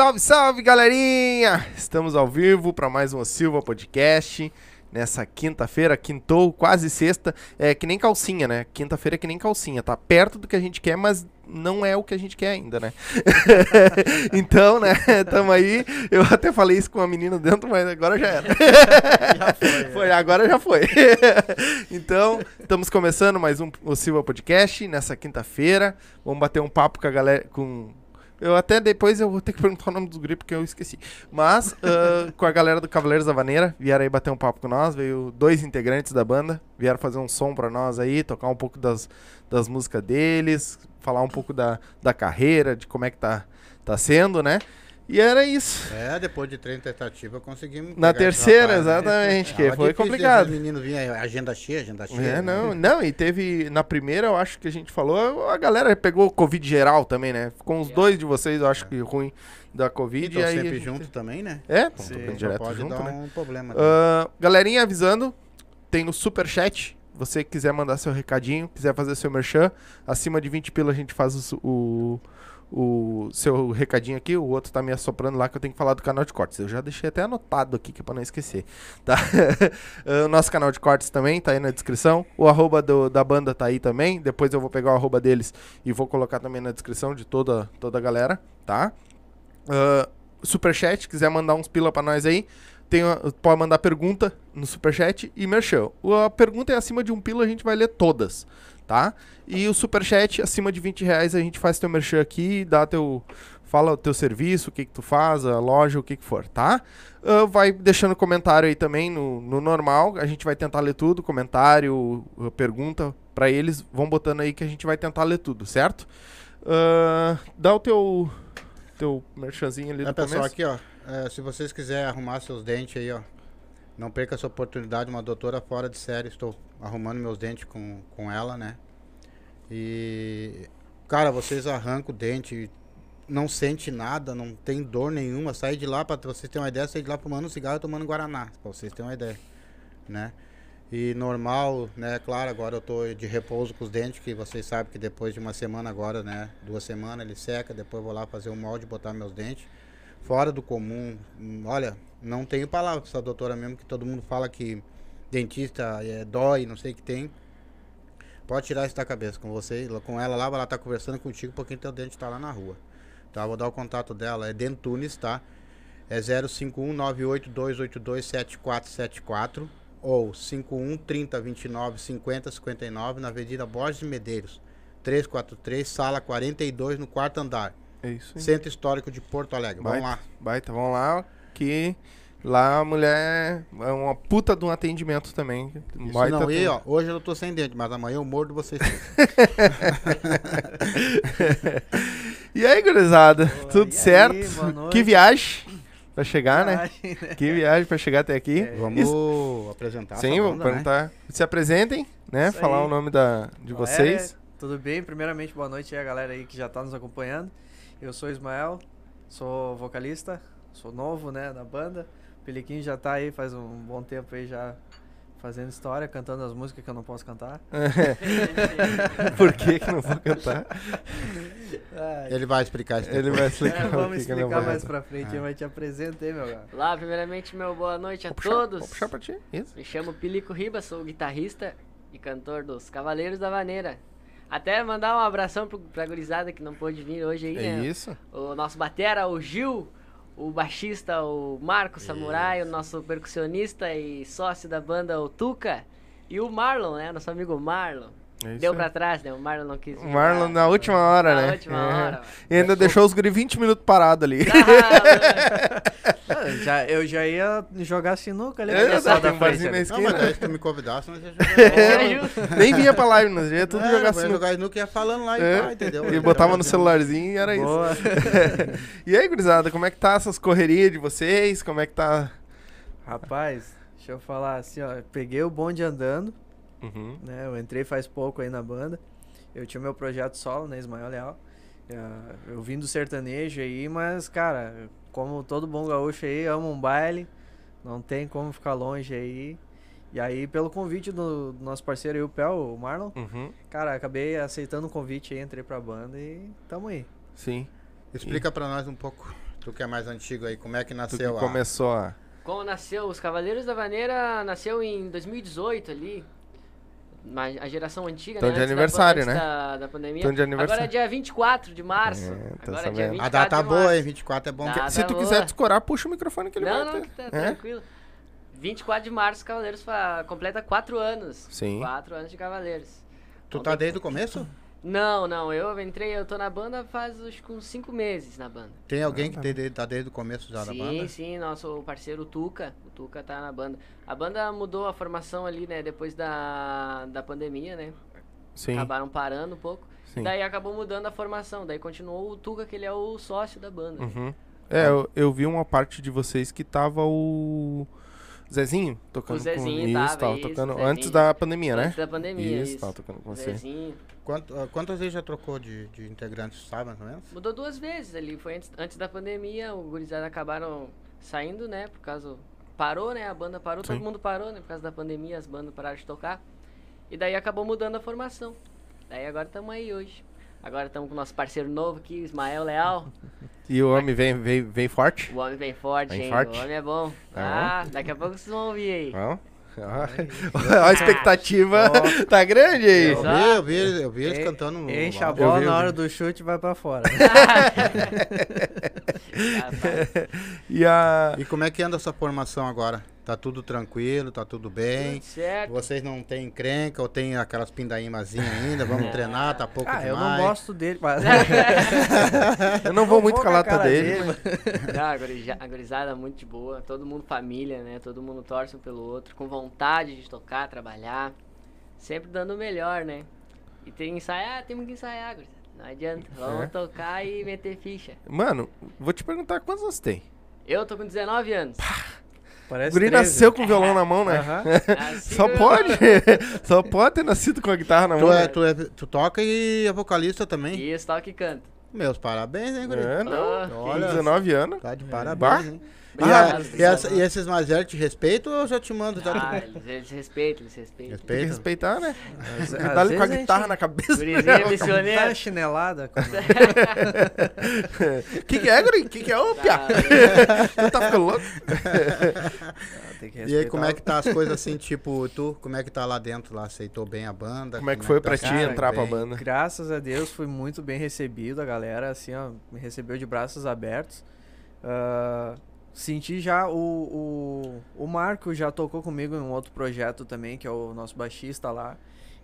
Salve, salve, galerinha! Estamos ao vivo para mais um Silva Podcast. Nessa quinta-feira, quintou, quase sexta. É que nem calcinha, né? Quinta-feira é que nem calcinha. Tá perto do que a gente quer, mas não é o que a gente quer ainda, né? então, né? Tamo aí. Eu até falei isso com uma menina dentro, mas agora já era. já foi, foi, agora já foi. então, estamos começando mais um o Silva Podcast nessa quinta-feira. Vamos bater um papo com a galera, com eu até depois eu vou ter que perguntar o nome dos grupos porque eu esqueci. Mas uh, com a galera do Cavaleiros da Vaneira, vieram aí bater um papo com nós, veio dois integrantes da banda, vieram fazer um som pra nós aí, tocar um pouco das, das músicas deles, falar um pouco da, da carreira, de como é que tá, tá sendo, né? E era isso. É, depois de três tentativas conseguimos. Na terceira, né? exatamente, que foi complicado. O menino vinha agenda cheia, agenda cheia. É, né? não, não, e teve na primeira, eu acho que a gente falou, a galera pegou Covid geral também, né? Ficou uns dois de vocês, eu acho que ruim da Covid. E aí sempre gente... junto também, né? É, Sim, direto pode junto, dar né? um problema. Uh, galerinha avisando, tem no super chat você quiser mandar seu recadinho, quiser fazer seu merchan, acima de 20 pila a gente faz o, o o seu recadinho aqui, o outro tá me assoprando lá que eu tenho que falar do canal de cortes. Eu já deixei até anotado aqui que é pra não esquecer, tá? o nosso canal de cortes também tá aí na descrição. O arroba do, da banda tá aí também. Depois eu vou pegar o arroba deles e vou colocar também na descrição de toda, toda a galera, tá? Uh, superchat, quiser mandar uns pila pra nós aí, tem, pode mandar pergunta no superchat e merchan. A pergunta é acima de um pila, a gente vai ler todas, tá? E o superchat, acima de 20 reais, a gente faz teu merchan aqui, dá teu. Fala o teu serviço, o que, que tu faz, a loja, o que, que for, tá? Uh, vai deixando comentário aí também no, no normal. A gente vai tentar ler tudo, comentário, pergunta para eles. Vão botando aí que a gente vai tentar ler tudo, certo? Uh, dá o teu, teu merchanzinho ali é, do pessoal, começo. aqui, ó. É, se vocês quiserem arrumar seus dentes aí, ó. Não perca essa oportunidade, uma doutora fora de série. Estou arrumando meus dentes com, com ela, né? E. Cara, vocês arrancam o dente, não sente nada, não tem dor nenhuma. Sai de lá, pra vocês terem uma ideia, sai de lá fumando um cigarro e tomando Guaraná, pra vocês terem uma ideia, né? E normal, né? Claro, agora eu tô de repouso com os dentes, que vocês sabem que depois de uma semana agora, né? Duas semanas ele seca, depois vou lá fazer um molde, botar meus dentes. Fora do comum. Olha, não tenho palavra pra essa doutora mesmo, que todo mundo fala que dentista é, dói, não sei o que tem. Pode tirar isso da cabeça com você, com ela lá, ela tá conversando contigo porque teu dente tá lá na rua. Tá, vou dar o contato dela, é Dentunes, tá? É 051-98282-7474 ou 51 30 29 50 59 na Avenida Borges de Medeiros, 343, sala 42, no quarto andar. É isso aí. Centro Histórico de Porto Alegre. Vamos baita, lá. Baita, vamos lá, que lá a mulher é uma puta de um atendimento também. Isso baita não, e, ó, hoje eu tô sem dente, mas amanhã eu mordo vocês. e aí, gurizada? Tudo certo? Aí, que viagem pra chegar, né? viagem, né? Que viagem pra chegar até aqui. É. Vamos Isso. apresentar. Sim, vamos perguntar. Né? Se apresentem, né? Isso Falar aí. o nome da, de vocês. Tudo bem? Primeiramente, boa noite aí a galera aí que já tá nos acompanhando. Eu sou Ismael, sou vocalista, sou novo, né, na banda. O Peliquinho já tá aí faz um bom tempo aí já fazendo história, cantando as músicas que eu não posso cantar. Por que que não vou cantar? Ele vai explicar isso. Ele vai explicar. É, vamos explicar mais pra frente, ah. eu te apresento aí, meu cara. Lá, primeiramente, meu boa noite a vou todos. Puxar, vou puxar pra ti. Isso. Me chamo Pilico Ribas, sou guitarrista e cantor dos Cavaleiros da Vaneira. Até mandar um abração pro, pra gurizada que não pôde vir hoje aí, é né? isso. O nosso batera, o Gil, o baixista, o Marco Samurai, o nosso percussionista e sócio da banda, o Tuca. E o Marlon, né? Nosso amigo Marlon. É Deu pra trás, né? O Marlon não quis. O Marlon na última hora, na né? Na última é. hora. E ainda deixou os guri 20 minutos parado ali. Ah, já, eu já ia jogar sinuca ali. É, só da frente, na esquina. Não, mas se tu me convidasse, nós ia jogar. Nem vinha pra live, nós ia tudo é, jogar sinuca. jogar sinuca ia falando lá e é. pá, entendeu? E botava no celularzinho e era Boa. isso. e aí, gurizada, como é que tá essas correrias de vocês? Como é que tá... Rapaz, deixa eu falar assim, ó. Peguei o bonde andando. Uhum. Né, eu entrei faz pouco aí na banda. Eu tinha meu projeto solo, né, Ismael Leal. Eu vim do sertanejo aí, mas, cara, como todo bom gaúcho aí, amo um baile. Não tem como ficar longe aí. E aí, pelo convite do, do nosso parceiro aí, o Pel, o Marlon, uhum. cara, acabei aceitando o convite aí, entrei pra banda e tamo aí. Sim. Explica e... pra nós um pouco Tu que é mais antigo aí, como é que Tu nasceu que a... começou a... Como nasceu? Os Cavaleiros da Vaneira nasceu em 2018 ali. Mas A geração antiga, Então né? de Antes da- aniversário, antes né? Da, da pandemia. Então de aniversário. Agora é dia 24 de março. É, tá Agora é dia sabendo. 24 A data de boa, março. hein? 24 é bom. Tá. Se tu boa. quiser descorar, puxa o microfone que ele Não, vai não, ter. que tá É? tranquilo. 24 de março, Cavaleiros completa 4 anos. Sim. 4 anos de Cavaleiros. Tu tá desde o começo? Não, não, eu entrei, eu tô na banda faz acho que uns 5 meses na banda. Tem alguém que te- de- tá desde o começo já sim, banda? sim, nosso parceiro Tuca. O Tuca tá na banda. A banda mudou a formação ali, né, depois da, da pandemia, né? Sim, Acabaram parando um pouco. sim. Daí acabou mudando a formação. Daí continuou o Tuca, que ele é o sócio da banda. Uhum. É, eu, eu vi uma parte de vocês que tava o Zezinho tocando O Zezinho com isso, tava, isso, tocando Zezinho. antes da pandemia, né? Antes da pandemia, Isso, isso. tava tocando com O você. Zezinho. Quanto- ah, quantas vezes já trocou de, de integrantes, sabe mais ou menos? Mudou duas vezes ali. Foi antes, antes da pandemia, o gurizada acabaram saindo, né? Por causa. Parou, né? A banda parou, Sim. todo mundo parou, né? Por causa da pandemia, as bandas pararam de tocar. E daí acabou mudando a formação. Daí agora estamos aí hoje. Agora estamos com o nosso parceiro novo aqui, Ismael Leal. E o homem vem, vem, vem forte? O homem vem forte, Vem hein? forte? O homem é bom. Tá Ah, daqui a pouco vocês vão ouvir aí. Ó. a expectativa tá grande aí. Eu vi, eu vi, eu vi eles E- cantando. Enche a bola na hora do chute e vai pra fora. E a. E como é que anda essa formação agora? Tá tudo tranquilo, tá tudo bem? tudo certo. Vocês não tem encrenca ou tem aquelas pindaímazinhas ainda? Vamos Não. treinar, tá pouco ah, eu demais. não gosto dele, mas... Eu não vou muito com com a lata cara dele. Não, a gurizada é muito de boa. Todo mundo família, né? Todo mundo torce um pelo outro, com vontade de tocar, trabalhar. Sempre dando o melhor, né? E tem que ensaiar, temos que ensaiar, gurizada. Não adianta. Vamos É. tocar e meter ficha. Mano, vou te perguntar quantos anos tem. Eu tô com 19 anos. O Parece guri 13. nasceu com o violão na mão, né? Aham. Só pode. Só pode ter nascido com a guitarra na mão. Tu, é, né? tu, é- tu toca e é vocalista também? Isso, toca e canta. Meus parabéns, hein, guri? É, não. Ah, Olha, 19 anos. Tá de parabéns, hein? E, Obrigado, a- e essa- e esses mais velhos te respeitam ou eu já te mando? Já Ah, eles, eles respeitam, eles respeitam. Tem que Respeita? respeitar, né? Às- às Dá-lhe com a guitarra gente na cabeça. Gurizinho Tá missioneiro. chinelada. como- O que, que é, guri? O que, que é, ô, Pia? Tá, Tu tá ficando louco? E aí, como é que tá as coisas assim, tipo, tu, como é que tá lá dentro? Lá, aceitou bem a banda? Como é que foi pra tá ti saindo entrar pra bem? banda? Graças a Deus fui muito bem recebido, a galera assim, ó, me recebeu de braços abertos. Ah, senti já o, o, o Marco já tocou comigo em um outro projeto também, que é o nosso baixista lá.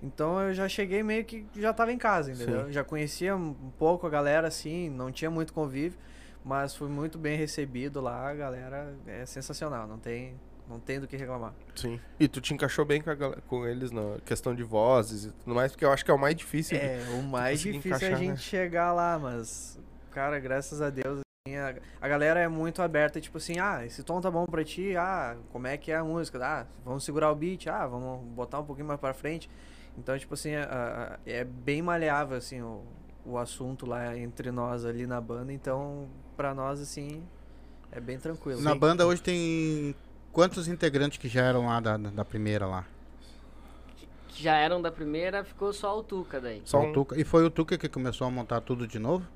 Então eu já cheguei meio que já tava em casa, entendeu? Sim. Já conhecia um pouco a galera assim, não tinha muito convívio, mas fui muito bem recebido lá, a galera é sensacional, não tem não tem do que reclamar. Sim. E tu te encaixou bem com, a com eles na questão de vozes e tudo mais, porque eu acho que é o mais difícil. de- É, o mais difícil é a gente né? chegar lá, mas, cara, graças a Deus, a, a galera é muito aberta, tipo assim, ah, esse tom tá bom pra ti, ah, como é que é a música? Ah, vamos segurar o beat, ah, vamos botar um pouquinho mais pra frente. Então, tipo assim, a- a- é bem maleável, assim, o, o assunto lá entre nós ali na banda, então, pra nós, assim, é bem tranquilo. Na Sim. banda hoje tem quantos integrantes que já eram lá da, da primeira lá? que já eram da primeira, ficou só o Tuca daí. Só O um- Tuca- E foi o Tuca que começou a montar tudo de novo?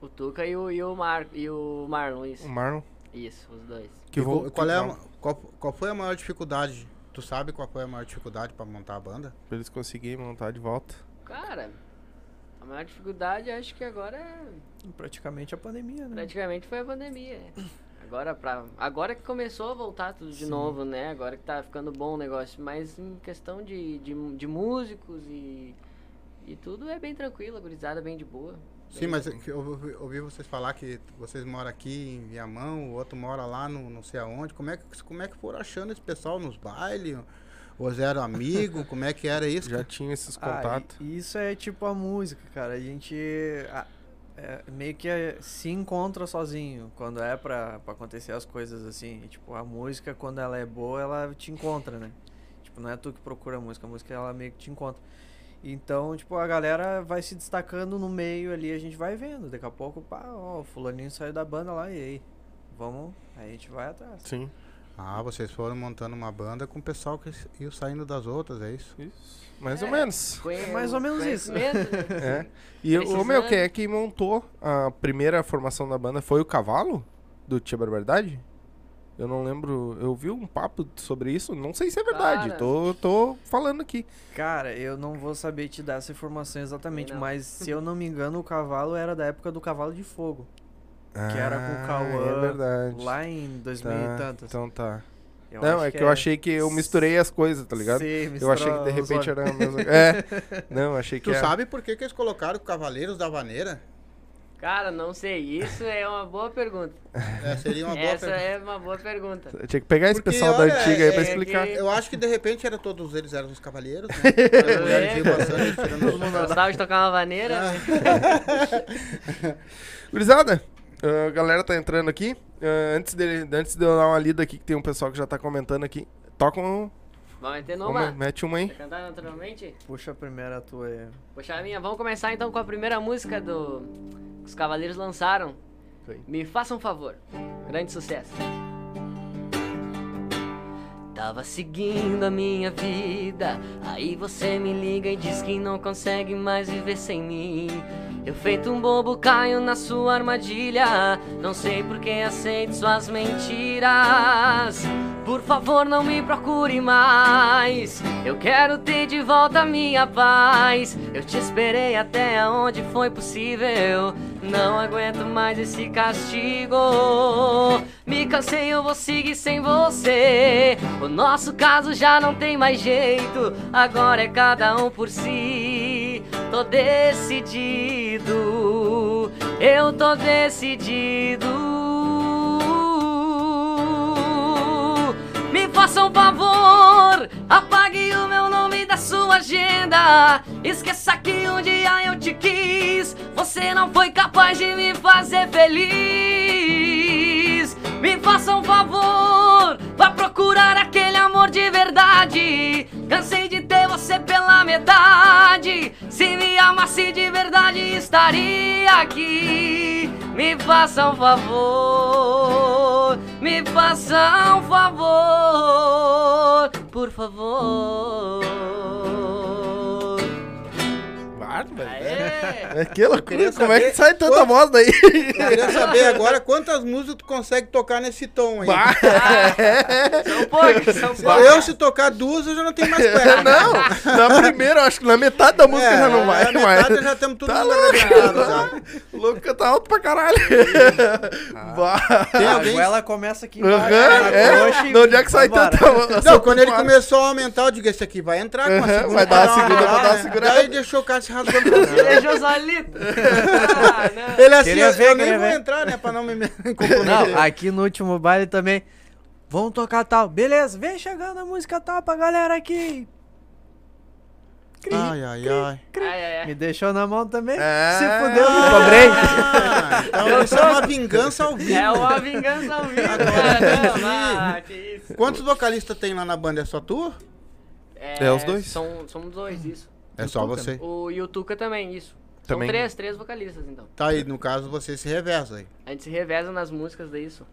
O Tuca e o, e o, Mar, e o Marlon, O isso. Marlon. Isso, os dois. Que vou, qual, é a qual, qual foi a maior dificuldade? Tu sabe qual foi a maior dificuldade pra montar a banda? Pra eles conseguirem montar de volta. Cara, a maior dificuldade acho que agora é Praticamente a pandemia, né? praticamente foi a pandemia. Agora, pra, agora que começou a voltar tudo de novo, né? Agora que tá ficando bom o negócio. Mas em questão de, de, de músicos e, e tudo é bem tranquilo, a gurizada bem de boa. Sim, mas é eu ouvi, vocês falar que vocês moram aqui em Viamão, o outro mora lá no não sei aonde. Como é que, como é que foram achando esse pessoal nos bailes? Ou eram amigos? como é que era isso? Já tinha esses Ah, contatos. e- isso é tipo a música, cara. A gente ah, é, meio que é- se encontra sozinho quando é pra, pra acontecer as coisas assim. E, tipo, a música, quando ela é boa, ela te encontra, né? Tipo, não é tu que procura a música, a música ela meio que te encontra. Então, tipo, a galera vai se destacando no meio ali, a gente vai vendo. Daqui a pouco, pá, ó, o fulaninho saiu da banda lá, e aí? Vamos, aí a gente vai atrás. Sim. Ah, vocês foram montando uma banda com o pessoal que ia saindo das outras, é isso? Isso. Mais É. ou menos. Conhe- É mais ou menos isso. conhecimento, né? É. E o meu, quem é que montou a primeira formação da banda foi o Cavalo? do Tia Barbaridade? Eu não lembro. Eu vi um papo sobre isso. Não sei se é verdade. Tô, tô falando aqui. Cara, eu não vou saber te dar essa informação exatamente, mas se eu não me engano, o cavalo era da época do cavalo de fogo. que era com o Ah, Cauã É verdade. lá em 2000 Tá, e tantos. Então tá. Eu não, é que, eu achei que eu misturei as coisas, tá ligado? Sim, eu achei que de repente era a mesma É. Não, achei que Tu era. sabe por que, que eles colocaram Cavaleiros da Vaneira? Cara, não sei. Isso é uma boa pergunta. É, seria uma boa Essa pergunta. é uma boa pergunta. Eu tinha que pegar esse Porque, pessoal olha, da antiga aí pra é explicar. que- Eu acho que de repente era todos eles eram os cavaleiros, né? Mundo Gostava de tocar uma vaneira? Gurizada, a galera tá entrando aqui. Ah, antes, dele, antes de eu dar uma lida aqui, que tem um pessoal que já tá comentando aqui. Toca um. Vamos meter uma- numa? mete uma aí. Quer cantar naturalmente? Puxa a primeira tua aí. Puxa a minha. Vamos começar então com a primeira música do os Cavaleiros lançaram. Me faça um favor. Grande sucesso. Tava seguindo a minha vida. Aí você me liga e diz que não consegue mais viver sem mim. Eu feito um bobo caio na sua armadilha. Não sei por que aceito suas mentiras. Por favor, não me procure mais. Eu quero ter de volta a minha paz. Eu te esperei até onde foi possível. Não aguento mais esse castigo. Me cansei, eu vou seguir sem você. O nosso caso já não tem mais jeito. Agora é cada um por si. Tô decidido. Eu tô decidido. Me faça um favor, apague o meu nome da sua agenda. Esqueça que um dia eu te quis. Você não foi capaz de me fazer feliz. Me faça um favor, vá procurar aquele amor de verdade. Cansei de ter você pela metade. Se me amasse de verdade, estaria aqui. Me faça um favor, me faça um favor, por favor. Claro, velho. Aê! É que loucura, como é que sai tanta quanto- voz daí? Eu queria saber agora quantas músicas tu consegue tocar nesse tom aí. Bah, São são poucos. eu se tocar duas, eu já não tenho mais cueca. não, na primeira, eu acho que na metade da música É, já não vai na metade já temos tudo Tá louco. O louco canta alto pra caralho. Bah. Tem A alguém... goela começa aqui embaixo, na é. De onde é que sai tanta Não, quando ele começou a aumentar, eu digo, esse aqui vai entrar com a segunda. vai dar uma segunda, vai dar uma né? segurada. Daí deixou o cara se cima. Deixou solito. Ah, não. Ele assim, Queria eu, ver, eu nem vou ver. entrar, né, pra não me comprometer. Não, aqui no último baile também. Vamos tocar tal. Beleza, vem chegando a música tal pra galera aqui. Cri, Ai, ai, ai. Ai, ai, ai. Me deixou na mão também. É. Se fudeu, me cobrei. Ah, então isso é uma vingança ao vivo. É uma vingança ao vivo, Agora. Não, ah. Quantos vocalistas tem lá na banda? É só tu? É, os dois. São, somos dois, isso. É só você. O Yutuca também, isso. Também. São três, três vocalistas, então. Tá aí, no caso, você se reveza aí. A gente se reveza nas músicas disso.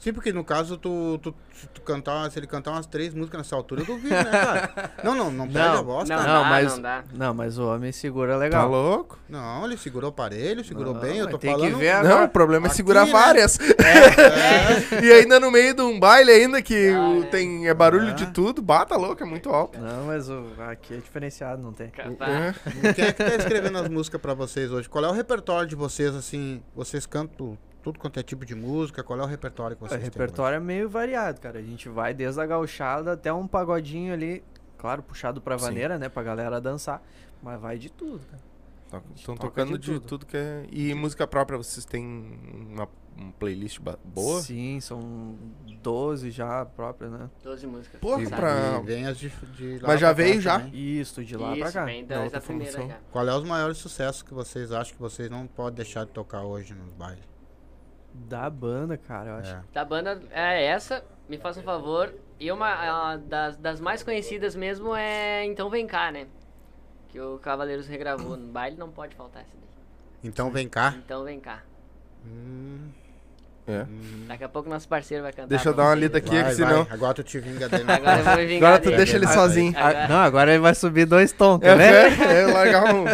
Sim, porque no caso, tu, tu, se tu cantar, se ele cantar umas três músicas nessa altura, eu duvido, né, cara? Não, não, não perde a voz, não, cara. Não, dá, mas, não dá. não, mas o homem segura Tá legal. louco? Não, ele segurou o aparelho, segurou Não, bem, eu tô tem falando... que ver Não, agora. o problema é Aqui, segurar né? várias. É, e ainda no meio de um baile ainda que Ah, o- é. tem é barulho Ah. de tudo, bata louco, é muito alto. Não, mas o, aqui é diferenciado, não tem. É. Quem é que tá escrevendo as músicas pra vocês hoje? Qual é o repertório de vocês, assim? Vocês cantam tudo quanto é tipo de música? Qual é o repertório que O vocês têm? repertório é meio variado, cara. A gente vai desde a gauchada até um pagodinho ali, claro, puxado pra Sim. vaneira, né, pra galera dançar. Mas vai de tudo, cara. Estão Toca tocando de de, tudo. tudo. que é. E música própria, vocês têm uma, uma playlist boa? Sim, são 12 já próprias, né? 12 músicas. Porra, pra- vem as de, de lá Mas já pra veio cá já? também. Isso, de lá Isso, pra cá. vem da da, primeira já. Qual é os maiores sucessos que vocês acham que vocês não podem deixar de tocar hoje nos bailes? Da banda, cara, eu acho. É. Da banda é essa, me faça um favor. E uma a- das, das mais conhecidas mesmo é Então Vem Cá, né? Que o Cavaleiros regravou no baile, não pode faltar essa daí. Então vem cá. Então Vem Cá. Hum, É. hum. Daqui a pouco nosso parceiro vai cantar. Deixa eu dar uma lida aqui, Vai, que senão. vai. Agora tu te vinga dele. né? Agora eu vou me vingar Agora tu dele. deixa ele Vai, sozinho. Ah, Agora- não, agora ele vai subir dois tons, É, quer ver? é, é largar um.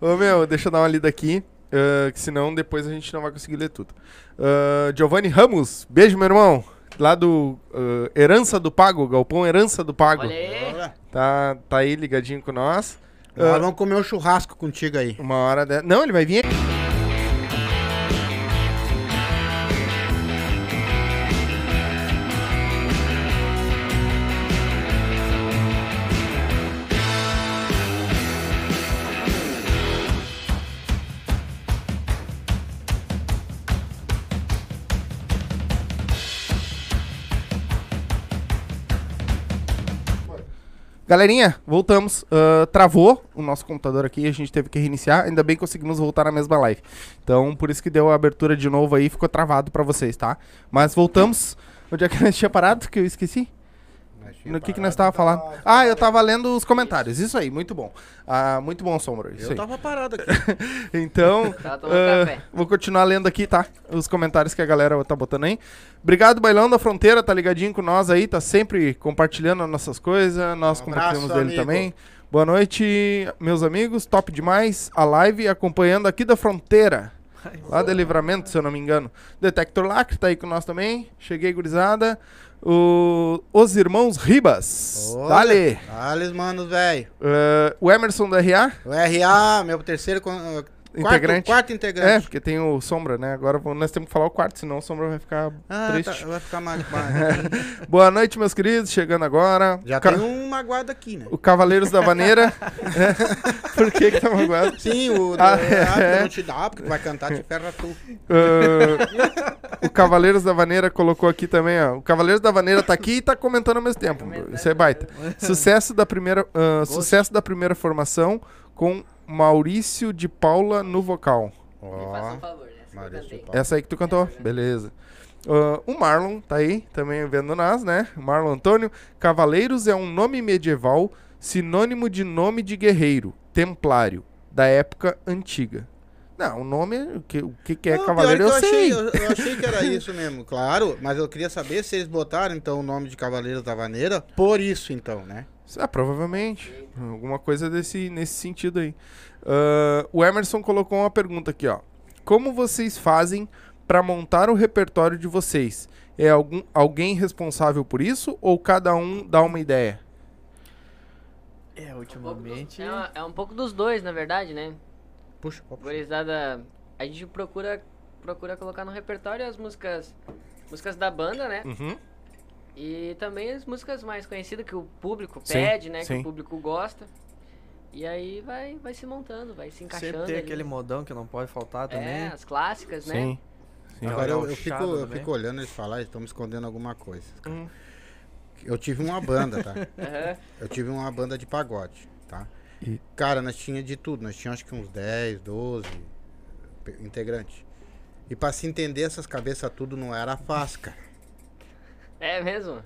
Ô meu, deixa eu dar uma lida aqui. Uh, que senão depois a gente não vai conseguir ler tudo. Uh, Giovanni Ramos, beijo, meu irmão. Lá do uh, Herança do Pago, Galpão Herança do Pago. Tá, tá aí ligadinho com nós. Nós vamos comer um churrasco contigo aí. Uma hora de... Não, ele vai vir aqui. Galerinha, voltamos. Uh, travou o nosso computador aqui, a gente teve que reiniciar. Ainda bem que conseguimos voltar na mesma live. Então, por isso que deu a abertura de novo aí, ficou travado para vocês, tá? Mas voltamos. Onde é que a gente tinha parado? Que eu esqueci. No que, que nós estávamos falando? Ah, eu estava lendo os comentários. Isso aí, muito bom. Ah, muito bom, Sombra. Isso eu aí. tava parado aqui. então, uh, vou continuar lendo aqui, tá? Os comentários que a galera tá botando aí. Obrigado, Bailão da Fronteira, tá ligadinho com nós aí, tá sempre compartilhando as nossas coisas. Nós um compartilhamos dele amigo. também. Boa noite, meus amigos. Top demais a live acompanhando aqui da Fronteira. Lá de Livramento, se eu não me engano. Detector Lacre tá aí com nós também. Cheguei, gurizada. O, os irmãos Ribas. Olha, Dale. Dale, manos, velho. Uh, o Emerson do RA. O RA, meu terceiro integrante. Quarto, quarto integrante. É, porque tem o Sombra, né? Agora nós temos que falar o quarto, senão o Sombra vai ficar ah, triste. Tá, vai ficar mais. Boa noite, meus queridos. Chegando agora. Já Ca... tem um magoado aqui, né? O Cavaleiros da Vaneira. Por que que tá magoado? Sim, o ah, é. não te dá, porque tu vai cantar, te ferra tu. Uh, o Cavaleiros da Vaneira colocou aqui também, ó. O Cavaleiros da Vaneira tá aqui e tá comentando ao mesmo tempo. Isso é baita. Sucesso da primeira, uh, sucesso da primeira formação com Maurício de Paula no vocal. Oh. faça um favor, né? Essa aí que tu cantou? Beleza. Uh, o Marlon tá aí, também vendo nós, né? Marlon Antônio. Cavaleiros é um nome medieval, sinônimo de nome de guerreiro, templário, da época antiga. Não, o nome, o que, o que, é Não, cavaleiro eu, eu sei. Achei, eu, eu, achei que era isso mesmo, claro. Mas eu queria saber se eles botaram, então, o nome de Cavaleiros da Vaneira por isso, então, né? Ah, provavelmente. Alguma coisa desse, nesse sentido aí. Uh, o Emerson colocou uma pergunta aqui, ó. Como vocês fazem para montar o repertório de vocês? É algum, alguém responsável por isso ou cada um dá uma ideia? É, ultimamente. É um, é um pouco dos dois, na verdade, né? Puxa, Gorizada, a gente procura, procura colocar no repertório as músicas, músicas da banda, né? Uhum. E também as músicas mais conhecidas que o público pede, né? Sim. Que o público gosta. E aí vai, vai se montando, vai se encaixando. Sempre tem ali. aquele modão que não pode faltar também. É, as clássicas, né? Sim. Sim. Agora eu, eu, fico, eu fico olhando eles falar, estão me escondendo alguma coisa. Hum. Eu tive uma banda, tá? uhum. Eu tive uma banda de pagode, tá? E... Cara, nós tinha de tudo. Nós tínhamos acho que uns 10, 12 integrantes. E pra se entender essas cabeças tudo não era fácil, cara. É mesmo?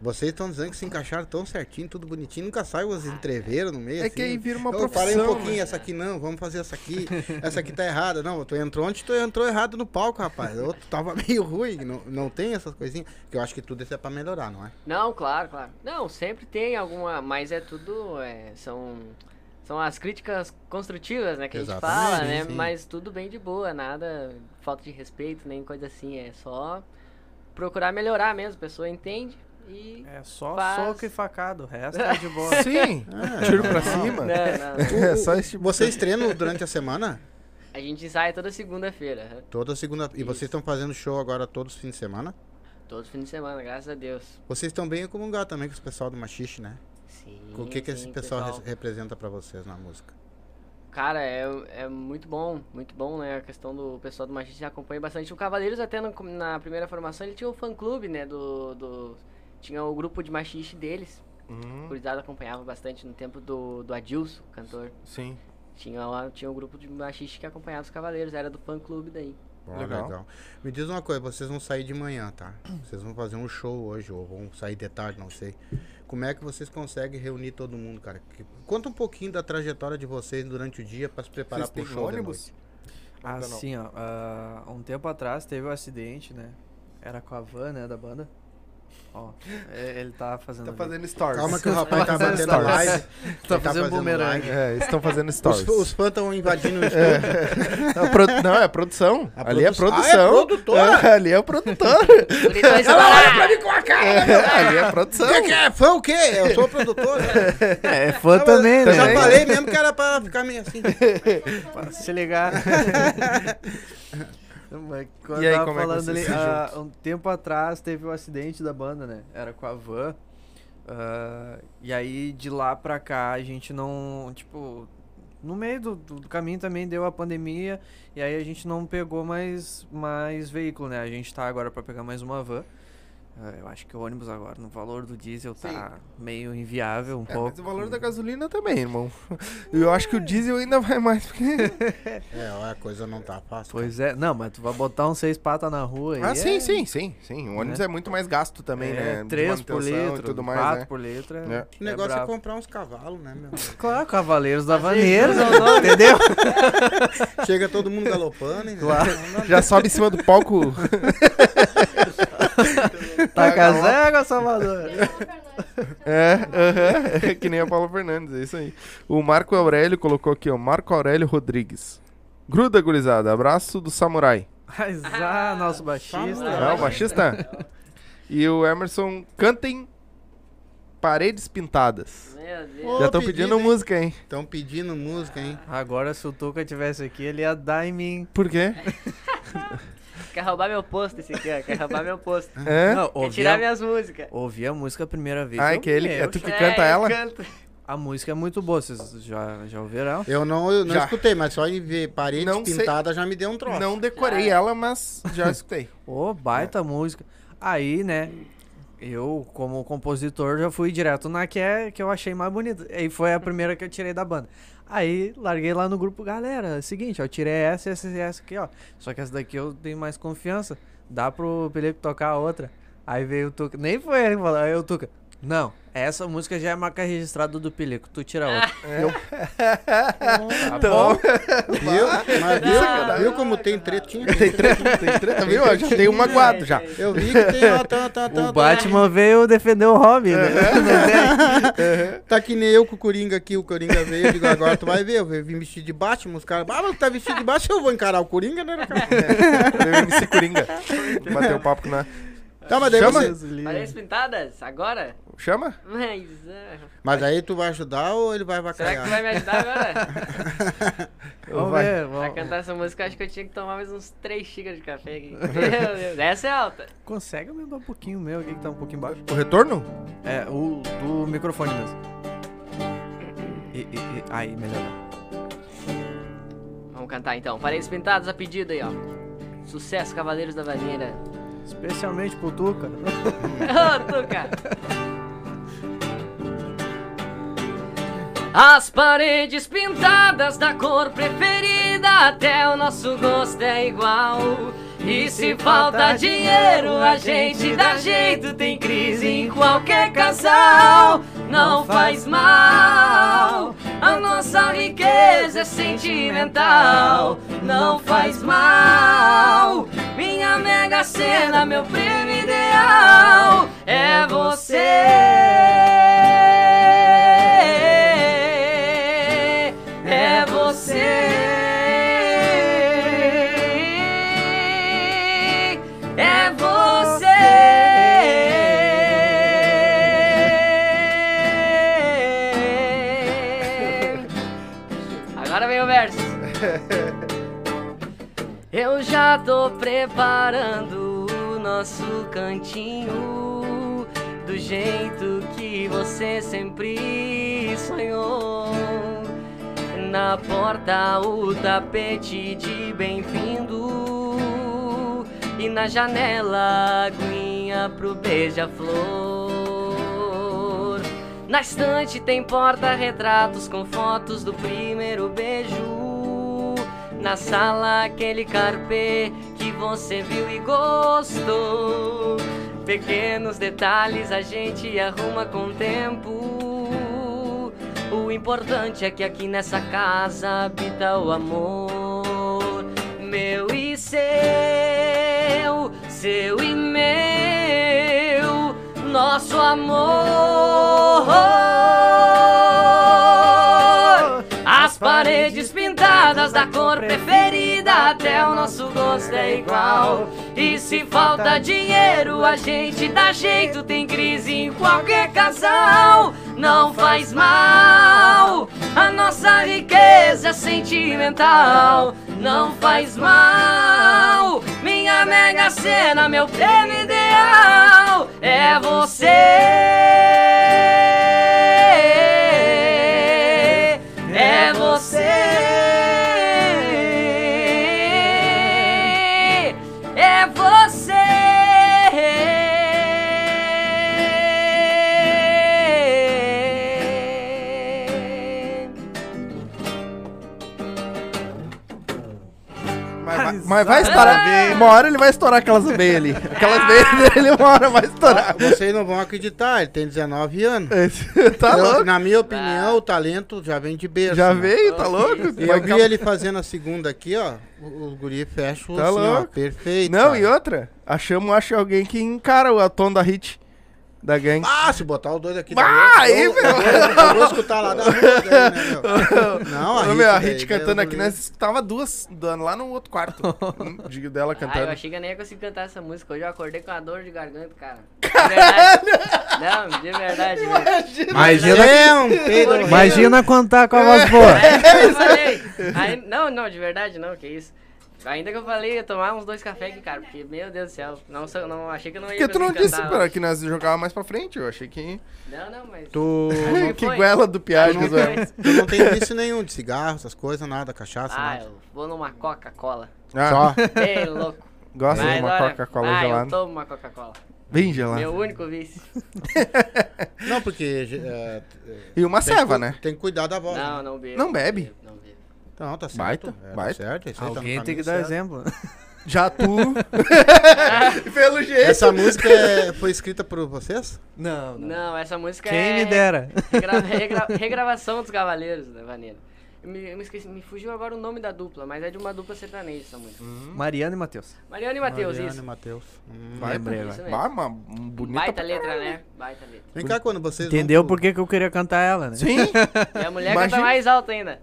Vocês estão dizendo que se encaixaram tão certinho, tudo bonitinho, nunca sai umas entreveiras no meio. É assim. que aí vira uma eu profissão. Eu falei um pouquinho, né? essa aqui não, vamos fazer essa aqui, essa aqui tá errada. Não, tu entrou onde tu entrou errado no palco, rapaz. Eu tava meio ruim, não, não tem essas coisinhas. Que eu acho que tudo isso é pra melhorar, não é? Não, claro, claro. Não, sempre tem alguma, mas é tudo, é, são... São as críticas construtivas, né, que Exatamente, a gente fala, né? Sim. Mas tudo bem de boa, nada falta de respeito, nem coisa assim. É só procurar melhorar mesmo. A pessoa entende e. É só faz... soco e facado, o resto é de boa. Sim, é, tiro pra cima. Não, não. É só esse tipo Vocês treinam durante a semana? A gente sai toda segunda-feira. Toda segunda. E vocês estão fazendo show agora todos os fins de semana? Todos os fins de semana, graças a Deus. Vocês estão bem comungados também com o pessoal do Machixe, né? Sim. O que, que esse pessoal, pessoal... representa para vocês na música? Cara, é, é muito bom, muito bom, né? A questão do pessoal do Machista acompanha bastante. O Cavaleiros até no, na primeira formação ele tinha o fã clube, né? Do, do, tinha o grupo de machiste deles. Uhum. O Curizado acompanhava bastante no tempo do, do Adilson, cantor. Sim. Tinha lá, tinha o um grupo de machiste que acompanhava os Cavaleiros, era do fã clube daí. Legal. legal. Me diz uma coisa, vocês vão sair de manhã, tá? Vocês vão fazer um show hoje, ou vão sair de tarde, não sei. Como é que vocês conseguem reunir todo mundo, cara? Conta um pouquinho da trajetória de vocês durante o dia para se preparar para o show ônibus? Assim, ó, uh, um tempo atrás teve um acidente, né? Era com a van, né, da banda. Ó, é, ele tá fazendo. Tá fazendo stories. Calma que o rapaz tá fazendo batendo live. Tá ele fazendo bumerangue. live. É, eles estão fazendo stories. Os, os fãs estão invadindo o estúdio. Não, pro- Não, é produção. A ali é produ- produção. Ah, é produtor? É, ali é o produtor. Bonitão estourar. mim com a cara! É, ali é produção. O que, que é? Fã o quê? Eu sou produtor. né? É, fã também, Eu né? já falei mesmo que era pra ficar meio assim. Pra se ligar. Mas quando E aí, como é que falando ali, ah, um tempo atrás teve o acidente da banda, né? Era com a van. ah, e aí de lá pra cá a gente não, tipo, no meio do, do caminho também deu a pandemia e aí a gente não pegou mais mais veículo, né? A gente tá agora pra pegar mais uma van. Ah, eu acho que o ônibus agora, no valor do diesel, tá meio inviável um É, pouco. mas o valor da gasolina também, irmão. E eu acho que o diesel ainda vai mais. Porque... É, a coisa não tá fácil. Pois é, não, mas tu vai botar uns seis patas na rua aí. Ah, sim, é- sim, sim, sim. O ônibus é, muito mais gasto também, é, né? de 3 por litro, e tudo mais, 4 né? por litro. É, É. O negócio é, comprar uns cavalos, né, meu? Claro, Cavaleiros da Vaneira, entendeu? Chega todo mundo galopando? Claro. Já sobe em cima do palco. Tá casega, Salvador. É, aham, é que nem a Paula Fernandes, é isso aí. O Marco Aurélio colocou aqui, ó. Marco Aurélio Rodrigues. Gruda, gurizada. Abraço do Samurai. Mas, ah, nosso baixista. É o baixista? E o Emerson, cantem paredes pintadas. Meu Deus. Já estão pedindo hein? música, hein? Estão pedindo música, hein? Agora, se o Tuca tivesse aqui, ele ia dar em mim. Por quê? Quer roubar meu posto esse aqui, ó. Quer roubar meu posto. É? Não, Quer tirar a, minhas músicas. ouvi a música a primeira vez. Ai, eu, que ele- é tu que É, canta eu ela? canto. A música é muito boa, vocês já, já ouviram? Eu não, eu não Já. escutei, mas só em ver paredes Não sei. pintadas já me deu um troço. Não decorei ela, mas já escutei. Ô, baita música. Aí, né, eu, como compositor, já fui direto na que, é, que eu achei mais bonita. E foi a primeira que eu tirei da banda. Aí, larguei lá no grupo, galera, é seguinte, ó, eu tirei essa, essa e essa aqui, ó. Só que essa daqui eu tenho mais confiança. Dá pro Pelico tocar a outra. Aí veio o Tuca. Nem foi ele que falou, aí o Tuca. Não, essa música já é marca registrada do Pelico, tu tira a outra. Eu, tá Então, bom. Viu? Mas viu, viu como tem tretinha? tem treta, tem treta, viu? Eu já tem um magoado já. Eu vi que tem, ó, tá, tá, tá, O Batman veio defender o Robin, né? Tá que nem eu com o Coringa aqui, o Coringa veio, eu digo, agora tu vai ver, eu vim vestido de Batman, os caras, ah, mas tu tá vestido de Batman, eu vou encarar o Coringa, né, cara? Eu MC Coringa. Bateu o papo com nós. Tá, mas daí Chama? você... Paredes pintadas? Agora? Chama? Mas. ah, Mas aí tu vai ajudar ou ele vai Será que tu vai me ajudar agora? Vamos Vai. ver, Pra vamos. cantar essa música, acho que eu tinha que tomar mais uns 3 xícaras de café aqui. Meu Deus, essa é alta. Consegue aumentar um pouquinho o meu aqui que tá um pouquinho baixo? O retorno? É, o do microfone mesmo. E, e, e- aí, melhorou. Vamos cantar então. Paredes pintadas a pedido aí, ó. Sucesso, Cavaleiros da Vaneira. Especialmente pro Tuca. Ô, Tuca! As paredes pintadas da cor preferida, até o nosso gosto é igual. E se falta dinheiro, a gente dá jeito, tem crise em qualquer casal. Não faz mal, a nossa riqueza é sentimental. Não faz mal, minha mega cena, meu prêmio ideal é você. Já tô preparando o nosso cantinho do jeito que você sempre sonhou. Na porta o tapete de bem-vindo e na janela aguinha pro beija-flor. Na estante tem porta-retratos com fotos do primeiro beijo. Na sala aquele carpê que você viu e gostou. Pequenos detalhes a gente arruma com o tempo. O importante é que aqui nessa casa habita o amor. Meu e seu, seu e meu. nosso amor. As paredes pintadas da cor preferida, até o nosso gosto é igual. E se falta dinheiro, a gente dá jeito, tem crise em qualquer casal. Não faz mal, a nossa riqueza sentimental. Não faz mal, minha mega cena, meu prêmio ideal é você. Mas, vai estourar. Uma hora ele vai estourar aquelas veias ali. Aquelas veias dele, uma hora vai estourar. Vocês não vão acreditar, ele tem 19 anos. Esse- tá Eu- louco? Na minha opinião, o talento já vem de berço. Já né? veio, tá louco? E Vai eu vi ele fazendo a segunda aqui, ó. O, o guri fecha Tá assim, ó. louco. Perfeito. Não, cara. e outra, achamos, acho, alguém que encara o tom da hit da gangue. Ah, se botar os dois aqui. Ah, aí, eu, meu. eu, vou- eu vou escutar lá da rua, né, meu? Não, a meu, a Hit cantando aqui, nós escutava duas dando lá no outro quarto. de dela Ah, eu cantando. achei que eu nem ia conseguir cantar essa música. Hoje eu acordei com a dor de garganta, cara. De verdade. Não, de verdade. velho. Imagina, É. Porque- imagina cantar com a voz boa. Ainda que eu falei. Aí- não, não, de verdade não, que isso. Ainda que eu falei, ia tomar uns dois cafés aqui, cara, porque, meu Deus do céu, não, não achei que eu não ia Porque tu não disse pra que nós jogava mais pra frente, eu achei que. Não, não, mas... Tu, que foi. goela do Piage, Acho que Zoel. foi. tu não tem vício nenhum de cigarro, essas coisas, nada, cachaça, Ah, nada. eu vou numa Coca-Cola. Ah, Só. Ei, louco. gosta de Mas uma olha, Coca-Cola ah, eu gelada. tomo uma Coca-Cola. Bem gelada. Meu único vício. Não, porque. é, E uma que ceva, né? Tem que cuidar da voz. Não, né? não bebo. Não bebe? Não. Não, tá certo. Baita, é, baita. Tá certo, isso aí tá Alguém tem que dar certo. exemplo. Já tu. Pelo jeito. Essa música é- foi escrita por vocês? Não, Não, essa música Quem é... me dera. Regra- regra- regravação dos Cavaleiros Vaneira. Eu me, me esqueci, me fugiu agora o nome da dupla, mas é de uma dupla sertaneja essa música. Mariana e Matheus. Mariana e Matheus, Mariana isso. e Matheus. Hum. Vai, Lembrei mesmo. Bah, uma um bonita Baita letra, né? Baita letra. Vem cá quando vocês Entendeu vão por que que eu queria cantar ela, né? Sim. E a mulher Imagina. canta mais alto ainda.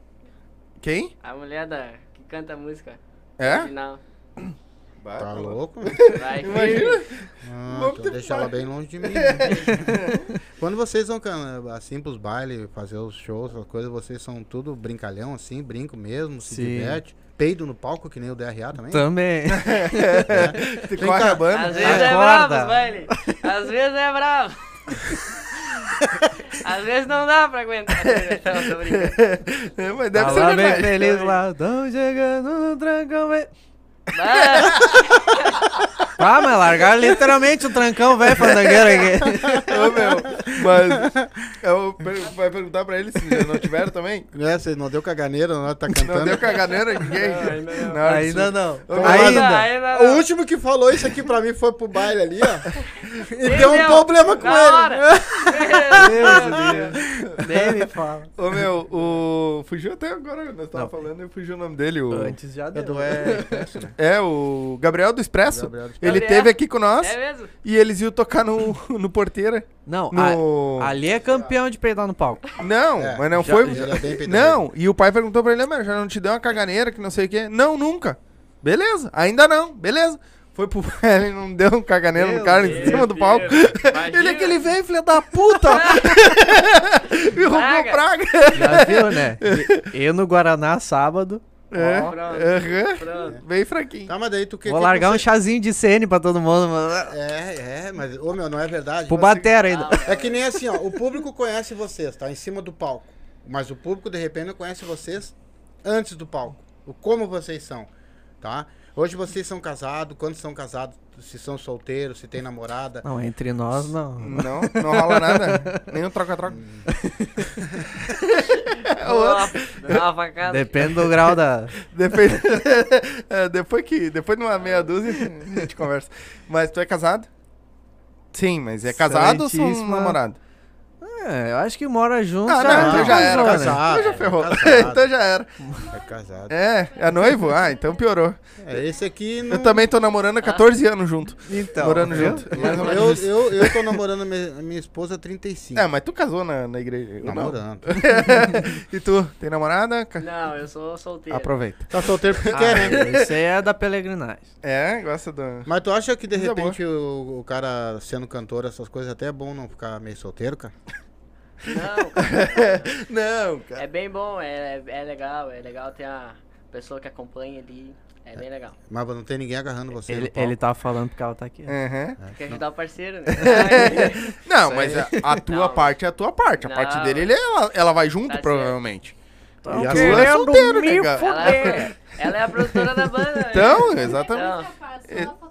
Quem? A mulher da, que canta a música. É? Original. Tá louco? Vai, Imagina. Ah, então deixa ela bem longe de mim. né? Quando vocês vão assim pros bailes, fazer os shows, as coisas, vocês são tudo brincalhão, assim, brinco mesmo, se Sim. diverte. Peido no palco, que nem o DRA também? Também. Vem corre a banda. Às vezes é bravo, baile. Às vezes é bravo. Às vezes não dá pra aguentar. Não, tô brincando. É, mas deve Tá ser lá bem verdade. feliz lá. Tão chegando no trancão, velho. Ah, mas largaram literalmente o trancão, velho, fandangueiro aqui. Ô, meu, mas eu per- vai perguntar pra eles se já não tiveram também? Né, Você não deu caganeira, não tá Não cantando. deu caganeira a ninguém? Não, ainda não. Na hora de Ainda não. Ô, meu, Ainda. ainda O não. último que falou isso aqui pra mim foi pro baile ali, ó. E Quem deu um deu? problema com Na ele. hora. Deus, Deus. Nem me fala. Ô meu, o. Fugiu até agora, nós tava Não. falando e fugiu o nome dele. O... Antes já deu. Edu é Expresso, né? É, o Gabriel do Expresso. Gabriel do Ele Gabriel. teve aqui com nós É mesmo? e eles iam tocar no, no Porteira. Não, No... a- ali é campeão de peidar no palco. Não, É, mas não já- foi. já é não, e o pai perguntou pra ele, "Ah, mas já não te deu uma caganeira que não sei o quê? Não, nunca. Beleza, ainda não, beleza. Foi pro ele não deu um caganeiro no cara em Deus, cima do palco. Imagina. Ele é aquele velho, filho da puta! Me roubou Praga. praga. Já viu, né? E- Eu no Guaraná sábado. É, Pronto. aham. Pronto. bem fraquinho. Tá, mas daí tu que Vou que largar um você- chazinho de CN pra todo mundo, mano. É, é, mas, ô meu, não é verdade. Pro Você- batera ainda. É que nem assim, ó, o público conhece vocês, tá? Em cima do palco. Mas o público, de repente, não conhece vocês antes do palco. O como vocês são, tá? Hoje vocês são casados, quando são casados, se são solteiros, se tem namorada. Não, entre nós não. Não, não rola nada. Nem um troca-troca. Uma facada. Depende do grau da. Depois, é, depois que. Depois de uma meia dúzia, a gente conversa. Mas tu é casado? Sim, mas é casado ou são namorado? É, eu acho que mora junto. Ah, não, então já era. né? Casado. então já é, ferrou. casado. então já era. É casado. É, é noivo? Ah, então piorou. É, esse aqui não... Eu também tô namorando há 14 anos junto. Então, morando viu? junto. Eu, isso. eu, eu tô namorando a minha, esposa há 35. É, mas tu casou na, na igreja. eu não. namorando. e tu, tem namorada? Não, eu sou solteiro. Aproveita. Tá solteiro porque quer, né? Ah, esse aí é da peregrinagem. É, gosta do. Mas tu acha que de repente o, o cara sendo cantor, essas coisas, até é bom não ficar meio solteiro, cara? Não, cara, Não, cara. é bem bom, é, é legal, é legal ter a pessoa que acompanha ali. É bem legal. Mas não tem ninguém agarrando você. Ele, ele tá falando porque ela tá aqui. ó. Aham. Quer ajudar o parceiro, né? Não, mas a, a tua Não. parte é a tua parte. A Não. parte dele, ele, ela, ela vai junto, Tá provavelmente. Tão E a sua é solteiro, me nega. ela, fuder. ela é a produtora da banda. né? Então, exatamente. Então, fotógrafa.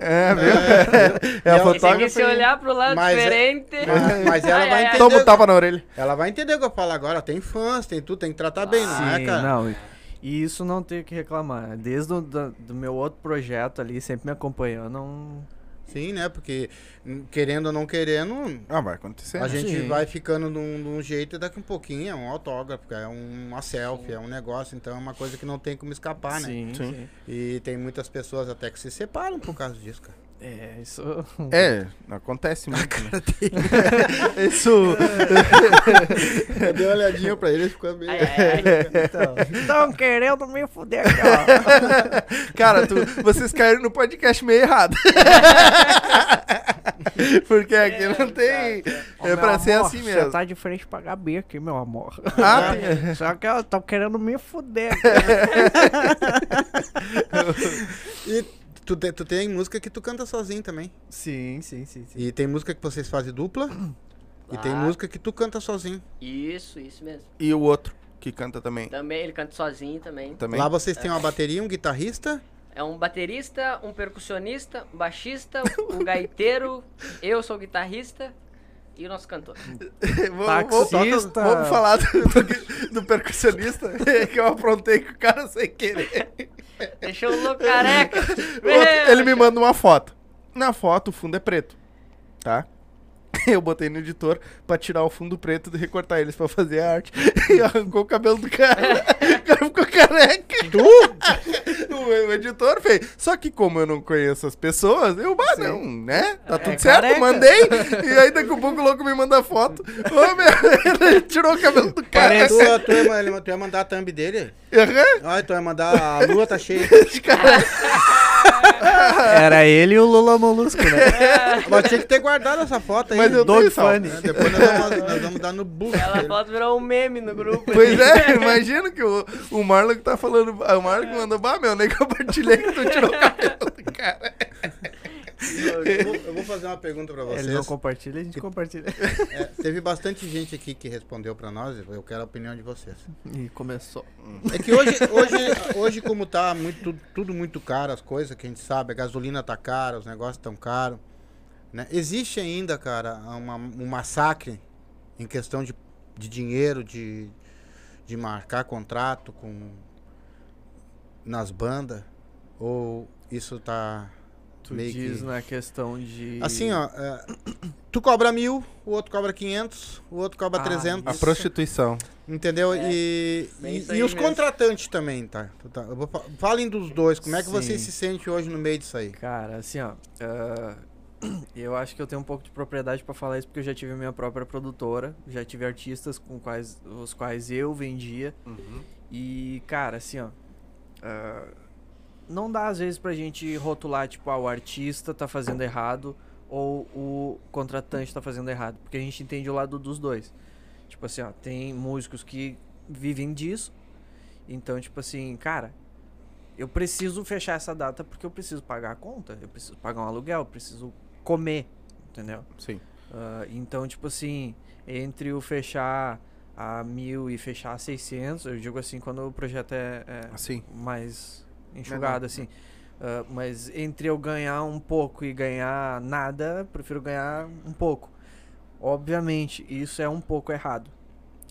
É, viu? É, É a e ela- esse aqui, se fotógrafa. olhar pro lado Mas é- diferente. Mas, mas ela Ai, vai ai, ai. entender. Toma um tapa na orelha. Ela vai entender o que eu falo agora. Tem fãs, tem tudo, tem que tratar bem, não é, Sim, cara? não. E isso não tenho que reclamar. Desde o do, do meu outro projeto ali, sempre me acompanhou. Não. Sim, né? Porque querendo ou não querendo, Ah, vai acontecer. a né? gente Sim. vai ficando num, num jeito e daqui um pouquinho é um autógrafo, é uma selfie, é um negócio, então é uma coisa que não tem como escapar, né? sim, Sim. sim. E tem muitas pessoas até que se separam por causa disso, cara. É, isso. É, acontece muito. Né? Isso. Eu dei uma olhadinha pra ele e ficou meio. Ai, ai, ai. Então, tão querendo me fuder aqui, ó. Cara, tu- vocês caíram no podcast meio errado. Porque aqui não tem. É pra ser assim mesmo. Você tá de frente pra Gabi aqui, meu amor. Ah, tem- Só que ela tá querendo me fuder. E tu, te- tu tem música que tu canta sozinho também. sim, sim, sim, sim. E tem música que vocês fazem dupla. E tem Ah. música que tu canta sozinho. Isso, isso mesmo. E o outro, que canta também. Também, ele canta sozinho também. também. Lá vocês têm uma bateria, um guitarrista. É um baterista, um percussionista, um baixista, um gaiteiro, eu sou guitarrista e o nosso cantor. vamos, Taxista. vamos- vamos falar do, do- do percussionista que eu aprontei com o cara sem querer. Deixou o louco careca. Ele me manda uma foto. Na foto, o fundo é preto. Tá? Eu botei no editor pra tirar o fundo preto e recortar eles pra fazer a arte. E arrancou o cabelo do cara. O cara ficou careca. Tu? o, editor fez. Só que como eu não conheço as pessoas, eu, bah, não, né? Tá tudo certo, careca. mandei. E aí daqui a pouco o louco me manda foto. Ô, meu, ele tirou o cabelo do cara. Tu, tu, ia, tu ia mandar a thumb dele? Aham. Olha, tu ia mandar a lua tá cheia. Era ele e o Lula Molusco, né? Mas tinha que ter guardado essa foto aí. Mas eu Dog funny. É, depois nós vamos, nós vamos dar no book. Aquela foto virou um meme no grupo. Pois é, imagina que o, o Marlon que tá falando. O Marlon que mandou, bah, meu, nem compartilhei que tu tirou o cabelo do cara. Eu vou, eu vou fazer uma pergunta pra vocês. Ele não compartilha, a gente compartilha. É, teve bastante gente aqui que respondeu pra nós. Eu quero a opinião de vocês. E começou. É que hoje, hoje, hoje como tá muito, tudo muito caro, as coisas que a gente sabe, a gasolina tá cara, os negócios tão caros. Né? Existe ainda, cara, uma, um massacre em questão de, de dinheiro, de, de marcar contrato com nas bandas? Ou isso tá Tu meio diz que... na questão de. Assim, ó, é, tu cobra mil, o outro cobra 500, o outro cobra Ah, 300. A prostituição. Entendeu? e bem e, e os mesmo. contratantes também, tá? Tá- Falem dos dois, como é que Sim. você se sente hoje no meio disso aí? Cara, assim, ó. ah, eu acho que eu tenho um pouco de propriedade pra falar isso porque eu já tive a minha própria produtora, já tive artistas com quais, os quais eu vendia. E, cara, assim, ó. ah, não dá às vezes pra gente rotular, tipo, ah, o artista tá fazendo errado ou o contratante tá fazendo errado. Porque a gente entende o lado dos dois. Tipo assim, ó, tem músicos que vivem disso. Então, tipo assim, cara, eu preciso fechar essa data porque eu preciso pagar a conta, eu preciso pagar um aluguel, eu preciso comer, entendeu? Sim. Ah, então, tipo assim, entre o fechar a mil e fechar a 600, eu digo assim, quando o projeto é, é Assim. mais enxugado, assim. Ah, mas entre eu ganhar um pouco e ganhar nada, prefiro ganhar um pouco. Obviamente, isso é um pouco errado.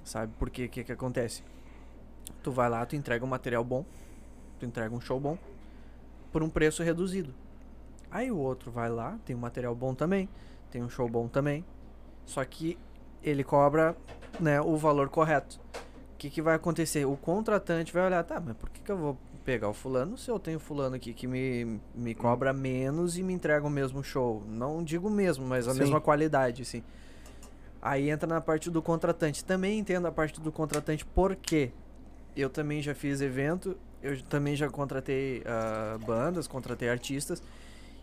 Sabe? Porque o que, que acontece? Tu vai lá, tu entrega um material bom, tu entrega um show bom, por um preço reduzido. Aí o outro vai lá, tem um material bom também, tem um show bom também. Só que ele cobra né, o valor correto. O que, que vai acontecer? O contratante vai olhar, tá, mas por que, que eu vou pegar o fulano se eu tenho fulano aqui que me, me cobra menos e me entrega o mesmo show? Não digo mesmo, mas a Sim. mesma qualidade, assim. Aí entra na parte do contratante. Também entendo a parte do contratante porque eu também já fiz evento, eu também já contratei ah, bandas, contratei artistas.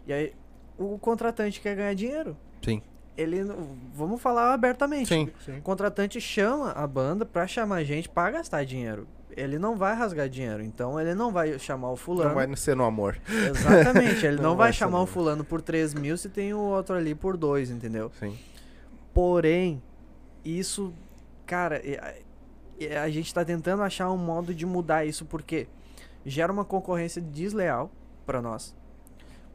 E aí o contratante quer ganhar dinheiro. Sim. Ele, não- vamos falar abertamente. Sim. Sim. O contratante chama a banda pra chamar a gente pra gastar dinheiro. Ele não vai rasgar dinheiro, então ele não vai chamar o fulano. Não vai ser no amor. Exatamente, ele não, Não vai, vai chamar o fulano por 3 mil se tem o outro ali por 2, entendeu? Sim. Porém, isso, cara, é- é- a gente tá tentando achar um modo de mudar isso porque gera uma concorrência desleal pra nós.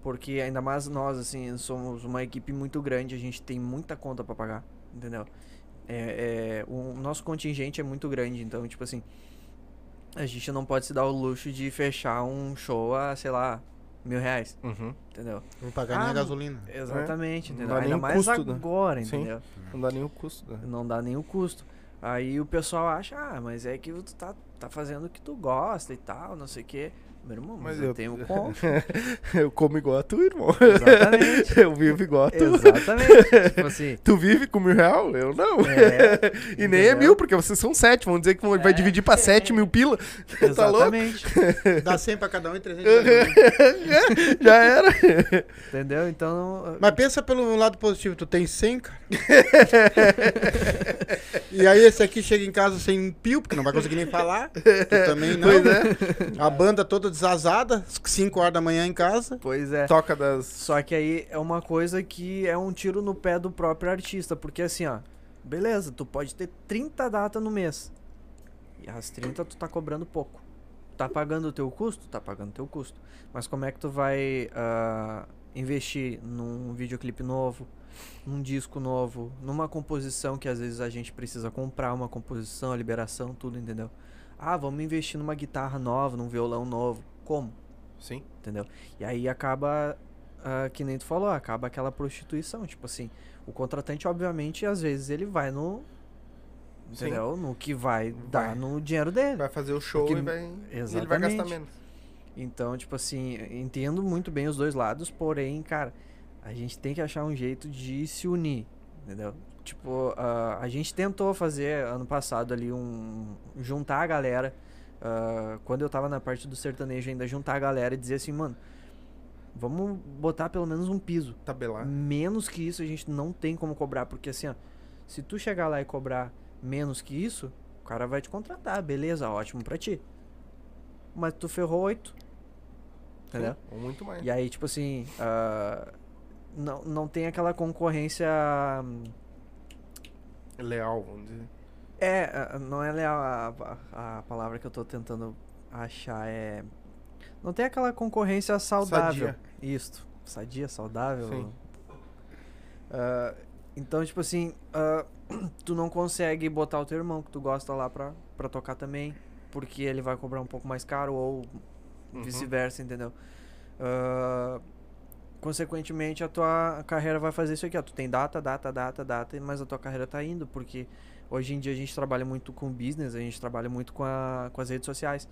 Porque ainda mais nós, assim, somos uma equipe muito grande, a gente tem muita conta pra pagar, entendeu? É, é, o nosso contingente é muito grande, então, tipo assim, a gente não pode se dar o luxo de fechar um show a, sei lá, mil reais, Uhum. entendeu? Não pagar nem Ah, a gasolina. Exatamente, Não entendeu? dá Ainda nem o mais custo, né? agora, Sim. entendeu? Não dá nem o custo. Né? Não dá nem o custo. Aí o pessoal acha, ah, mas é que tu tá, tá fazendo o que tu gosta e tal, não sei o quê. Meu irmão, mas, Mas eu, eu- tenho como. Eu como igual a tu, irmão. Exatamente. Eu vivo igual a tu. Exatamente. tipo assim. Tu vive com mil real? Eu não. É, e nem é mil, porque vocês são sete. Vamos dizer que vai É. dividir pra sete mil pila. tá? Exatamente. Dá 100 pra cada um e 300 pra cada um. Já era. Entendeu? Então. Mas pensa pelo lado positivo, tu tem 100, cara. e aí esse aqui chega em casa sem um pio, porque não vai conseguir nem falar. Tu também não. Pois é. A banda toda desazada, 5 horas da manhã em casa. Pois é. Toca das. Só que aí é uma coisa que é um tiro no pé do próprio artista, porque assim, ó, beleza, tu pode ter 30 datas no mês. E as 30 tu tá cobrando pouco. Tá pagando o teu custo? Tá pagando o teu custo. Mas como é que tu vai ah, investir num videoclipe novo, num disco novo, numa composição que às vezes a gente precisa comprar uma composição, a liberação, tudo, entendeu? Ah, vamos investir numa guitarra nova, num violão novo. Como? Sim. entendeu? E aí acaba, ah, que nem tu falou, acaba aquela prostituição, tipo assim, o contratante, obviamente, às vezes ele vai no, Sim. entendeu? No que vai, dar Vai. no dinheiro dele. Vai fazer o show Porque- e vai. e ele vai Exatamente. gastar menos. Então, tipo assim, entendo muito bem os dois lados, porém, cara, a gente tem que achar um jeito de se unir, entendeu? Tipo, ah, a gente tentou fazer ano passado ali um. juntar a galera. ah, quando eu tava na parte do sertanejo, ainda juntar a galera e dizer assim, mano, vamos botar pelo menos um piso. Tabelar. Menos que isso a gente não tem como cobrar, porque assim, ó, se tu chegar lá e cobrar menos que isso, o cara vai te contratar, beleza, ótimo pra ti. Mas tu ferrou oito. Entendeu? Ou muito mais. E aí, tipo assim, ah, não, não tem aquela concorrência. Leal, vamos dizer. É, não é leal a, a, a palavra que eu tô tentando achar, é. Não tem aquela concorrência saudável. Sadia. Isso. Sadia, saudável. Sim. Ah, então, tipo assim, ah, tu não consegue botar o teu irmão que tu gosta lá pra, pra tocar também, porque ele vai cobrar um pouco mais caro, ou Uhum. vice-versa, entendeu? Ah, consequentemente, a tua carreira vai fazer isso aqui, ó. Tu tem data, data, data, data, mas a tua carreira tá indo, porque hoje em dia a gente trabalha muito com business, a gente trabalha muito com, a, com as redes sociais.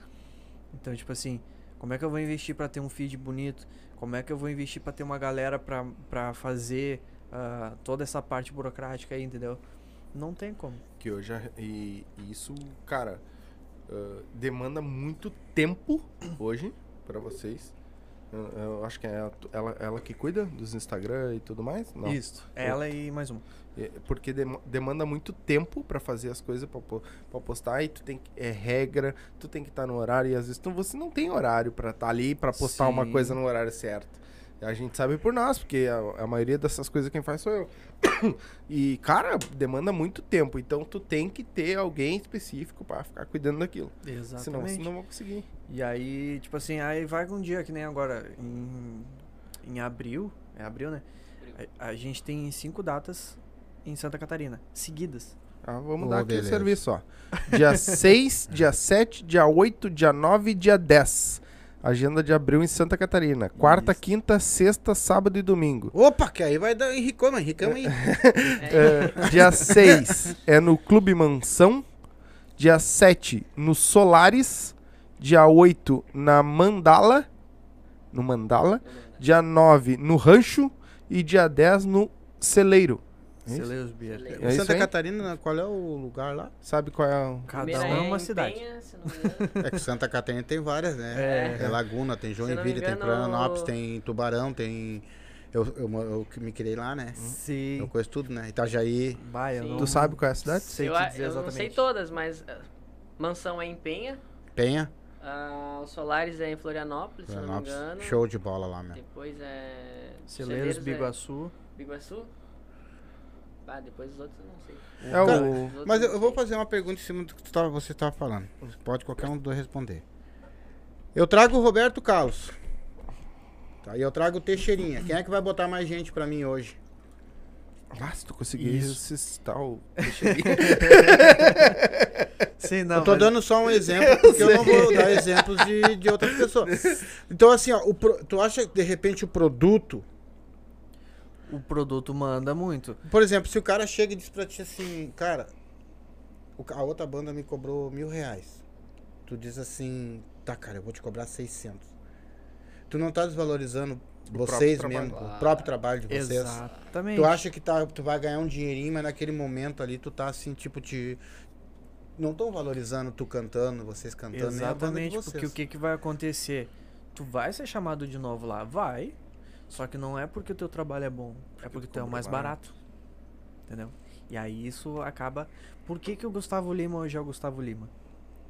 Então, tipo assim, como é que eu vou investir pra ter um feed bonito? Como é que eu vou investir pra ter uma galera pra fazer ah, toda essa parte burocrática aí, entendeu? Não tem como. Que hoje. E, isso, cara, ah, demanda muito tempo hoje pra vocês. Eu, eu acho que é a tu- ela, ela que cuida dos Instagram e tudo mais? Não. Isso. Ela e mais uma. É, Porque demo- demanda muito tempo pra fazer as coisas, pra postar, e tu tem que, é regra, tu tem que estar no horário, e às vezes tu, você não tem horário pra estar ali, pra postar uma Sim. coisa no horário certo. A gente sabe por nós, porque a, a maioria dessas coisas quem faz sou eu. e, cara, demanda muito tempo, então tu tem que ter alguém específico pra ficar cuidando daquilo. Senão Exatamente. você não vai conseguir. E aí, tipo assim, aí vai um dia que nem agora, em, em abril, é abril, né? A, a gente tem cinco datas em Santa Catarina, seguidas. Ah, vamos Ô, dar aqui o beleza. serviço, ó. Dia 6, dia 7, dia 8, dia 9 e dia 10. Agenda de abril em Santa Catarina. Quarta, Isso. quinta, sexta, sábado e domingo. Opa, que aí vai dar Henricoma, Henricoma aí. é, dia 6 é no Clube Mansão. Dia 7 no Solares. Dia 8 na Mandala. No Mandala. Dia 9 no Rancho. E dia 10 no Celeiro. É Celeiros Beer. É Santa Catarina, qual é o lugar lá? Sabe qual é o... Cada um é uma cidade. Penha, é que Santa Catarina tem várias, né? É, é Laguna, tem Joinville, tem Florianópolis, tem Tubarão, tem... Eu, eu, eu, me criei lá, né? Sim. Eu conheço tudo, né? Itajaí. Vai, não... Tu sabe qual é a cidade? Sei eu, eu não sei todas, mas uh, Mansão é em Penha. Penha. Uh, o Solares é em Florianópolis, Florianópolis, se não me engano. Show de bola lá mesmo. Depois é... Celeiros, Biguaçu. É... Biguaçu? Ah, depois os outros eu não sei. É Cara, o... Mas eu, eu, vou fazer uma pergunta em cima do que tu tava, você estava falando. Pode qualquer um dos dois responder. Eu trago o Roberto Carlos. Tá? E eu trago o Teixeirinha. Quem é que vai botar mais gente pra mim hoje? Ah, se tu conseguir ressuscitar o Sim, não, eu tô mas... dando só um exemplo, porque eu, eu não vou dar exemplos de, de outras pessoas. Então, assim, ó, o pro... tu acha que de repente o produto o produto manda muito. Por exemplo, se o cara chega e diz pra ti assim, cara, a outra banda me cobrou mil reais. Tu diz assim, tá, cara, eu vou te cobrar 600. Tu não tá desvalorizando o vocês mesmo, o próprio trabalho de vocês. Exatamente. Tu acha que tá, tu vai ganhar um dinheirinho, mas naquele momento ali tu tá assim, tipo, te. Não estão valorizando tu cantando, vocês cantando, Exatamente, porque o que, que vai acontecer? Tu vai ser chamado de novo lá? Vai. Só que não é porque o teu trabalho é bom, é porque tu é o mais barato. Entendeu? E aí isso acaba. Por que, que o Gustavo Lima hoje é o Gustavo Lima?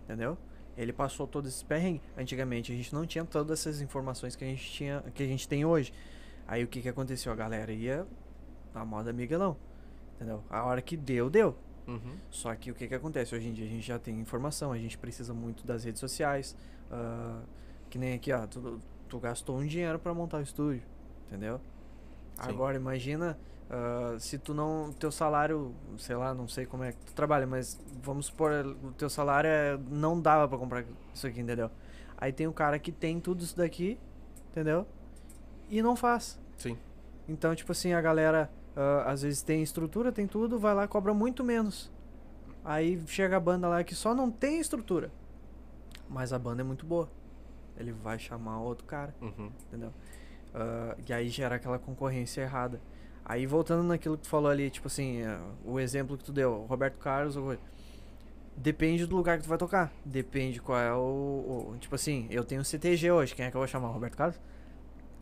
Entendeu? Ele passou todos esses perrengues. Antigamente a gente não tinha todas essas informações que a gente tinha, que a gente tem hoje. Aí o que que aconteceu? A galera ia na moda Miguelão. Entendeu? A hora que deu, deu. Uhum. Só que o que que acontece? Hoje em dia a gente já tem informação, a gente precisa muito das redes sociais. Uh, que nem aqui, ó, tu, tu gastou um dinheiro para montar o estúdio. Entendeu? Sim. Agora imagina uh, se tu não. Teu salário, sei lá, não sei como é que tu trabalha, mas vamos supor, o teu salário é, não dava para comprar isso aqui, entendeu? Aí tem o cara que tem tudo isso daqui, entendeu? E não faz. Sim. Então, tipo assim, a galera uh, às vezes tem estrutura, tem tudo, vai lá cobra muito menos. Aí chega a banda lá que só não tem estrutura. Mas a banda é muito boa. Ele vai chamar outro cara. Uhum. Entendeu? Uh, e aí gera aquela concorrência errada. Aí voltando naquilo que tu falou ali, tipo assim, uh, o exemplo que tu deu, Roberto Carlos, depende do lugar que tu vai tocar. Depende qual é o, o, Tipo assim, eu tenho CTG hoje, quem é que eu vou chamar? Roberto Carlos?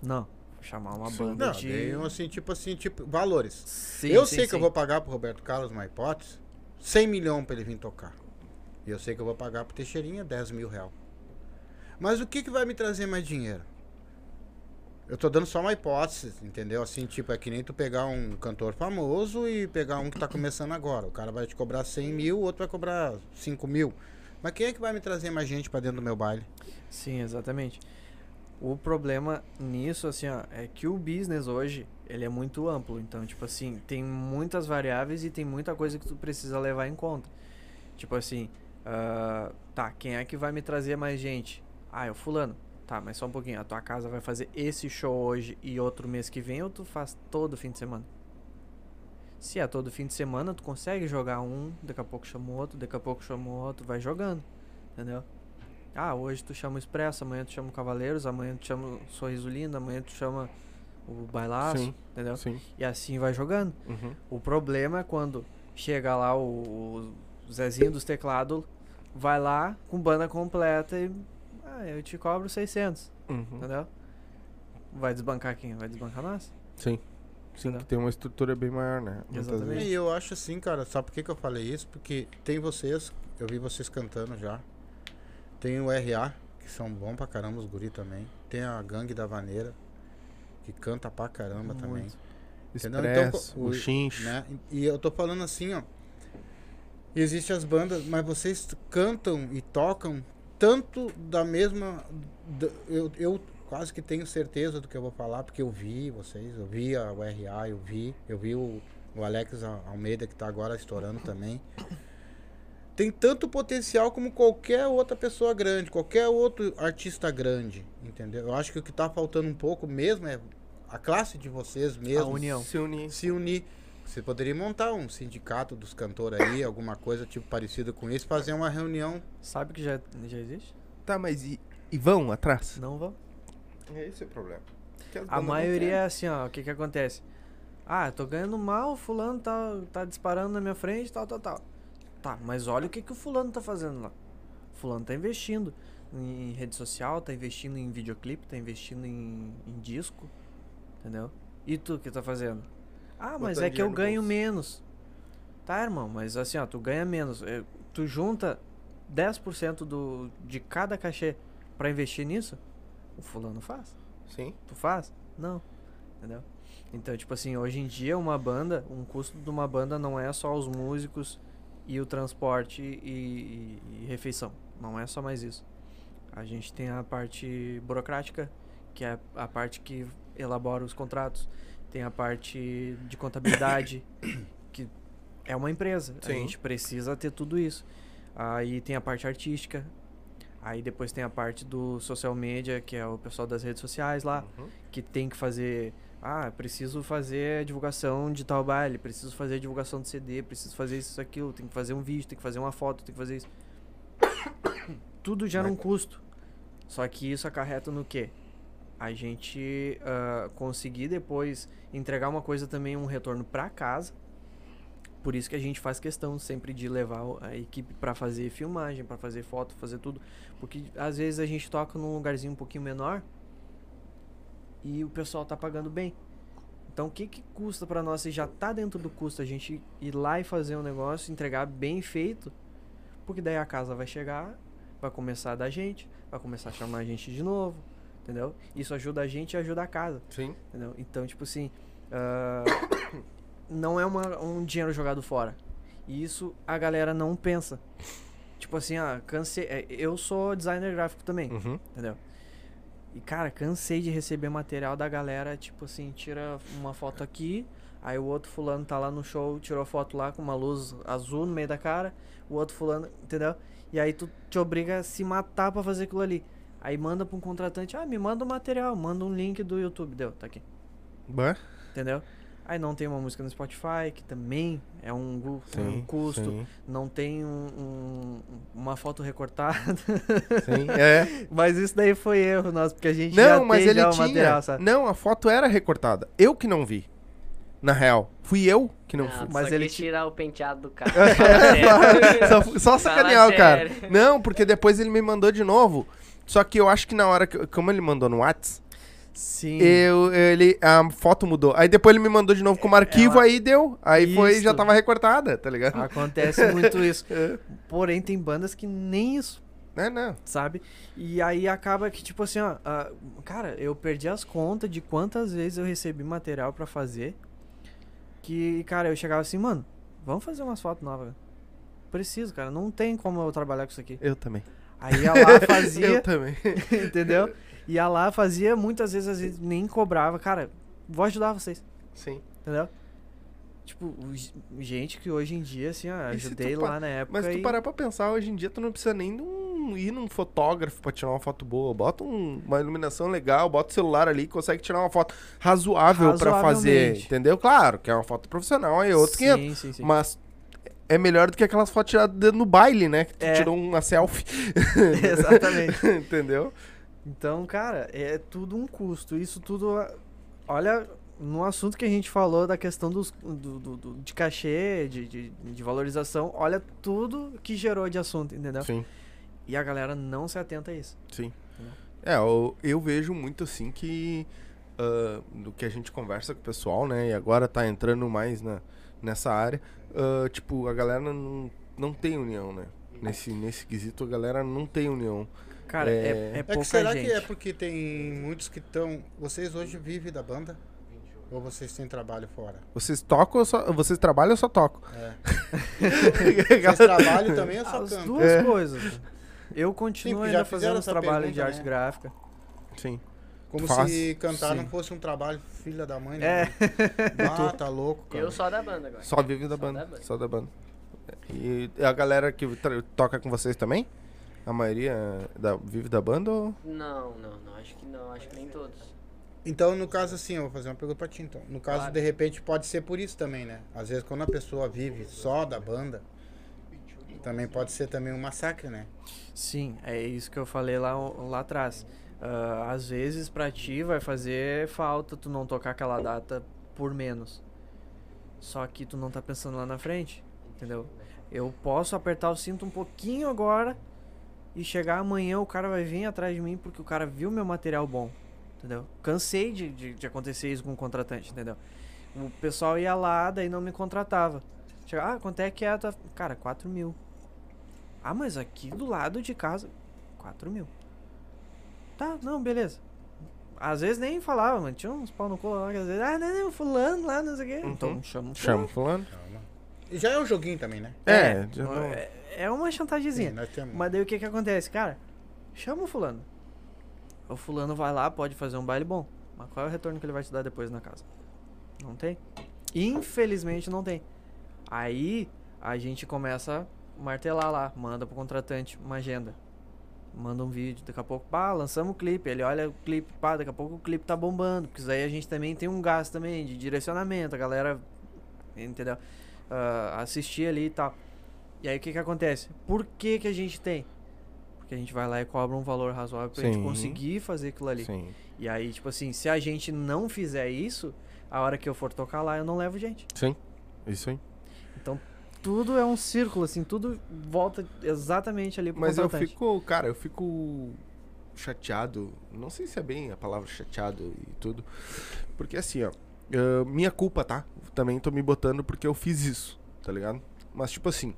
Não. Vou chamar uma sim, banda não, de. assim, tipo assim, tipo, valores. Sim, eu sim, sei que eu vou pagar pro Roberto Carlos, uma hipótese, 100 milhões pra ele vir tocar. E eu sei que eu vou pagar pro Teixeirinha 10 mil reais. Mas o que, que vai me trazer mais dinheiro? Eu tô dando só uma hipótese, entendeu? Assim, tipo, é que nem tu pegar um cantor famoso e pegar um que tá começando agora. O cara vai te cobrar 100 mil, o outro vai cobrar 5 mil. Mas quem é que vai me trazer mais gente para dentro do meu baile? Sim, exatamente. O problema nisso, assim, ó, é que o business hoje, ele é muito amplo. Então, tipo assim, tem muitas variáveis e tem muita coisa que tu precisa levar em conta. Tipo assim, uh, tá, quem é que vai me trazer mais gente? Ah, é o fulano. Tá, mas só um pouquinho. A tua casa vai fazer esse show hoje e outro mês que vem ou tu faz todo fim de semana? Se é todo fim de semana, tu consegue jogar um, daqui a pouco chama outro, daqui a pouco chama outro, vai jogando. Entendeu? Ah, hoje tu chama o Expresso, amanhã tu chama o Cavaleiros, amanhã tu chama o Sorriso Lindo, amanhã tu chama o Bailaço, sim, entendeu? Sim. E assim vai jogando. Uhum. O problema é quando chega lá o, o Zezinho dos teclados, vai lá com banda completa e ah, eu te cobro 600. Uhum. Entendeu? Vai desbancar quem? Vai desbancar nós? Sim. Sim, que tem uma estrutura bem maior, né? Exatamente. E eu acho assim, cara, sabe por que, que eu falei isso? Porque tem vocês, eu vi vocês cantando já. Tem o RA, que são bons pra caramba, os guri também. Tem a Gangue da Vaneira, que canta pra caramba Muito. também. Entendeu? Então, o, o Xinx. Né? E eu tô falando assim, ó. Existem as bandas, mas vocês cantam e tocam tanto da mesma. Eu, eu quase que tenho certeza do que eu vou falar, porque eu vi vocês, eu vi a URA, eu vi, eu vi o, o Alex Almeida que está agora estourando também. tem tanto potencial como qualquer outra pessoa grande, qualquer outro artista grande, entendeu? Eu acho que o que tá faltando um pouco mesmo é a classe de vocês mesmo. A união. Se unir. Se unir. Você poderia montar um sindicato dos cantores aí, alguma coisa tipo parecida com isso, fazer uma reunião. Sabe que já, já existe? Tá, mas e, e vão atrás? Não vão. É esse o problema. A maioria é assim, ó, o que que acontece? Ah, tô ganhando mal, fulano tá, tá disparando na minha frente, tal, tal, tal. Tá, mas olha o que, que o fulano tá fazendo lá. O fulano tá investindo em rede social, tá investindo em videoclipe, tá investindo em, em disco, entendeu? E tu que tá fazendo? Ah, mas é que eu ganho bolso. menos. Tá, irmão, mas assim, ó, tu ganha menos. É, tu junta 10% do, de cada cachê para investir nisso, o fulano faz. Sim. Tu faz? Não. Entendeu? Então, tipo assim, hoje em dia uma banda, um custo de uma banda não é só os músicos e o transporte e, e, e, refeição. Não é só mais isso. A gente tem a parte burocrática, que é a parte que elabora os contratos. Tem a parte de contabilidade, que é uma empresa. Sim. A gente precisa ter tudo isso. Aí tem a parte artística. Aí depois tem a parte do social media, que é o pessoal das redes sociais lá, uhum. que tem que fazer ah, preciso fazer divulgação de tal baile, preciso fazer divulgação de CD, preciso fazer isso, aquilo, tem que fazer um vídeo, tem que fazer uma foto, tem que fazer isso. Tudo gera um custo. Só que isso acarreta no quê? A gente uh, conseguir depois entregar uma coisa também, um retorno para casa. Por isso que a gente faz questão sempre de levar a equipe para fazer filmagem, para fazer foto, fazer tudo. Porque às vezes a gente toca num lugarzinho um pouquinho menor e o pessoal tá pagando bem. Então, o que que custa para nós? Se já tá dentro do custo a gente ir lá e fazer um negócio, entregar bem feito, porque daí a casa vai chegar, vai começar a dar gente, vai começar a chamar a gente de novo, entendeu? Isso ajuda a gente e ajuda a casa. Sim. Entendeu? Então, tipo assim, uh, não é uma, um dinheiro jogado fora. E isso a galera não pensa. Tipo assim, ah, cansei. É, eu sou designer gráfico também, uhum. entendeu? E, cara, cansei de receber material da galera, tipo assim, tira uma foto aqui, aí o outro fulano tá lá no show, tirou foto lá com uma luz azul no meio da cara, o outro fulano, entendeu? E aí tu te obriga a se matar para fazer aquilo ali. Aí manda pra um contratante, ah, me manda o um material, manda um link do YouTube, deu, tá aqui. Bah. Entendeu? Aí não tem uma música no Spotify, que também é um, sim, um custo. Sim. Não tem um, um, uma foto recortada. Sim, é. mas isso daí foi erro nosso, porque a gente não, já mas tem ele já tinha. Material, sabe? Não, a foto era recortada. Eu que não vi. Na real. Fui eu que não, não fui. Mas ele tirar o penteado do cara. só, só sacanear o cara. Não, porque depois ele me mandou de novo. Só que eu acho que na hora que. Como ele mandou no WhatsApp Sim. Eu, ele, a foto mudou. Aí depois ele me mandou de novo como arquivo, Ela... aí deu. Aí isso. foi já tava recortada, tá ligado? Acontece muito isso. é. Porém, tem bandas que nem isso. É, não. Sabe? E aí acaba que, tipo assim, ó. Uh, cara, eu perdi as contas de quantas vezes eu recebi material para fazer. Que, cara, eu chegava assim, mano, vamos fazer umas fotos novas. Preciso, cara. Não tem como eu trabalhar com isso aqui. Eu também. Aí ia lá, fazia. eu também. entendeu? Ia lá, fazia, muitas vezes, às vezes nem cobrava. Cara, vou ajudar vocês. Sim. Entendeu? Tipo, gente que hoje em dia, assim, ó, ajudei lá na época. Mas tu e... parar pra pensar, hoje em dia tu não precisa nem ir num fotógrafo pra tirar uma foto boa. Bota um, uma iluminação legal, bota o celular ali consegue tirar uma foto razoável pra fazer. Entendeu? Claro, que é uma foto profissional, aí outro sim, 500. Sim, sim. Mas é melhor do que aquelas fotos tiradas no baile, né? Que tu é. tirou uma selfie. Exatamente. Entendeu? Então, cara, é tudo um custo. Isso tudo. Olha, no assunto que a gente falou da questão dos, do, do, do de cachê, de, de, de, valorização, olha tudo que gerou de assunto, entendeu? Sim. E a galera não se atenta a isso. Sim. É, eu, eu vejo muito assim que. Uh, do que a gente conversa com o pessoal, né? E agora tá entrando mais na, nessa área. Uh, tipo, a galera não, não tem união, né? Nesse, nesse quesito, a galera não tem união. Cara, é, é, é pouca é que será gente. que é porque tem muitos que estão. Vocês hoje vivem da banda? Ou vocês têm trabalho fora? Vocês tocam ou só. Vocês trabalham ou só tocam? É. vocês trabalham também ou só As cantam? duas é. coisas. Eu continuo Sim, ainda fazendo os trabalhos de arte né? gráfica. Sim. Como Faz. se cantar Sim. não fosse um trabalho filha da mãe, né? É. Ah, tá louco, cara. Eu só da banda agora. Só vive da, banda, da banda. Só da banda. E a galera que toca com vocês também? A maioria da, vive da banda ou... Não, não, não. Acho que não. Acho que nem todos. Então, no caso assim, eu vou fazer uma pergunta pra ti, então. No caso, Claro. de repente, pode ser por isso também, né? Às vezes, quando a pessoa vive só da banda, também pode ser também um massacre, né? Sim, é isso que eu falei lá, lá atrás. Ah, às vezes pra ti vai fazer falta tu não tocar aquela data por menos. Só que tu não tá pensando lá na frente, entendeu? Eu posso apertar o cinto um pouquinho agora e chegar amanhã o cara vai vir atrás de mim porque o cara viu meu material bom, entendeu? Cansei de, de, de acontecer isso com o contratante, entendeu? O pessoal ia lá, daí não me contratava. Ah, quanto é que é? a tua-" Cara, 4 mil. Ah, mas aqui do lado de casa, 4 mil. Tá, não, beleza. Às vezes nem falava, mano. Tinha uns pau no colo lá, que às vezes, ah, não, não, fulano lá, não sei o quê. Uhum. Então chama o Chama fulano. fulano? E já é um joguinho também, né? É, já não- é, é uma chantagemzinha. Sim, temos. Mas daí o que que acontece? Cara, chama o fulano. O fulano vai lá, pode fazer um baile bom. Mas qual é o retorno que ele vai te dar depois na casa? Não tem. Infelizmente não tem. Aí a gente começa a martelar lá, manda pro contratante uma agenda. Manda um vídeo, daqui a pouco, pá, lançamos o clipe. Ele olha o clipe, pá, daqui a pouco o clipe tá bombando. Porque isso aí a gente também tem um gasto também de direcionamento, a galera, entendeu? Ah, assistir ali e tal. E aí o que que acontece? Por que que a gente tem? Porque a gente vai lá e cobra um valor razoável pra gente Sim. conseguir fazer aquilo ali. Sim. E aí, tipo assim, se a gente não fizer isso, a hora que eu for tocar lá, eu não levo gente. Sim. Isso aí. Então, tudo é um círculo, assim, tudo volta exatamente ali pro Mas eu fico, cara, eu fico chateado. Não sei se é bem a palavra chateado e tudo. Porque assim, ó. ah, minha culpa, tá? Também tô me botando porque eu fiz isso, tá ligado? Mas tipo assim.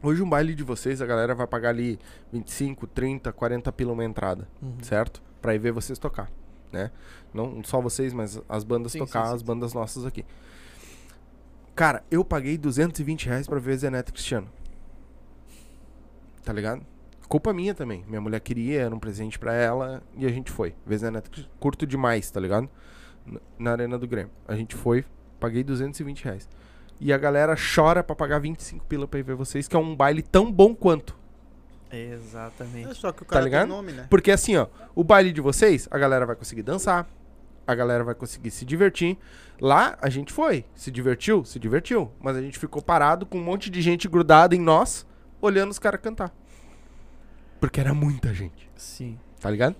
Hoje um baile de vocês, a galera vai pagar ali 25, 30, 40 pila uma entrada, Uhum. certo? Pra ir ver vocês tocar, né? Não só vocês, mas as bandas Sim, tocar, sim, sim, as bandas nossas aqui. Cara, eu paguei 220 reais pra ver Zeneto Cristiano. Tá ligado? Culpa minha também. Minha mulher queria, era um presente pra ela e a gente foi. Ver Zeneto Cristiano. Curto demais, tá ligado? Na Arena do Grêmio. A gente foi, paguei 220 reais. E a galera chora pra pagar 25 pila pra ir ver vocês, que é um baile tão bom quanto. Exatamente. É só que o cara ligado? tem nome, né? Porque assim, ó, o baile de vocês, a galera vai conseguir dançar, a galera vai conseguir se divertir. Lá a gente foi, se divertiu, se divertiu, mas a gente ficou parado com um monte de gente grudada em nós, olhando os caras cantar. Porque era muita gente, Sim. tá ligado?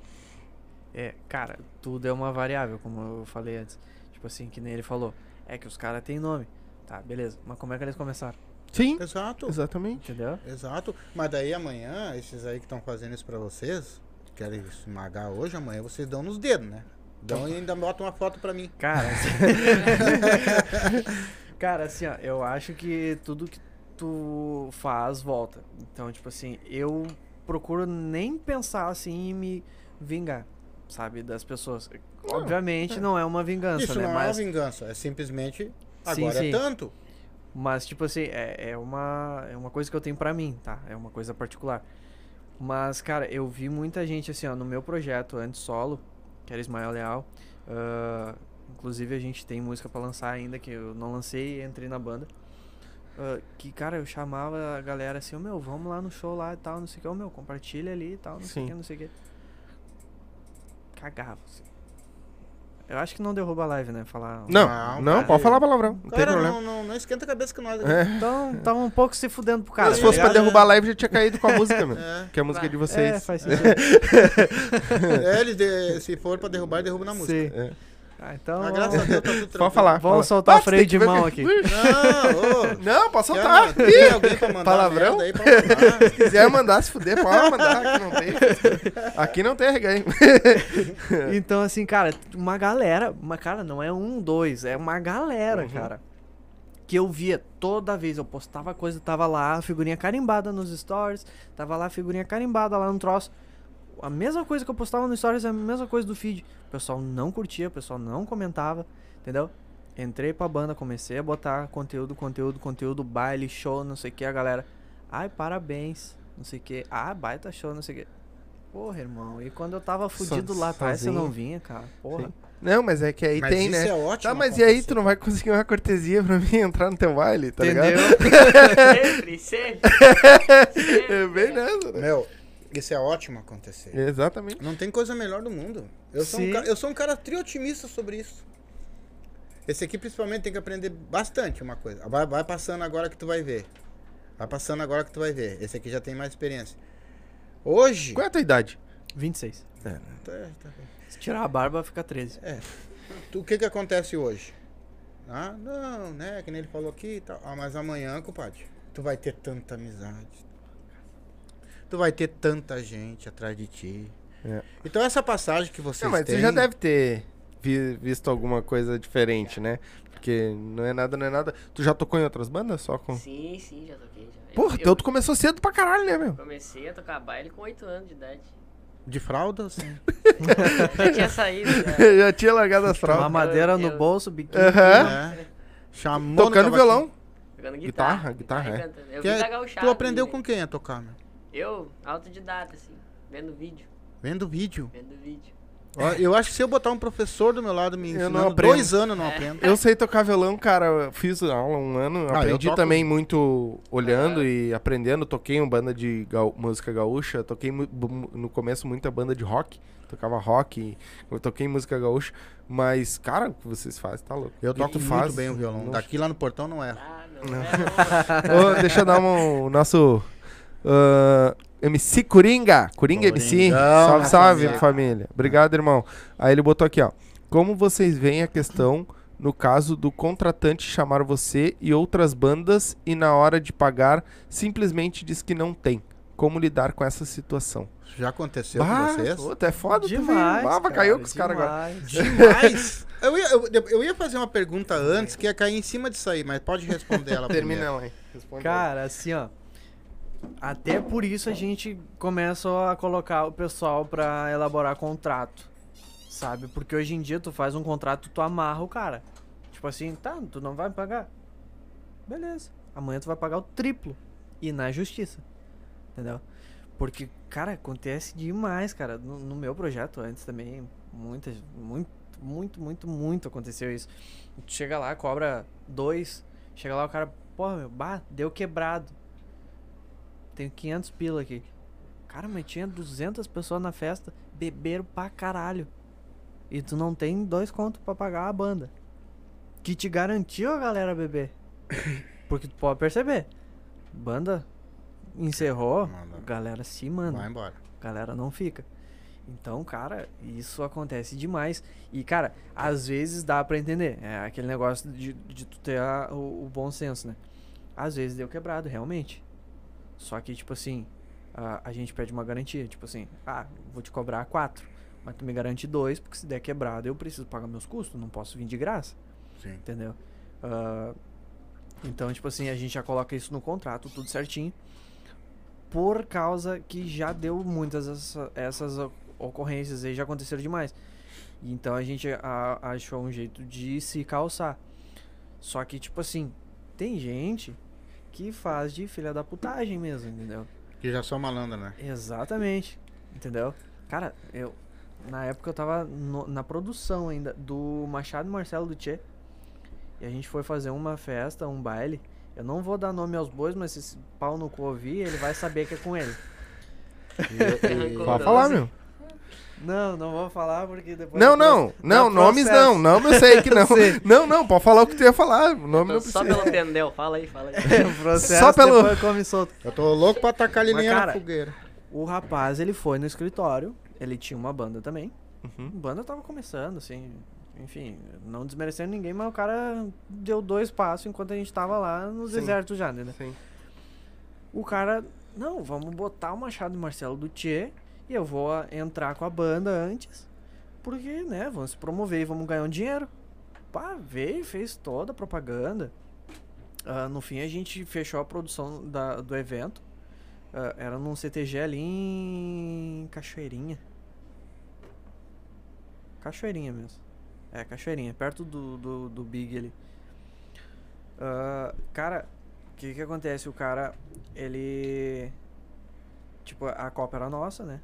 É, cara, tudo é uma variável, como eu falei antes. Tipo assim, que nem ele falou. É que os caras têm nome. Tá, beleza. Mas como é que eles começaram? Sim, Exato. exatamente. Entendeu? Exato. Mas daí amanhã, esses aí que estão fazendo isso pra vocês, querem esmagar hoje, amanhã vocês dão nos dedos, né? Dão e ainda botam uma foto pra mim. Cara, cara, assim, ó, eu acho que tudo que tu faz volta. Então, tipo assim, eu procuro nem pensar assim em me vingar, sabe, das pessoas. Não, Obviamente não é uma vingança, Isso né? não é Mas, uma vingança, é simplesmente Sim, agora sim. é tanto. mas tipo assim, é, é uma é uma coisa que eu tenho pra mim, tá? É uma coisa particular. Mas, cara, eu vi muita gente assim, ó, no meu projeto antes solo, que era Ismael Leal. ah, inclusive a gente tem música pra lançar ainda, que eu não lancei e entrei na banda. ah, que, cara, eu chamava a galera assim, ô meu, vamos lá no show lá e tal, não sei o que, ô meu, compartilha ali e tal, não sei o Sim. que, não sei o que. Cagava, assim. Eu acho que não derruba a live, né? Falar. Não, Não, não, cara. pode falar palavrão, não tem Cara, problema. não, não, não esquenta a cabeça com nós aqui. É. Então, tava um pouco se fudendo pro cara. Se tá fosse pra derrubar a live, já tinha caído com a música, meu. É. Que é a música de É, vocês. faz sentido. É, eles de- se for pra derrubar, derruba na música. Sim. Ah, então. Mas graças a Deus tá tudo. Pode falar. Vamos fala. soltar Ah, o freio de ver- mão aqui. Não, ô. Não, pode soltar. Tem alguém pra mandar Palavrão? merda aí pra mandar. Se quiser mandar se fuder, pode mandar. Aqui não tem. Aqui não tem. Então, assim, cara, uma galera. Uma, cara, não é um, dois, é uma galera, Uhum. cara. Que eu via toda vez, eu postava coisa, tava lá a figurinha carimbada nos stories, tava lá a figurinha carimbada lá no troço. A mesma coisa que eu postava no stories é a mesma coisa do feed. O pessoal não curtia, o pessoal não comentava, entendeu? Entrei pra banda, comecei a botar conteúdo, conteúdo, conteúdo, baile, show, não sei o que, a galera. Ai, parabéns, não sei o que. Ah, baita show, não sei o que. Porra, irmão. E quando eu tava fudido lá atrás, você não vinha, cara. Porra. Sim. Não, mas é que aí mas tem, isso né? É ótimo tá, mas e aí tu não vai conseguir uma cortesia pra mim entrar no teu baile, tá Entendeu? ligado? sempre, sempre. É bem nessa, né? Meu, isso é ótimo acontecer. Exatamente. Não tem coisa melhor do mundo. Eu sou, um cara, eu sou um cara triotimista sobre isso. Esse aqui principalmente tem que aprender bastante uma coisa. Vai, vai passando agora que tu vai ver. Vai passando agora que tu vai ver. Esse aqui já tem mais experiência. Hoje. Qual é a tua idade? 26. É, Tá- tá- Se tirar a barba, fica 13. tu- o que que acontece hoje? Ah, não, né? Que nem ele falou aqui e tal. Ah, mas amanhã, compadre, tu vai ter tanta amizade. Tu vai ter tanta gente atrás de ti. É. Então essa passagem que vocês Não, mas têm... tu já deve ter vi- visto alguma coisa diferente, né? Porque não é nada, não é nada. Tu já tocou em outras bandas? Só com. Sim, sim, já toquei. Já. Porra, eu, então tu começou cedo pra caralho, né, meu? comecei a tocar baile com 8 anos de idade. De fralda, assim. Já tinha saído. Já. já tinha largado as Uma fraldas. madeira no eu- bolso, biquíni. Aham. É. Chamou Tocando violão. Jogando Guitarra, guitarra. guitarra, e é. Eu Que é- tu aprendeu né? com quem a tocar, meu? Eu, autodidata, assim, vendo vídeo, Vendo vídeo. vendo vídeo. Ó, Eu acho que se eu botar um professor do meu lado me Eu não ensinando, aprendo. dois anos eu não aprendo. Eu sei tocar violão, cara. eu Fiz aula um ano. Ah, eu aprendi toco- também muito olhando e aprendendo. Toquei em banda de música gaúcha. Toquei mu- bu- no começo muita banda de rock. Tocava rock. Eu toquei em música gaúcha. Mas, cara, o que vocês fazem, tá louco. Eu que toco tu muito faz, bem o violão. não- Daqui lá no portão não erro. Ah, não, Não. é, Ô, deixa eu dar um, o nosso ah, MC Coringa. Coringa MC. Salve, salve, família. família. Obrigado, irmão. Aí ele botou aqui, ó. Como vocês veem a questão no caso do contratante chamar você e outras bandas e na hora de pagar simplesmente diz que não tem? Como lidar com essa situação? Já aconteceu Bah, com vocês? puta, é foda Demais. também. Bava, caiu com os caras agora. demais. Demais! eu, ia, eu, eu ia fazer uma pergunta antes que ia cair em cima disso aí, mas pode responder ela Termina ela aí. Responde Cara, assim, ó. Até por isso a gente começa a colocar o pessoal pra elaborar contrato. Sabe? Porque hoje em dia tu faz um contrato, tu amarra o cara. Tipo assim, tá, tu não vai me pagar. Beleza. Amanhã tu vai pagar o triplo. E na justiça. Entendeu? Porque, cara, acontece demais, cara. No, no meu projeto antes também, muitas, muito, muito, muito, muito aconteceu isso. Tu chega lá, cobra dois. Chega lá, o cara, porra, meu, bah, deu quebrado. Tenho 500 pila aqui. Cara, mas tinha 200 pessoas na festa, beberam pra caralho. E tu não tem dois contos pra pagar a banda. Que te garantiu a galera beber. Porque tu pode perceber. Banda encerrou, Manda. galera se manda Vai embora. galera não fica. Então, cara, isso acontece demais. E, cara, às vezes dá pra entender. É aquele negócio de, de tu ter a- o, o bom senso, né? Às vezes deu quebrado, realmente. Só que, tipo assim, a, a gente pede uma garantia. Tipo assim, ah, vou te cobrar quatro. Mas tu me garante dois, porque se der quebrado eu preciso pagar meus custos. Não posso vir de graça Sim. entendeu? Ah, então, tipo assim, a gente já coloca isso no contrato, tudo certinho. Por causa que já deu muitas essa- essas ocorrências aí, já aconteceram demais. Então a gente a- achou um jeito de se calçar. Só que, tipo assim, tem gente que faz de filha da putagem mesmo, entendeu? Que já sou malandro, né? Exatamente. Entendeu? Cara, eu. Na época eu tava no- na produção ainda do Machado Marcelo do Tchê. E a gente foi fazer uma festa, um baile. Eu não vou dar nome aos bois, mas se esse pau no cu ouvir, ele vai saber que é com ele. Pode falar, meu. Não, não vou falar porque depois. Não, não, não, nomes não, nome eu sei que não. sei. Não, não, pode falar o que tu ia falar, o nome Tô não só precisa. pelo tendel, fala aí, fala aí. o processo Só pelo- depois come solto. Eu tô louco pra tacar Mas, linha cara, na fogueira. O rapaz, ele foi no escritório, ele tinha uma banda também. Uhum. A banda tava começando, assim. Enfim, não desmerecendo ninguém, mas o cara deu dois passos enquanto a gente tava lá no Sim. deserto já, né? Sim. O cara, não, vamos botar o Machado Marcelo do Tchê e eu vou ah, entrar com a banda antes. Porque, né, vamos se promover e vamos ganhar um dinheiro. Pá, veio, fez toda a propaganda. Ah, no fim, a gente fechou a produção da, do evento. Ah, era num CTG ali em Cachoeirinha. Cachoeirinha mesmo. É, Cachoeirinha, perto do, do, do Big ali. Ah, cara, o que que acontece? O cara, ele. Tipo, a Copa era nossa, né?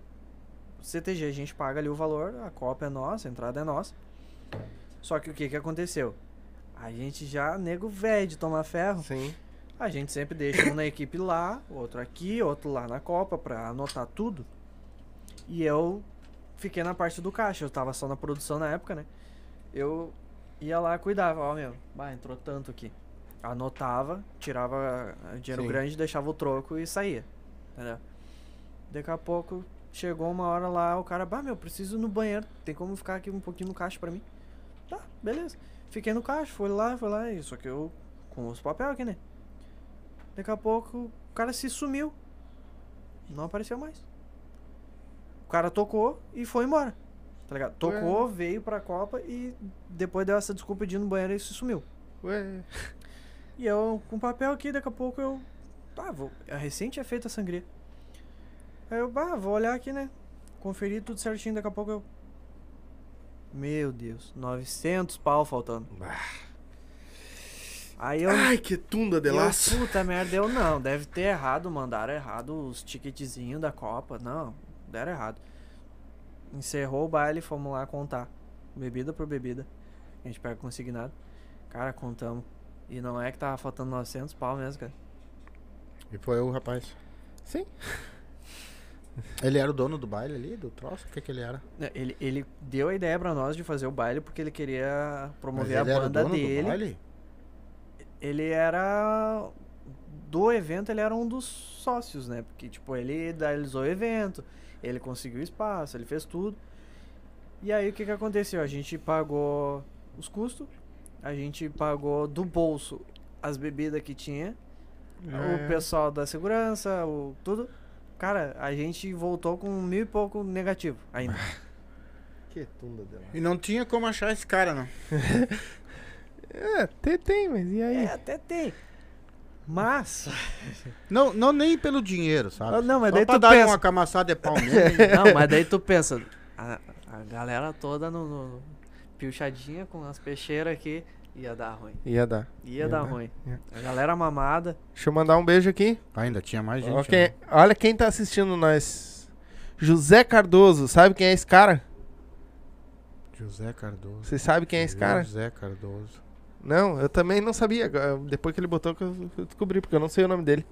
CTG a gente paga ali o valor, a copa é nossa, a entrada é nossa. Só que o que que aconteceu? A gente já, nego velho de tomar ferro. Sim. A gente sempre deixa um na equipe lá, outro aqui, outro lá na Copa pra anotar tudo. E eu fiquei na parte do caixa, eu tava só na produção na época, né? Eu ia lá cuidava, ó, meu, bah, entrou tanto aqui. Anotava, tirava dinheiro Sim. grande, deixava o troco e saía. Entendeu? Daqui a pouco chegou uma hora lá, o cara, bah, meu, preciso ir no banheiro, tem como ficar aqui um pouquinho no caixa pra mim? Tá, beleza. Fiquei no caixa, fui lá, fui lá, só que eu com os papéis aqui, né? Daqui a pouco o cara se sumiu. Não apareceu mais. O cara tocou e foi embora. Tá ligado? Tocou, veio pra Copa e depois deu essa desculpa de ir no banheiro e se sumiu. Ué. E eu com papel aqui, daqui a pouco eu. Tá, vou. A recente é feita a sangria. Aí eu, bah, vou olhar aqui, né? Conferir tudo certinho, daqui a pouco eu. Meu Deus, 900 pau faltando. Aí eu. Ai, que tunda de laço. puta merda, eu não. Deve ter errado, mandaram errado os ticketzinhos da Copa. Não, deram errado. Encerrou o baile, fomos lá contar. Bebida por bebida. A gente pega consignado. Cara, contamos. E não é que tava faltando 900 pau mesmo, cara. E foi o rapaz. Sim. Ele era o dono do baile ali, do troço? O que que ele era? É, Ele, ele deu a ideia pra nós de fazer o baile porque ele queria Mas promover ele a era o banda dono do dele. baile? Ele era. Do evento, ele era um dos sócios, né? Porque, tipo, ele idealizou o evento, ele conseguiu espaço, ele fez tudo. E aí, o que que aconteceu? A gente pagou os custos, a gente pagou do bolso as bebidas que tinha, É. o pessoal da segurança, o tudo. Cara, a gente voltou com mil e pouco negativo ainda. Que tunda de laço. E não tinha como achar esse cara, não. É, tem, tem, mas e aí? É, até tem. Mas. Não, não nem pelo dinheiro, sabe? Ah, não, mas Só daí pra tu dar pensa- uma camaçada de pau nele. Não, mas daí tu pensa, a, a galera toda no, no pilchadinha com as peixeiras aqui, ia dar ruim. Ia dar. Ia, Ia dar dar, ruim. ia. A galera mamada. Deixa eu mandar um beijo aqui. Ainda tinha mais gente. Né? olha quem tá assistindo nós. José Cardoso, sabe quem é esse cara? José Cardoso. Você sabe quem é esse cara? José Cardoso. Não, eu também não sabia. Depois que ele botou que eu descobri, porque eu não sei o nome dele.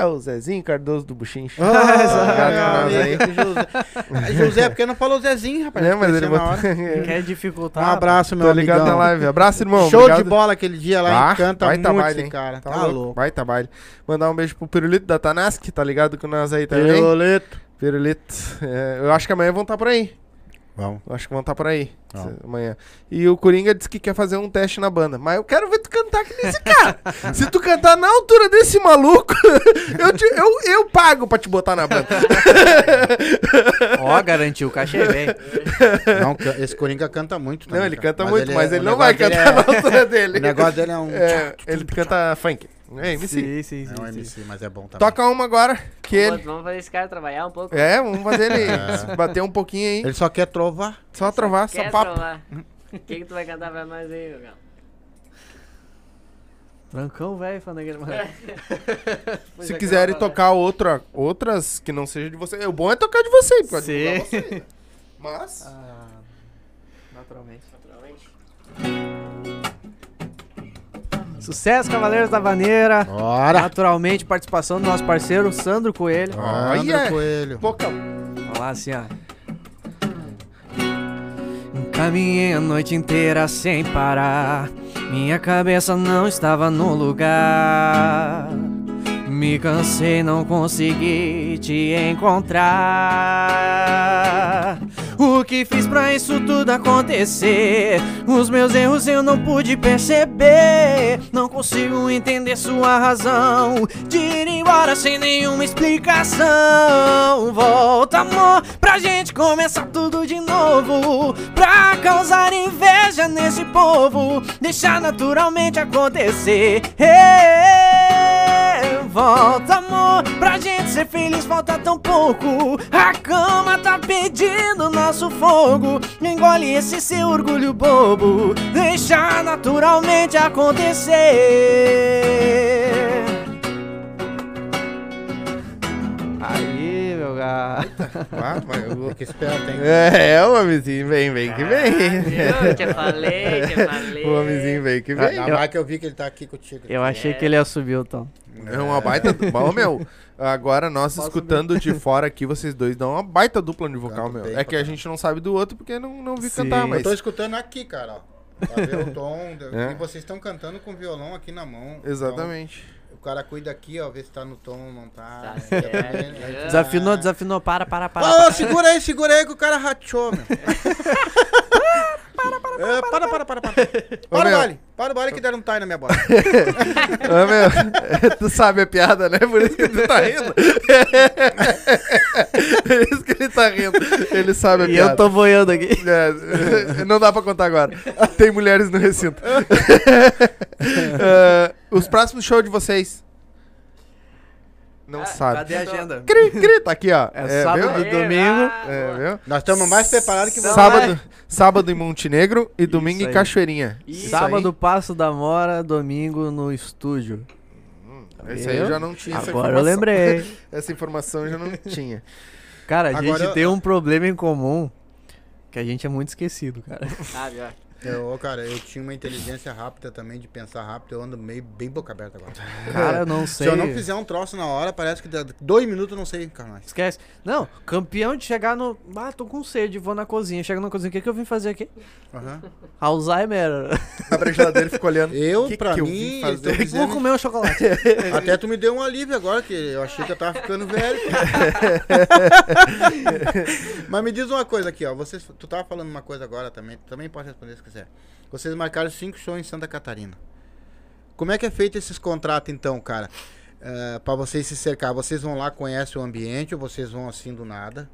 É o Zezinho Cardoso do Buchincho. Aí. José. José, porque não falou Zezinho, rapaz. É, mas ele botou. Quer Um dificultar. abraço, meu Tô ligado na live. Abraço, irmão. Show de Obrigado. bola aquele dia lá Ah, em Canta baita muito, baile, esse cara. Tá, Tá, louco. louco. Vai trabalho. Mandar um beijo pro Pirulito da Tanask, tá ligado com nós aí também? Violeto. Pirulito. É, eu acho que amanhã vão estar por aí. Vamos. Eu acho que vão estar por aí. Se- Amanhã. E o Coringa disse que quer fazer um teste na banda. Mas eu quero ver tu cantar que nesse cara. Se tu cantar na altura desse maluco, eu, te- eu, eu pago pra te botar na banda. Ó, garantiu o cachê, velho. Não, esse Coringa canta muito também. Não, ele cara. canta muito, mas é- ele não vai cantar dele na altura é- dele. O negócio dele é um... É, ele canta funk. É, MC. Sim, sim, sim. É um sim. MC, mas é bom também. Toca uma agora, que Vamos, ele... vamos fazer esse cara trabalhar um pouco. É, vamos fazer ele É. bater um pouquinho aí. Ele só quer trovar. Só trovar, só Quer papo. trovar? Quem que tu vai cantar pra nós aí, galo? Francão, velho, fandangueiro, mano. Se quiserem tocar outra, outras que não seja de você, o bom é tocar de você, pode Sim. você. né? Mas Ah. Naturalmente. Sucesso, Cavaleiros da Vaneira. Bora! Naturalmente, participação do nosso parceiro Sandro Coelho. Olha! André Coelho. boca. Vamos lá assim, ó. Caminhei a noite inteira sem parar. Minha cabeça não estava no lugar. Me cansei, não consegui te encontrar. O que fiz pra isso tudo acontecer? Os meus erros eu não pude perceber. Não consigo entender sua razão de ir embora sem nenhuma explicação. Volta, amor, pra gente começar tudo de novo. Pra causar inveja nesse povo, deixar naturalmente acontecer. Ê, Volta, amor, pra gente ser feliz falta tão pouco. A cama tá pedindo nosso fogo. Engole esse seu orgulho bobo, deixa naturalmente acontecer. Aí, meu gato. Ah, mas eu que esperar, tem. É, é, o homenzinho vem, vem que vem. Viu? Te falei, te falei. O homenzinho vem que vem. Ainda mais que eu vi que ele tá aqui contigo. Eu achei que ele ia subir o tom. É uma baita. Ô, meu, agora nós Posso escutando de fora aqui, vocês dois dão uma baita dupla de vocal, Canto meu. bem É que a caralho. gente não sabe do outro porque não, não vi Sim. cantar, Eu mas. tô escutando aqui, cara, ó. Pra ver o tom. de- É. E vocês estão cantando com o violão aqui na mão. Exatamente. Então, o cara cuida aqui, ó, vê se tá no tom, não tá. Tá É, é, é. Desafinou, desafinou. Para, para, para. Ô, para. segura aí, segura aí que o cara rachou, meu. É, para, para, para, para. Para o meu. baile. Para o baile que deram um tie na minha bola. Ô, meu, tu sabe a piada, né? Por isso que tu tá rindo. Por isso que ele tá rindo. Ele sabe a E piada. eu tô boiando aqui. É, não dá pra contar agora. Tem mulheres no recinto. É, os próximos shows de vocês. Não Ah, sabe. Cadê a agenda? Cri, cri, tá aqui, ó. É sábado, viu? do domingo. É, viu? Nós estamos mais preparados que você. Sábado, sábado em Montenegro e domingo Isso em aí. Cachoeirinha. Isso Sábado, Passo da Mora, domingo no estúdio. aí, esse aí eu já não tinha essa Agora eu lembrei. Essa informação eu já não tinha. Cara, a Agora gente eu- tem um problema em comum que a gente é muito esquecido, cara. Sabe, ó. Eu, cara, eu tinha uma inteligência rápida também de pensar rápido. Eu ando meio bem boca aberta agora. Cara, eu não Se sei. eu não fizer um troço na hora, parece que dá dois minutos eu não sei mais. Esquece. Não, campeão de chegar no. Ah, tô com sede, vou na cozinha. Chega na cozinha, o que, que eu vim fazer aqui? Aham. Alzheimer. Abre a geladeira e fica olhando. Eu, Que pra que eu mim, eu fazer? tô Vou comer um chocolate. até tu me deu um alívio agora, que eu achei que eu tava ficando velho. Mas me diz uma coisa aqui, ó. Vocês, tu tava falando uma coisa agora também, tu também pode responder se quiser. Vocês marcaram cinco shows em Santa Catarina. Como é que é feito esses contratos então, cara? Eh, pra vocês se cercar, vocês vão lá, conhecem o ambiente ou vocês vão assim do nada?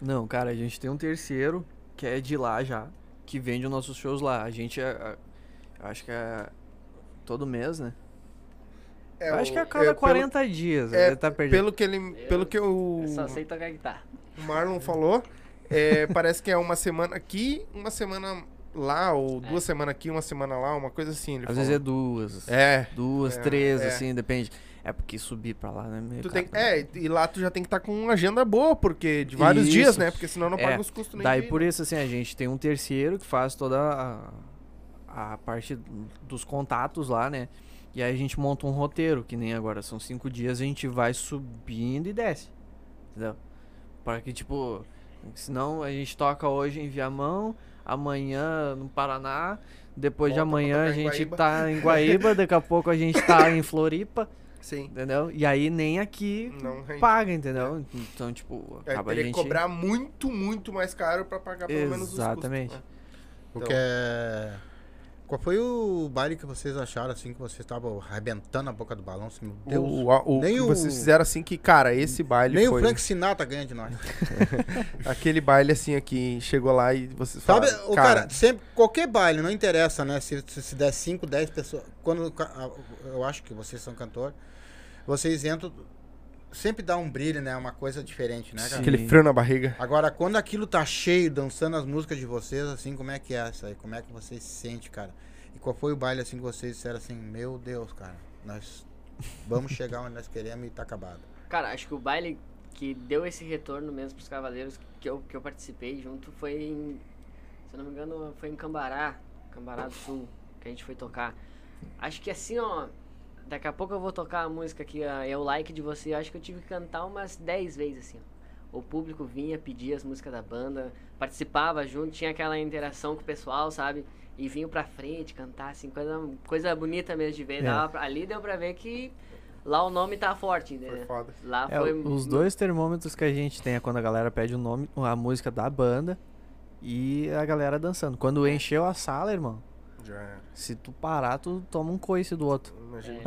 Não, cara, a gente tem um terceiro que é de lá já, que vende os nossos shows lá. A gente é. é- eu acho que é. Todo mês, né? É, eu acho que a cada é, pelo- 40 dias. é, ele tá perdido. Pelo que ele, pelo que o, Eu só sei tocar guitarra. o Marlon falou, é, parece que é uma semana aqui, uma semana lá, ou duas semanas aqui, uma semana lá, uma coisa assim. Ele Às vezes é falou. duas. é. Duas, É, três, é. assim, depende. É porque subir pra lá, né? meio Tu tem, né? é, e lá tu já tem que estar com uma agenda boa, porque de vários Isso. dias, né? Porque senão não É, paga os custos nem Daí de- por isso, assim, a gente tem um terceiro que faz toda a, a parte dos contatos lá, né? E aí a gente monta um roteiro, que nem agora são cinco dias, a gente vai subindo e desce. Entendeu? Para que, tipo, senão a gente toca hoje em Viamão, amanhã no Paraná, depois de Volta pra amanhã a gente tá em Guaíba, daqui a pouco a gente tá em Floripa, Sim. entendeu? E aí nem aqui Não rende. paga, entendeu? Então, tipo, É, acaba a teria gente... que cobrar muito, muito mais caro pra pagar pelo menos os custos. Exatamente. né? O Então. que é... Qual foi o baile que vocês acharam assim que vocês estavam arrebentando a boca do balão? Assim, meu Deus. O, o, o nem que o- vocês fizeram assim que, cara, esse baile Nem foi... o Frank Sinatra ganha de nós. Aquele baile assim aqui, chegou lá e vocês Sabe, falaram, o cara, sempre, qualquer baile, não interessa, né? Se, se, se der 5, 10 pessoas. Quando eu acho que vocês são cantor, vocês entram, sempre dá um brilho, né? Uma coisa diferente, né, cara? Aquele frio na barriga. Agora, quando aquilo tá cheio, dançando as músicas de vocês, assim, como é que é isso aí? Como é que vocês se sentem, cara? E qual foi o baile, assim, que vocês disseram assim, meu Deus, cara, nós vamos chegar onde nós queremos e tá acabado. Cara, acho que o baile que deu esse retorno mesmo pros cavaleiros que eu, que eu participei junto foi em. Se eu não me engano, foi em Cambará, Cambará do Sul, que a gente foi tocar. Acho que assim, ó. Daqui a pouco eu vou tocar a música que é o like de você. Acho que eu tive que cantar umas 10 vezes assim, ó. O público vinha, pedia as músicas da banda, participava junto, tinha aquela interação com o pessoal, sabe? E vinha pra frente cantar, assim, coisa, coisa bonita mesmo de ver. É. Pra- ali deu pra ver que lá o nome tá forte, Foi entendeu? foda. Lá É, foi. os dois termômetros que a gente tem é quando a galera pede o nome, a música da banda e a galera dançando. Quando encheu a sala, irmão, Já era. se tu parar, tu toma um coice do outro. Imagina.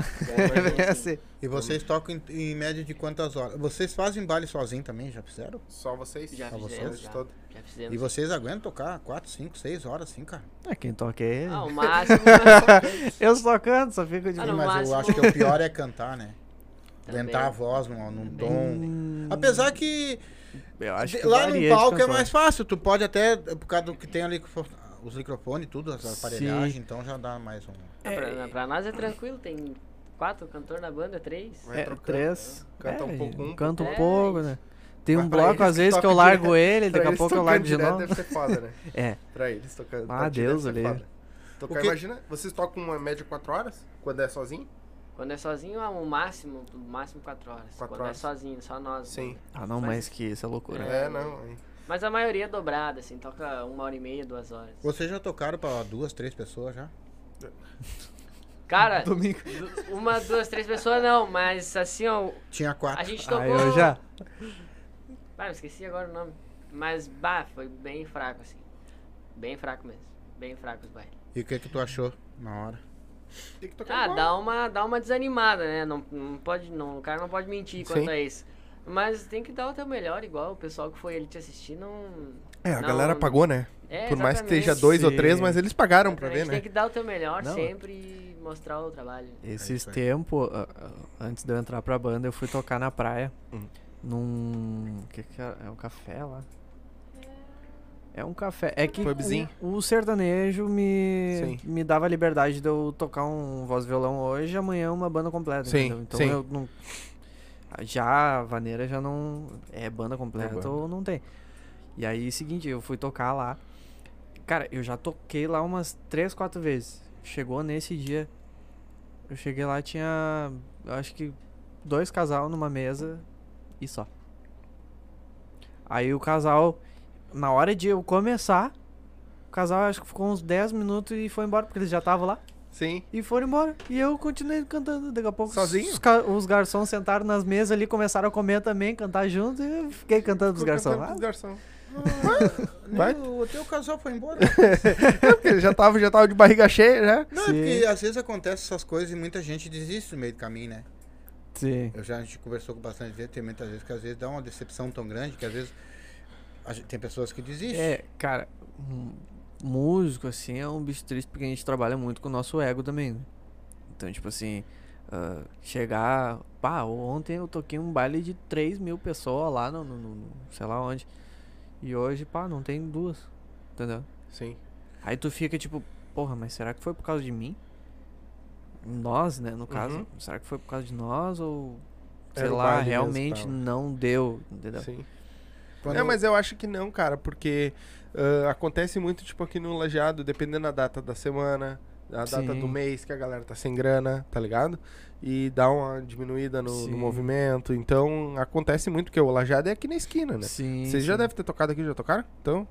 É, É assim. E vocês tocam em, em média de quantas horas? Vocês fazem baile sozinho também, já fizeram? Só vocês? Já Só fizemos, vocês? já, Todo. já fizemos. E vocês aguentam tocar 4, 5, 6 horas assim, cara? É, quem toca é ele. Ah, o máximo. Eu só canto, só fico de Ah, mas máximo- eu acho que o pior é cantar, né? Aguentar a voz num, num tom. Hum, Apesar que, eu acho de- que lá no palco é mais fácil. Tu pode até, por causa do que tem ali, os microfones e tudo, as Sim. aparelhagens, então já dá mais um. Ah, pra, pra nós é tranquilo, tem quatro cantores na banda, três. É, trocando, três. né? Canta É, um pouco um, Canta um É, pouco, isso. né? Tem um Mas bloco, às vezes, que eu largo direto- ele, daqui a pouco eu largo de novo. Deve ser foda, né? É. Pra eles tocando. Ah, Deus foda. Tocar, que- imagina, vocês tocam uma média 4 horas? Quando é sozinho? Quando é sozinho, é o máximo, o máximo 4 horas. Quatro Quando horas. é sozinho, só nós. Sim. Ah, não, Mas- mais que isso, é loucura. É, não. aí. Mas a maioria é dobrada, assim, toca uma hora e meia, duas horas. Vocês já tocaram pra duas, três pessoas já? Cara, Domingo. uma, duas, três pessoas não, mas assim, ó, Tinha quatro. a gente Ah, tocou. eu já. Ah, eu esqueci agora o nome. Mas, bah, foi bem fraco, assim. Bem fraco mesmo. Bem fraco os bailes. E o que que tu achou na hora? Tem que tocar Ah, igual. dá uma, dá uma desanimada, né? Não, não pode, não, o cara não pode mentir quanto Sim. a isso. Mas tem que dar o teu melhor, igual o pessoal que foi ali te assistir não. É, a não- galera pagou, né? É, Por mais que exatamente. esteja dois ou Sim. três, mas eles pagaram pra ver, Exatamente, né? Tem que dar o teu melhor Não. sempre e mostrar o trabalho. Esses É isso aí. tempos, antes de eu entrar pra banda, eu fui tocar na praia. Hum. Num. O que que é? É um café lá? É um café. É que o, o sertanejo me, Sim. me dava a liberdade de eu tocar um voz violão hoje e amanhã uma banda completa. Sim, entendeu? Então sim. eu não. Já a vaneira já não. É banda completa banda. ou não tem. E aí, seguinte, eu fui tocar lá. Cara, eu já toquei lá umas três, quatro vezes. Chegou nesse dia. Eu cheguei lá, tinha. Eu acho que dois casal numa mesa e só. Aí o casal, na hora de eu começar, o casal acho que ficou uns 10 minutos e foi embora, porque eles já estavam lá. Sim. E foram embora. E eu continuei cantando. Daqui a pouco Sozinho? Os, os garçons sentaram nas mesas ali, começaram a comer também, cantar junto. E eu fiquei cantando pros Ficou garçons. cantando Ah, pros garçom. Vai? Vai? O teu casal foi embora. É porque ele já tava, já tava de barriga cheia, já. Não, é Sim. porque às vezes acontece essas coisas e muita gente desiste no meio do caminho, né? Sim. Eu já a gente conversou com bastante vezes, tem muitas vezes que às vezes dá uma decepção tão grande que às vezes a gente- tem pessoas que desistem. É, cara, um músico, assim, é um bicho triste porque a gente trabalha muito com o nosso ego também, né? Então, tipo assim, ah, chegar. Pá, ontem eu toquei um baile de 3 mil pessoas lá no, no- no- no- sei lá onde. E hoje, pá, não tem duas. Entendeu? Sim. Aí tu fica tipo, porra, mas será que foi por causa de mim? Nós, né, no caso. Uhum. Será que foi por causa de nós ou. Sei Era lá, mesmo, realmente tal. não deu, entendeu? Sim. Quando- É, mas eu acho que não, cara, porque ah, acontece muito, tipo, aqui no Lajeado, dependendo da data da semana, a data Sim. do mês, que a galera tá sem grana, tá ligado? E dá uma diminuída no, no movimento. Então, acontece muito, porque o Lajeado é aqui na esquina, né? Sim. Vocês já devem ter tocado aqui, já tocaram? Então,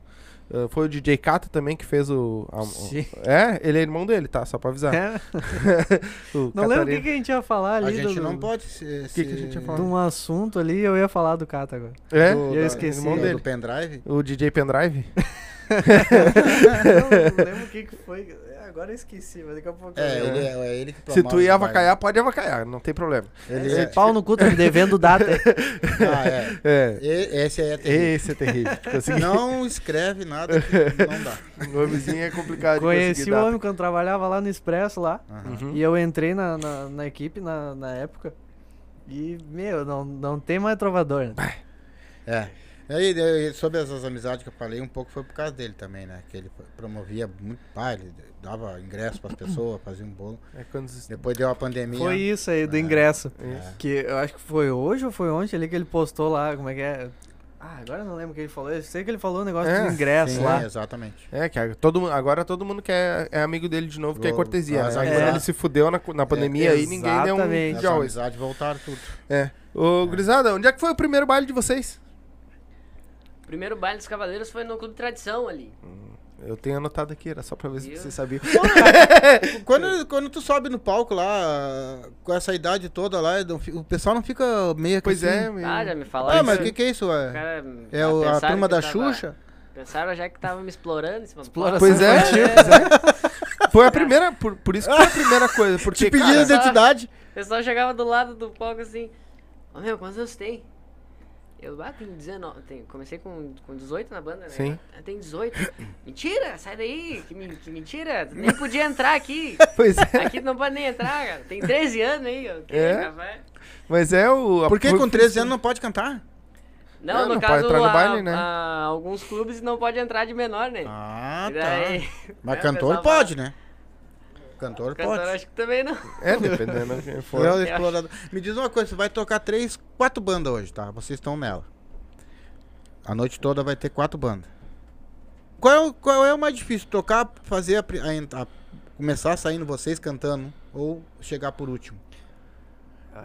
ah, foi o DJ Cato também que fez o... a- o- Sim. É, ele é irmão dele, tá? Só pra avisar. É. Não lembro o Catarina. que, que a gente ia falar ali. a gente do- não pode se. que que a gente ia De falar? um assunto ali, eu ia falar do Cata agora. É, do, eu da- esqueci. do- Irmão do dele. pendrive. o DJ Pendrive. não, lembro o que, que foi. Agora eu esqueci, mas daqui a pouco. É, eu ele, é, é ele que Se promove tu ia avacaiar, pode avacaiar, não tem problema. Ele Esse é, pau no cu tá me devendo data. ah, é. É. E- Esse aí é terrível. Esse é terrível. Consegui... Não escreve nada que não dá. O nomezinho é complicado de Conheci o data. homem quando trabalhava lá no Expresso lá. Uhum. E eu entrei na, na, na equipe na, na época. E, meu, não, não tem mais trovador, né? É. E aí, sobre essas amizades que eu falei, um pouco foi por causa dele também, né? Que ele promovia muito baile, dava ingresso pras pessoas, fazia um bolo. É quando... Depois deu a pandemia. Foi isso aí do É. ingresso. Isso. Que eu acho que foi hoje ou foi ontem ali que ele postou lá, como é que é? Ah, agora eu não lembro o que ele falou. Eu sei que ele falou um negócio É, do ingresso Sim, lá. exatamente. É, que todo, mundo- agora todo mundo quer, é amigo dele de novo, que é cortesia. as né? Quando ele se fudeu na, na pandemia aí, ninguém deu um exatamente. As de amizades voltaram tudo. É. Ô, Grisada, onde é que foi o primeiro baile de vocês? O primeiro baile dos Cavaleiros foi no Clube Tradição ali. Eu tenho anotado aqui, era só pra ver se Viu? vocês sabiam. Quando, quando tu sobe no palco lá, com essa idade toda lá, o pessoal não fica meio que Pois assim, é, meu. Ah, já me falaram. Ah, mas o que, que é isso? O É, cara, é o- a turma da tava- Xuxa? Pensaram já que tava me explorando em cima do Exploração Pois é, infantil. pois é. Foi a primeira, por, por isso que foi a primeira coisa. Porque, Te pedindo identidade. O pessoal chegava do lado do palco assim, ô meu, quantos anos tem? Eu, ah, tenho 19, tem- comecei com, com 18 na banda, né? Sim. Ah, tem 18. Mentira, sai daí, que, que mentira, tu nem podia entrar aqui. Pois é. Aqui tu não pode nem entrar, cara. Tem 13 anos aí, ó. É? rapaz? Mas é o. a- Por que com 13 anos não pode cantar? Não, Não, no não pode caso, entrar no a- baile, né? a- alguns clubes não pode entrar de menor, né? Ah, tá. daí- Mas É, o cantor pode, né? Cantor Cantor pode. acho que também não. É, dependendo de quem for. É o Eu explorador. Me diz uma coisa, você vai tocar três, quatro bandas hoje, tá? Vocês estão nela. A noite toda vai ter quatro bandas. Qual é, o, qual é o mais difícil? Tocar, fazer a, a, a, começar saindo vocês cantando ou chegar por último?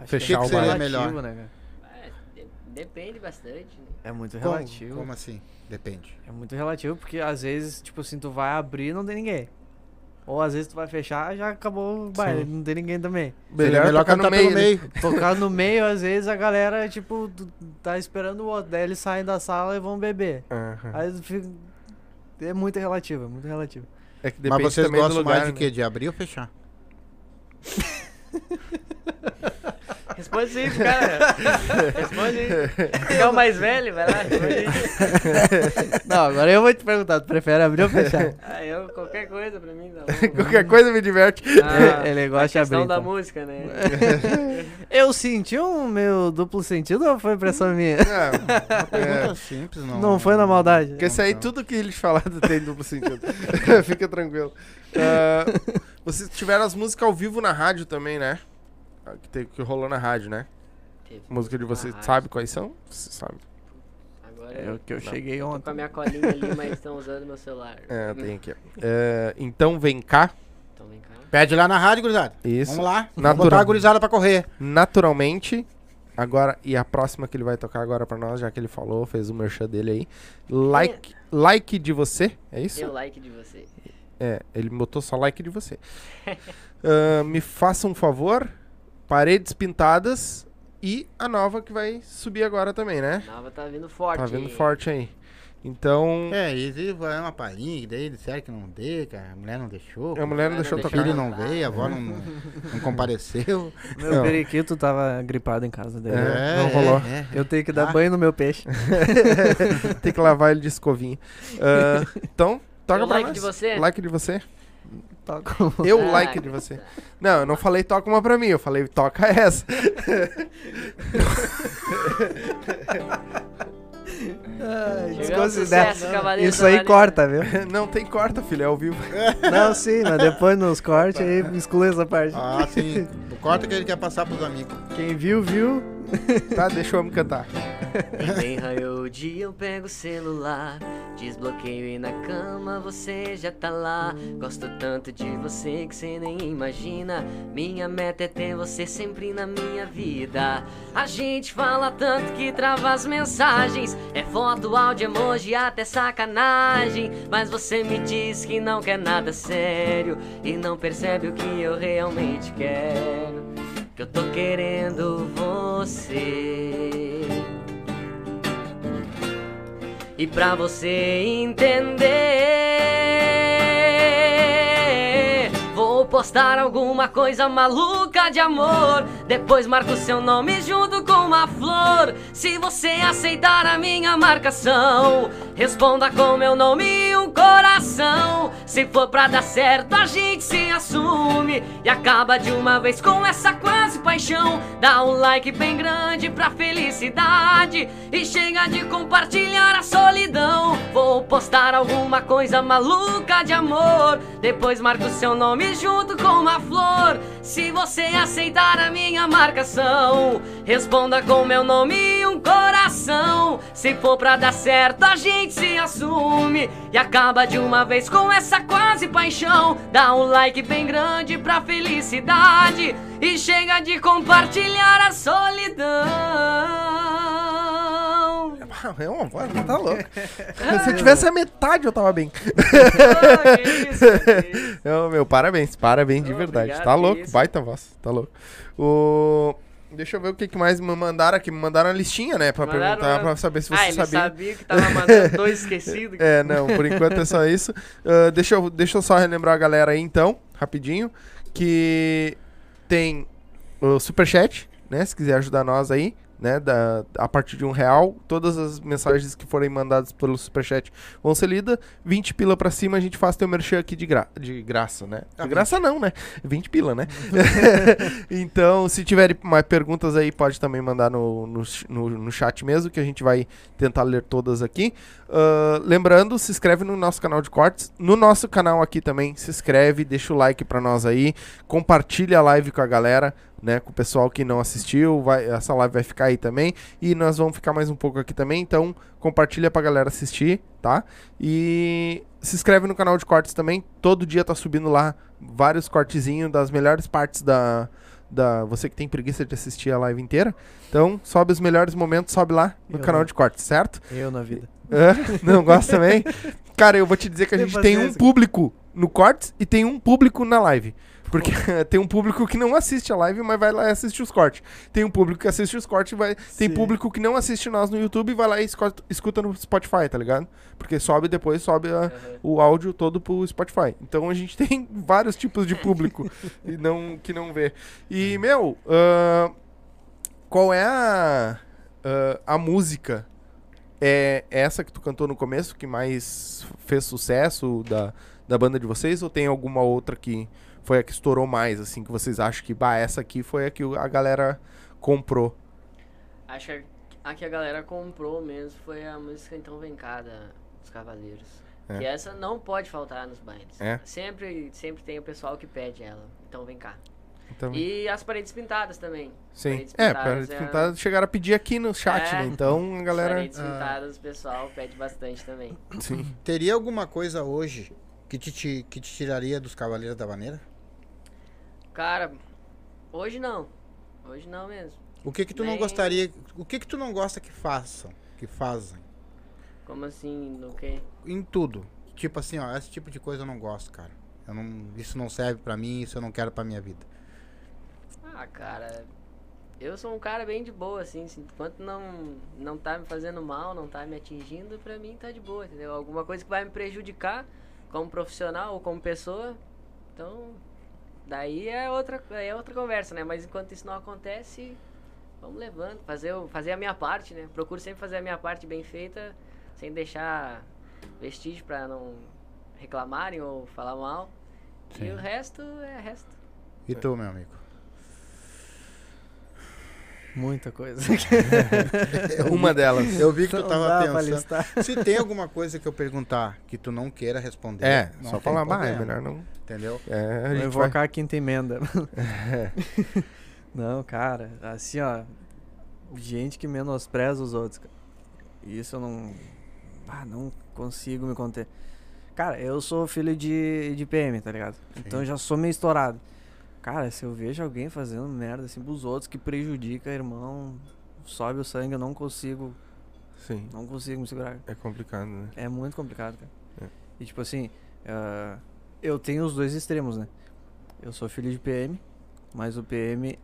Fechar que o seria melhor? né? É, depende bastante, né? É muito Como, relativo. como assim? Depende. É muito relativo, porque às vezes, tipo assim, tu vai abrir e não tem ninguém. Ou às vezes tu vai fechar já acabou o baile, não tem ninguém também. Seria melhor tocar cantar pelo né? meio. Tocar no meio, às vezes a galera, tipo, tá esperando o outro, daí eles saem da sala e vão beber. Aham. Aí fica... É muito relativo, é muito relativo. É que depende Mas vocês gostam lugar, mais de né? quê? De abrir ou fechar? Responde isso, cara. Responde aí. É o mais velho, vai lá. Não, agora eu vou te perguntar, tu prefere abrir ou fechar? Ah, eu, qualquer coisa pra mim, tá bom. Qualquer coisa me diverte. Ah, Ele- ele gosta a de abrir, questão da então. música, né? Eu senti um meu duplo sentido ou foi impressão minha? É, Pergunta simples, não. Não foi na maldade. Porque isso aí, Não. tudo que eles falaram tem duplo sentido. Fica tranquilo. Ah, vocês tiveram as músicas ao vivo na rádio também, né? Que, tem- que rolou na rádio, né? Teve Música de vocês, rádio. sabe quais são? Você sabe. Agora É o que eu Não. cheguei tô com a ontem. minha colinha ali, mas estão usando meu celular. É, tem aqui. É, então vem cá. Então vem cá. Pede lá na rádio, gurizada. Isso. Vamos lá. Vamos Natural. botar a gurizada pra correr. Naturalmente. Agora, e a próxima que ele vai tocar agora pra nós, já que ele falou, fez o merchan dele aí. Like, like de você, é isso? O like de você. É, ele botou só like de você. Ah, me faça um favor, paredes pintadas e a nova que vai subir agora também, né? A nova tá vindo forte. Tá vindo forte aí. Então, É, e vai uma palhinha, daí disseram que não dê, que a mulher não deixou. a mulher não não deixou O deixou tocar. filho não veio, a avó não, não compareceu. Meu Não. periquito tava gripado em casa dele. É. não rolou. é. Eu tenho que dar Ah. banho no meu peixe. Tem que lavar ele de escovinha. Ah, então, toca o pra like nós. de você? Like de você. Toca. Eu Ah, like de você. Não, eu não falei toca uma pra mim, eu falei toca essa. Ai, desconsidera. sucesso, Isso aí corta, viu? não tem corta, filho, é ao vivo. Não, sim, mas depois nos cortes aí exclui essa parte. Ah, sim. O corta que ele quer passar pros amigos. Quem viu, viu. Tá, deixa eu me cantar. Bem raiou o dia, eu pego o celular. Desbloqueio e na cama você já tá lá. Gosto tanto de você que você nem imagina. Minha meta é ter você sempre na minha vida. A gente fala tanto que trava as mensagens. É foto, áudio, emoji, até sacanagem. Mas você me diz que não quer nada sério. E não percebe o que eu realmente quero. Que eu tô querendo você. E pra você entender, vou postar alguma coisa maluca de amor. Depois marco seu nome junto com uma flor. Se você aceitar a minha marcação, responda com meu nome e um coração. Se for pra dar certo, a gente se assume e acaba de uma vez com essa quase paixão. Dá um like bem grande pra felicidade e chega de compartilhar a solidão. Vou postar alguma coisa maluca de amor. Depois marco seu nome junto com uma flor. Se você aceitar a minha marcação, responda com meu nome e um coração. Se for pra dar certo, a gente se assume e acaba de uma vez com essa quase paixão. Dá um like bem grande pra felicidade e chega de compartilhar a solidão. É uma voz, tá louco. Se eu tivesse a metade, eu tava bem. Oh, que isso, que isso. Meu, parabéns, parabéns de verdade. obrigado, tá que louco, isso. baita voz, tá louco. O... Deixa eu ver o que, que mais me mandaram aqui. Me mandaram a listinha, né? Pra Mandaram, perguntar, né? pra saber se você Ah, ele sabia. sabia que tava mandando dois esquecidos. É, não, por enquanto é só isso. Ah, deixa, eu, deixa eu só relembrar a galera aí, então, rapidinho, que tem o Superchat, né? Se quiser ajudar nós aí, né? Da, a partir de um real, todas as mensagens que forem mandadas pelo Superchat vão ser lidas. 20 pila pra cima, a gente faz teu merchan aqui de, gra de graça, né? Ah, De graça não, né? 20 pila, né? então, se tiverem mais perguntas aí, pode também mandar no, no, no, no chat mesmo, que a gente vai tentar ler todas aqui. Ah, lembrando, se inscreve no nosso canal de cortes. No nosso canal aqui também, se inscreve, deixa o like pra nós aí. Compartilha a live com a galera. Né? Com o pessoal que não assistiu, vai, essa live vai ficar aí também. E nós vamos ficar mais um pouco aqui também. Então, compartilha pra galera assistir, tá? E se inscreve no canal de cortes também. Todo dia tá subindo lá vários cortezinhos das melhores partes da. Da, você que tem preguiça de assistir a live inteira. Então, sobe os melhores momentos, sobe lá no Eu canal não. de cortes, certo? Eu na vida. Não gosta também? Cara, eu vou te dizer que a Tem gente tem um público no cortes e tem um público na live. Porque tem um público que não assiste a live, mas vai lá e assiste os cortes. Tem um público que assiste os cortes e vai. Tem Sim. público que não assiste nós no YouTube e vai lá e escuta, no Spotify, tá ligado? Porque sobe depois, sobe a- Aham. o áudio todo pro Spotify. Então a gente tem vários tipos de público e não, que não vê. E, meu, ah, qual é a, ah, a música? É essa que tu cantou no começo que mais fez sucesso da, da banda de vocês? Ou tem alguma outra que foi a que estourou mais, assim, que vocês acham que, bah, essa aqui foi a que a galera comprou? Acho que a que a galera comprou mesmo foi a música Então Vem Cá da- dos Cavaleiros. É. Que essa não pode faltar nos bailes. É? Sempre, sempre tem o pessoal que pede ela. Então vem cá. Então, E as paredes pintadas também. sim. paredes É, pintadas para é- pintar, chegaram a pedir aqui no chat, É. né? Então a As galera. paredes Ah. pintadas o pessoal pede bastante também. Sim. Teria alguma coisa hoje que te, que te tiraria dos Cavaleiros da Maneira? Cara, hoje não. Hoje não mesmo. O que que tu não gostaria, o que que tu não gosta que façam, que fazem? Como assim, no quê? Em tudo. Tipo assim, ó, esse tipo de coisa eu não gosto, cara. Eu não, isso não serve pra mim, isso eu não quero pra minha vida. Ah, cara, eu sou um cara bem de boa, assim, assim, enquanto não, não tá me fazendo mal, não tá me atingindo, pra mim tá de boa, entendeu? Alguma coisa que vai me prejudicar como profissional ou como pessoa, então, daí é outra, é outra conversa, né? Mas enquanto isso não acontece, vamos levando, fazer, fazer a minha parte, né? Procuro sempre fazer a minha parte bem feita, sem deixar vestígio pra não reclamarem ou falar mal. E Sim. o resto é resto. E tu, meu amigo? Muita coisa. Uma delas. Eu vi que tu tava pensando. Se tem alguma coisa que eu perguntar que tu não queira responder, É, não só falar, bah, é melhor não. Entendeu? É, Vou invocar vai... a quinta emenda. Não, cara, assim, ó. Gente que menospreza os outros, cara. Isso eu não. Ah, não consigo me conter. Cara, eu sou filho de, de PM, tá ligado? Então eu já sou meio estourado. Cara, se eu vejo alguém fazendo merda assim pros outros que prejudica, irmão, sobe o sangue, eu não consigo. Sim, Não consigo me segurar. é complicado, né? É muito complicado, cara. É. E tipo assim, ah, eu tenho os dois extremos, né? Eu sou filho de PM, mas o PM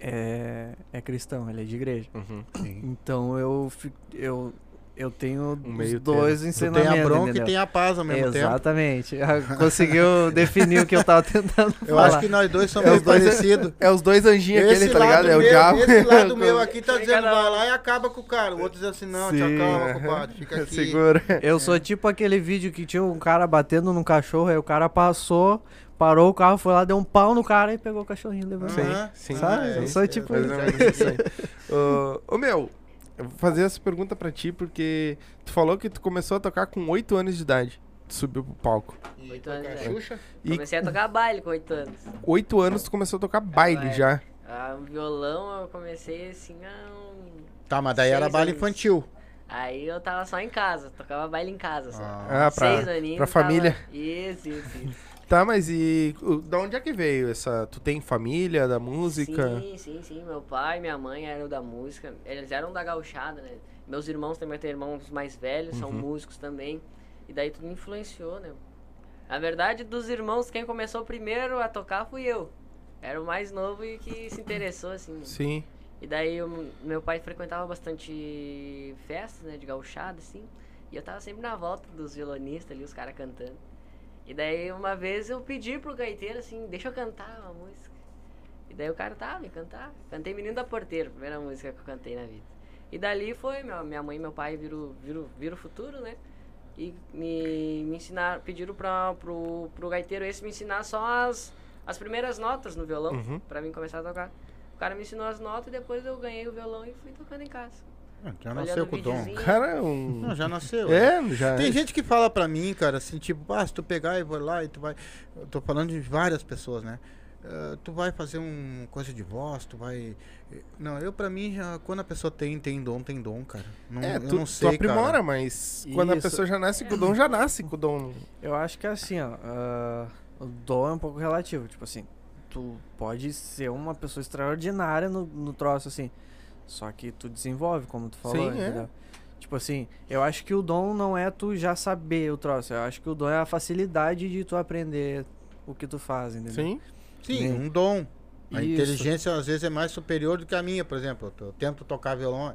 é, é cristão, ele é de igreja. Uhum. Sim. Então eu, eu, eu tenho Um os meio dois Tu tem ensinamentos. a bronca entendeu? e tem a paz ao mesmo tempo. Exatamente. Ah, Conseguiu definir o que eu tava tentando Eu falar. acho que nós dois somos É os dois- parecidos. É os dois anjinhos aquele, tá ligado? É o diabo. esse lado meu aqui tá dizendo vai lá e acaba com o cara. O outro diz assim, não, Sim. calma, compadre, fica aqui. Segura. Eu sou tipo aquele vídeo que tinha um cara batendo num cachorro, aí o cara passou, parou o carro, foi lá, deu um pau no cara e pegou o cachorrinho e levou. Sim, sim. Sabe? é eu sou é tipo. Ô, Ô, meu, eu vou fazer essa pergunta pra ti porque tu falou que tu começou a tocar com 8 anos de idade. Tu subiu pro palco. E Oito anos, tocar é. Xuxa? E Comecei a tocar baile com 8 anos. 8 anos tu começou a tocar baile baile. já. Ah, o violão eu comecei assim a um... Tá, mas daí era baile anos. infantil. Aí eu tava só em casa, tocava baile em casa só. Ah. Ah, pra, Seis aninhos. pra tava- família. Isso, isso, isso. Tá, mas e da onde é que veio essa? Tu tem família da música? Sim, sim, sim. Meu pai e minha mãe eram da música. Eles eram da gauchada, né? Meus irmãos também têm irmãos mais velhos, são Uhum. músicos também. E daí tudo influenciou, né? Na verdade, dos irmãos, quem começou primeiro a tocar fui eu. Era o mais novo e que se interessou, assim. Sim. E daí o meu pai frequentava bastante festas, né, de gauchada, assim. E eu tava sempre na volta dos violonistas ali, os caras cantando. E daí uma vez eu pedi pro gaiteiro, assim, deixa eu cantar uma música. E daí o cara, tá, me cantar. Cantei Menino da Porteira, primeira música que eu cantei na vida. E dali foi, meu, minha mãe e meu pai viram, viram, viram o futuro, né? E me, me ensinaram, pediram pra, pro, pro gaiteiro esse me ensinar só as, as primeiras notas no violão, Uhum. pra mim começar a tocar. O cara me ensinou as notas e depois eu ganhei o violão e fui tocando em casa. Ah, Já nasceu com o dom. Cara, é um. Não, já nasceu. É, já. Tem gente que fala pra mim, cara, assim, tipo, ah, se tu pegar e vai lá e tu vai. Eu tô falando de várias pessoas, né? Uh, tu vai fazer um coisa de voz, tu vai. Não, eu pra mim, já, quando a pessoa tem, tem dom, tem dom, cara. Não, é, eu tu, não sei. Tu aprimora, cara. mas quando a pessoa já nasce com o dom, já nasce com o dom. Eu acho que é assim, ó. ah, o dom é um pouco relativo. Tipo assim, tu pode ser uma pessoa extraordinária no, no troço, assim. Só que tu desenvolve, como tu falou, Sim, é. entendeu? Tipo assim, eu acho que o dom não é tu já saber o troço. Eu acho que o dom é a facilidade de tu aprender o que tu faz, entendeu? Sim. Sim, Sim. um dom. A Isso. inteligência às vezes é mais superior do que a minha, por exemplo. Eu, eu tento tocar violão,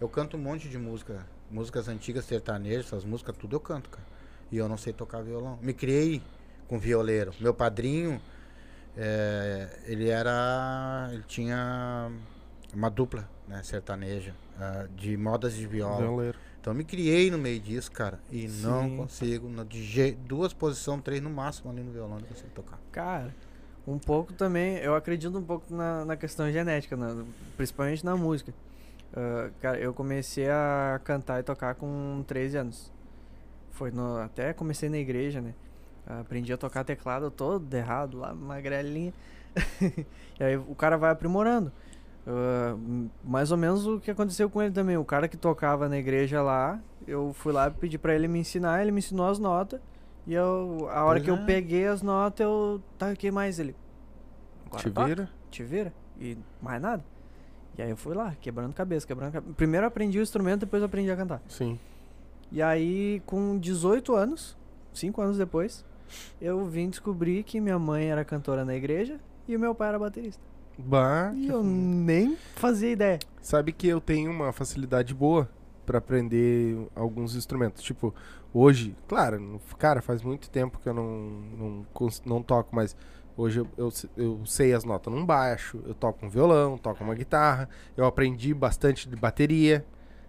eu canto um monte de música, músicas antigas sertanejas, essas músicas, tudo eu canto, cara. E eu não sei tocar violão. Me criei com violeiro. Meu padrinho, é, ele era. Ele tinha uma dupla, né, sertaneja, ah, de modas de viola. Violeiro. Então eu me criei no meio disso, cara. E não Sim. consigo. no- de je- duas posições, três no máximo ali no violão, não consigo tocar. Cara, um pouco também, eu acredito um pouco na, na questão genética, né? principalmente na música. Ah, cara, eu comecei a cantar e tocar com 13 anos. Foi no, até comecei na igreja, né? Aprendi a tocar teclado todo errado lá, magrelinha. e aí o cara vai aprimorando. Ah, mais ou menos o que aconteceu com ele também. O cara que tocava na igreja lá, eu fui lá pedir pra ele me ensinar, ele me ensinou as notas. E eu, a hora Pois que eu peguei as notas, eu. Tá, o que mais? Ele. Agora Te toca, vira? Te vira. E mais nada. E aí eu fui lá, quebrando cabeça, quebrando cabeça. Primeiro aprendi o instrumento, depois aprendi a cantar. Sim. E aí, com 18 anos, 5 anos depois, eu vim descobrir que minha mãe era cantora na igreja e o meu pai era baterista. Bah, E eu nem fazia ideia. Sabe que eu tenho uma facilidade boa pra aprender alguns instrumentos. Tipo, hoje, claro, cara, faz muito tempo que eu não, não, não toco, mas hoje eu, eu, eu sei as notas num baixo, eu toco um violão, toco uma guitarra, eu aprendi bastante de bateria,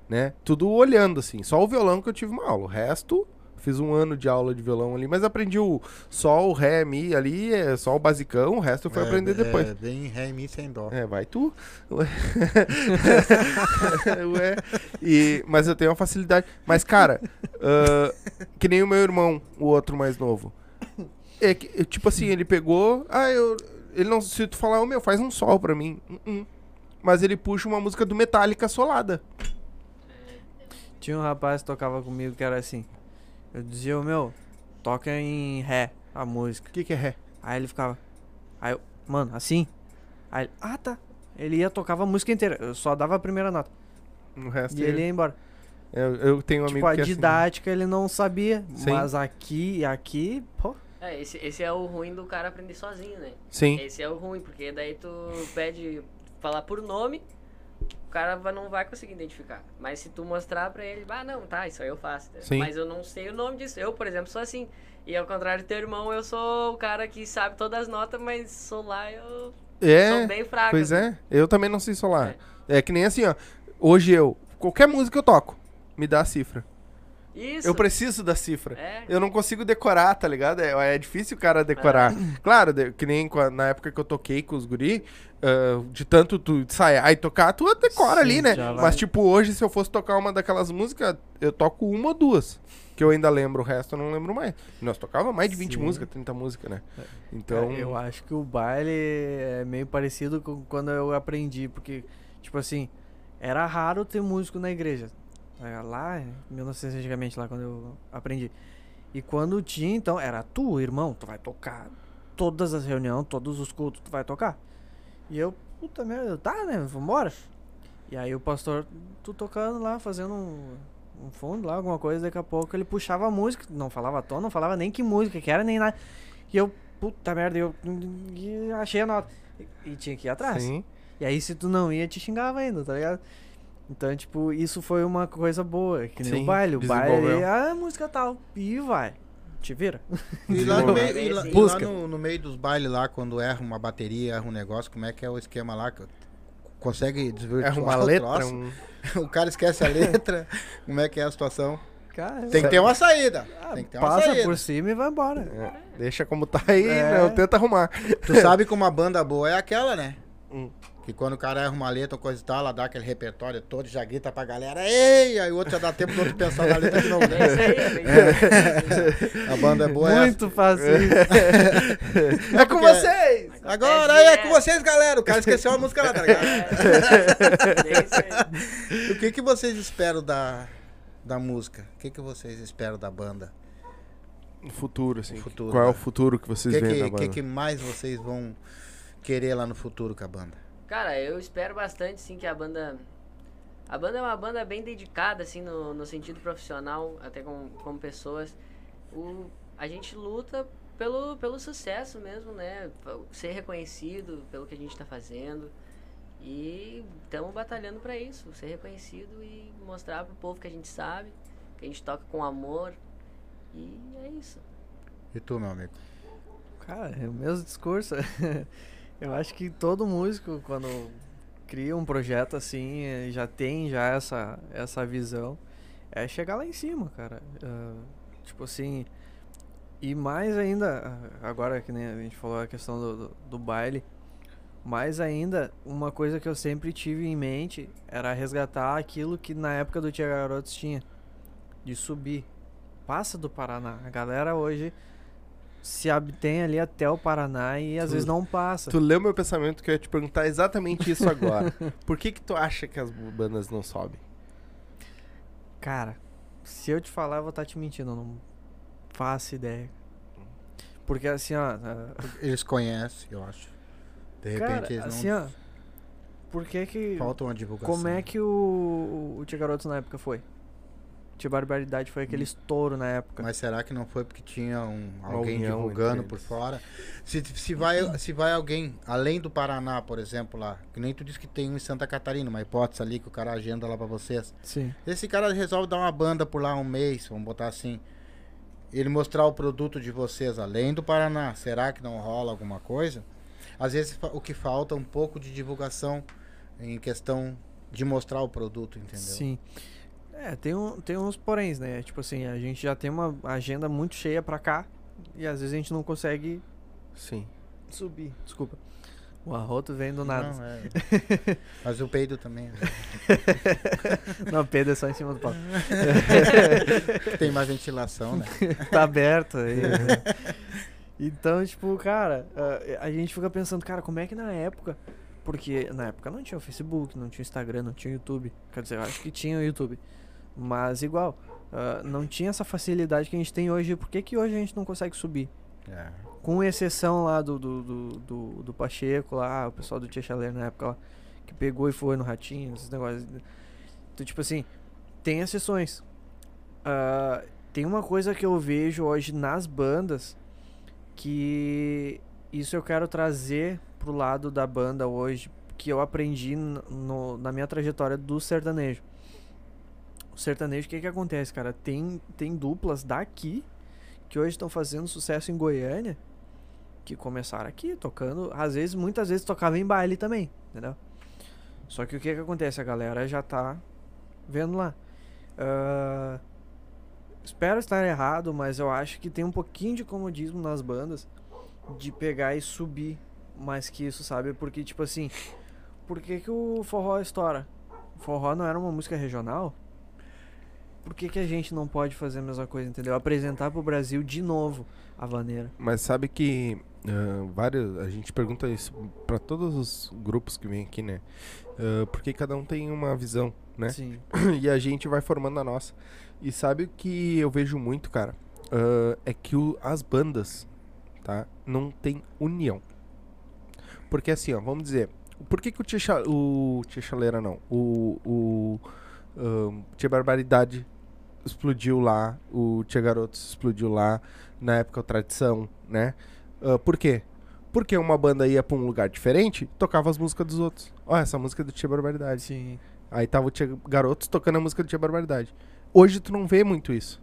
né? Tudo olhando, assim. Só o violão que eu tive uma aula. O resto, fiz um ano de aula de violão ali, mas aprendi o sol, o ré, mi ali, é só o basicão, o resto eu fui É, aprender depois. É, bem ré, mi, sem dó. É, vai tu. Ué. Ué. E, mas eu tenho uma facilidade. Mas, cara, ah, que nem o meu irmão, o outro mais novo. É que, tipo assim, ele pegou. Ah, eu. Ele não. Se tu falar, ô meu, faz um sol pra mim. Uh-uh. Mas ele puxa uma música do Metallica solada. Tinha um rapaz que tocava comigo que era assim. Eu dizia, "Ô, meu, toca em ré a música. O que, que é ré? Aí ele ficava. Aí eu, mano, assim? Aí ele, ah tá. Ele ia, tocava a música inteira. Eu só dava a primeira nota. O resto E ele ia embora. eu, eu tenho um amigo tipo, a que é assim. didática ele não sabia. Sim. Mas aqui, aqui, pô. É, esse, esse é o ruim do cara aprender sozinho, né? Sim. Esse é o ruim, porque daí tu pede falar por nome, o cara não vai conseguir identificar. Mas se tu mostrar pra ele, ah, não, tá, isso aí eu faço. Sim. Mas eu não sei o nome disso. Eu, por exemplo, sou assim. E ao contrário do teu irmão, eu sou o cara que sabe todas as notas, mas lá eu É. sou bem fraco. Pois assim. é, eu também não sei solar. É. que nem assim, ó. Hoje eu, qualquer música eu toco, me dá a cifra. Isso. Eu preciso da cifra. É. Eu não consigo decorar, tá ligado? É, é difícil o cara decorar. Claro, de- que nem na época que eu toquei com os guri, ah, de tanto tu ensaiar e tocar, tu decora Sim, ali, né? Mas tipo, hoje se eu fosse tocar uma daquelas músicas, eu toco uma ou duas. Que eu ainda lembro, o resto eu não lembro mais. Nós tocava mais de 20 Sim. músicas, 30 músicas, né? Então, Cara, eu acho que o baile é meio parecido com quando eu aprendi, porque, tipo assim, era raro ter músico na igreja. Lá, em 1900 antigamente, lá quando eu aprendi. E quando tinha, então, era tu, irmão, tu vai tocar todas as reuniões, todos os cultos, tu vai tocar. E eu, puta merda, tá, né, vambora. E aí o pastor, tu tocando lá, fazendo um, um fundo lá, alguma coisa, daqui a pouco ele puxava a música, não falava tom, não falava nem que música que era, nem nada. E eu, puta merda, eu achei a nota. E, e tinha que ir atrás. sim. E aí se tu não ia, te xingava ainda, tá ligado? Então, tipo, isso foi uma coisa boa, que nem Sim, o baile. O baile, ah, música tal. E vai. Te vira. E lá, no meio, e lá- e lá no, no meio dos bailes lá, quando erra uma bateria, erra um negócio, como é que é o esquema lá? Que Consegue desvirtuar Erra uma o letra, troço? um... O cara esquece a letra. como é que é a situação? Cara, Tem que ter uma saída. Tem que ter uma passa saída. por cima e vai embora. É, deixa como tá aí, É. não tenta arrumar. Tu sabe que uma banda boa é aquela, né? Hum. Que quando o cara erra uma letra ou coisa e tal, ela dá aquele repertório todo, já grita pra galera, ei! Aí o outro já dá tempo do outro pensar na letra de novo. É isso aí, é. A banda é boa Muito fácil. É com vocês! Agora aí é com vocês, galera. O cara esqueceu a música lá, tá ligado? É isso aí. O que, que vocês esperam da, da música? O que, que vocês esperam da banda? No futuro, assim. No futuro, Qual é o né? futuro que O vocês que, veem que, na que, banda? que mais vocês vão querer lá no futuro com a banda? Cara, eu espero bastante, sim, que a banda. A banda é uma banda bem dedicada, assim, no, no sentido profissional, até com, como pessoas. O, a gente luta pelo, pelo sucesso mesmo, né? Ser reconhecido pelo que a gente tá fazendo. E estamos batalhando para isso, ser reconhecido e mostrar pro povo que a gente sabe, que a gente toca com amor. E é isso. E tu, meu amigo? Cara, é o mesmo discurso. Eu acho que todo músico, quando cria um projeto assim, eh, já tem já essa, essa visão, é chegar lá em cima, cara. Ah, tipo assim, e mais ainda, ah, agora que nem a gente falou a questão do, do, do baile, mais ainda, uma coisa que eu sempre tive em mente era resgatar aquilo que na época do Tia Garotos tinha, de subir. Passa do Paraná. A galera hoje se abstém ali até o Paraná e às Tu- vezes não passa. Tu leu meu pensamento que eu ia te perguntar exatamente isso agora. Por que que tu acha que as bandas não sobem? Cara, se eu te falar, eu vou estar te mentindo, eu não faço ideia. Porque assim, ó. ah, Eles conhecem, eu acho. De repente cara, eles não. assim, ó. Por que que. Falta uma divulgação. Como é que o, o Tia Garotos na época foi? Tia Barbaridade foi aquele estouro na época. Mas será que não foi porque tinha um, alguém divulgando por fora? Se, se, vai, se vai alguém, além do Paraná, por exemplo, lá, que nem tu disse que tem um em Santa Catarina, uma hipótese ali que o cara agenda lá pra vocês. Sim. Esse cara resolve dar uma banda por lá um mês, vamos botar assim. Ele mostrar o produto de vocês além do Paraná, será que não rola alguma coisa? Às vezes o que falta é um pouco de divulgação em questão de mostrar o produto, entendeu? Sim. É, tem, um, tem uns poréns, né? Tipo assim, a gente já tem uma agenda muito cheia pra cá e às vezes a gente não consegue Sim. subir. Desculpa. O arroto vem do nada. Não, é. Mas o peido também. né? Não, Pedro é só em cima do palco. Tem mais ventilação, né? tá aberto aí. né? Então, tipo, cara, a, a gente fica pensando, cara, como é que na época. Porque na época não tinha o Facebook, não tinha o Instagram, não tinha o YouTube. Quer dizer, eu acho que tinha o YouTube. Mas igual, ah, não tinha essa facilidade que a gente tem hoje. Por que, que hoje a gente não consegue subir? É. Com exceção lá do, do, do, do, do Pacheco, lá, o pessoal do Tia Chaleiro na época lá, que pegou e foi no Ratinho, esses negócios. Então, tipo assim, tem exceções. Ah, tem uma coisa que eu vejo hoje nas bandas que isso eu quero trazer pro lado da banda hoje, que eu aprendi no- na minha trajetória do sertanejo. Sertanejo, o que que acontece, cara? Tem, tem duplas daqui que hoje estão fazendo sucesso em Goiânia, que começaram aqui, tocando, às vezes, muitas vezes tocava em baile também, entendeu? Só que o que que acontece? A galera já tá vendo lá. Ah, espero estar errado, mas eu acho que tem um pouquinho de comodismo nas bandas de pegar e subir mais que isso, sabe? Porque, tipo assim, por que, que o forró estoura? O forró não era uma música regional? Por que, que a gente não pode fazer a mesma coisa, entendeu? Apresentar pro Brasil de novo a vaneira. Mas sabe que ah, vários, a gente pergunta isso pra todos os grupos que vêm aqui, né? Ah, porque cada um tem uma visão, né? Sim. e a gente vai formando a nossa. E sabe o que eu vejo muito, cara? Ah, é que o- as bandas, tá? Não tem união. Porque assim, ó, vamos dizer, por que, que o Tia, o Tia Chaleira não? O, o ahn, Tia Barbaridade explodiu lá, o Tia Garotos explodiu lá, na época o Tradição, né? Ah, por quê? Porque uma banda ia pra um lugar diferente, tocava as músicas dos outros. Ó, essa música é do Tia Barbaridade. Sim. Aí tava o Tia Garotos tocando a música do Tia Barbaridade. Hoje tu não vê muito isso.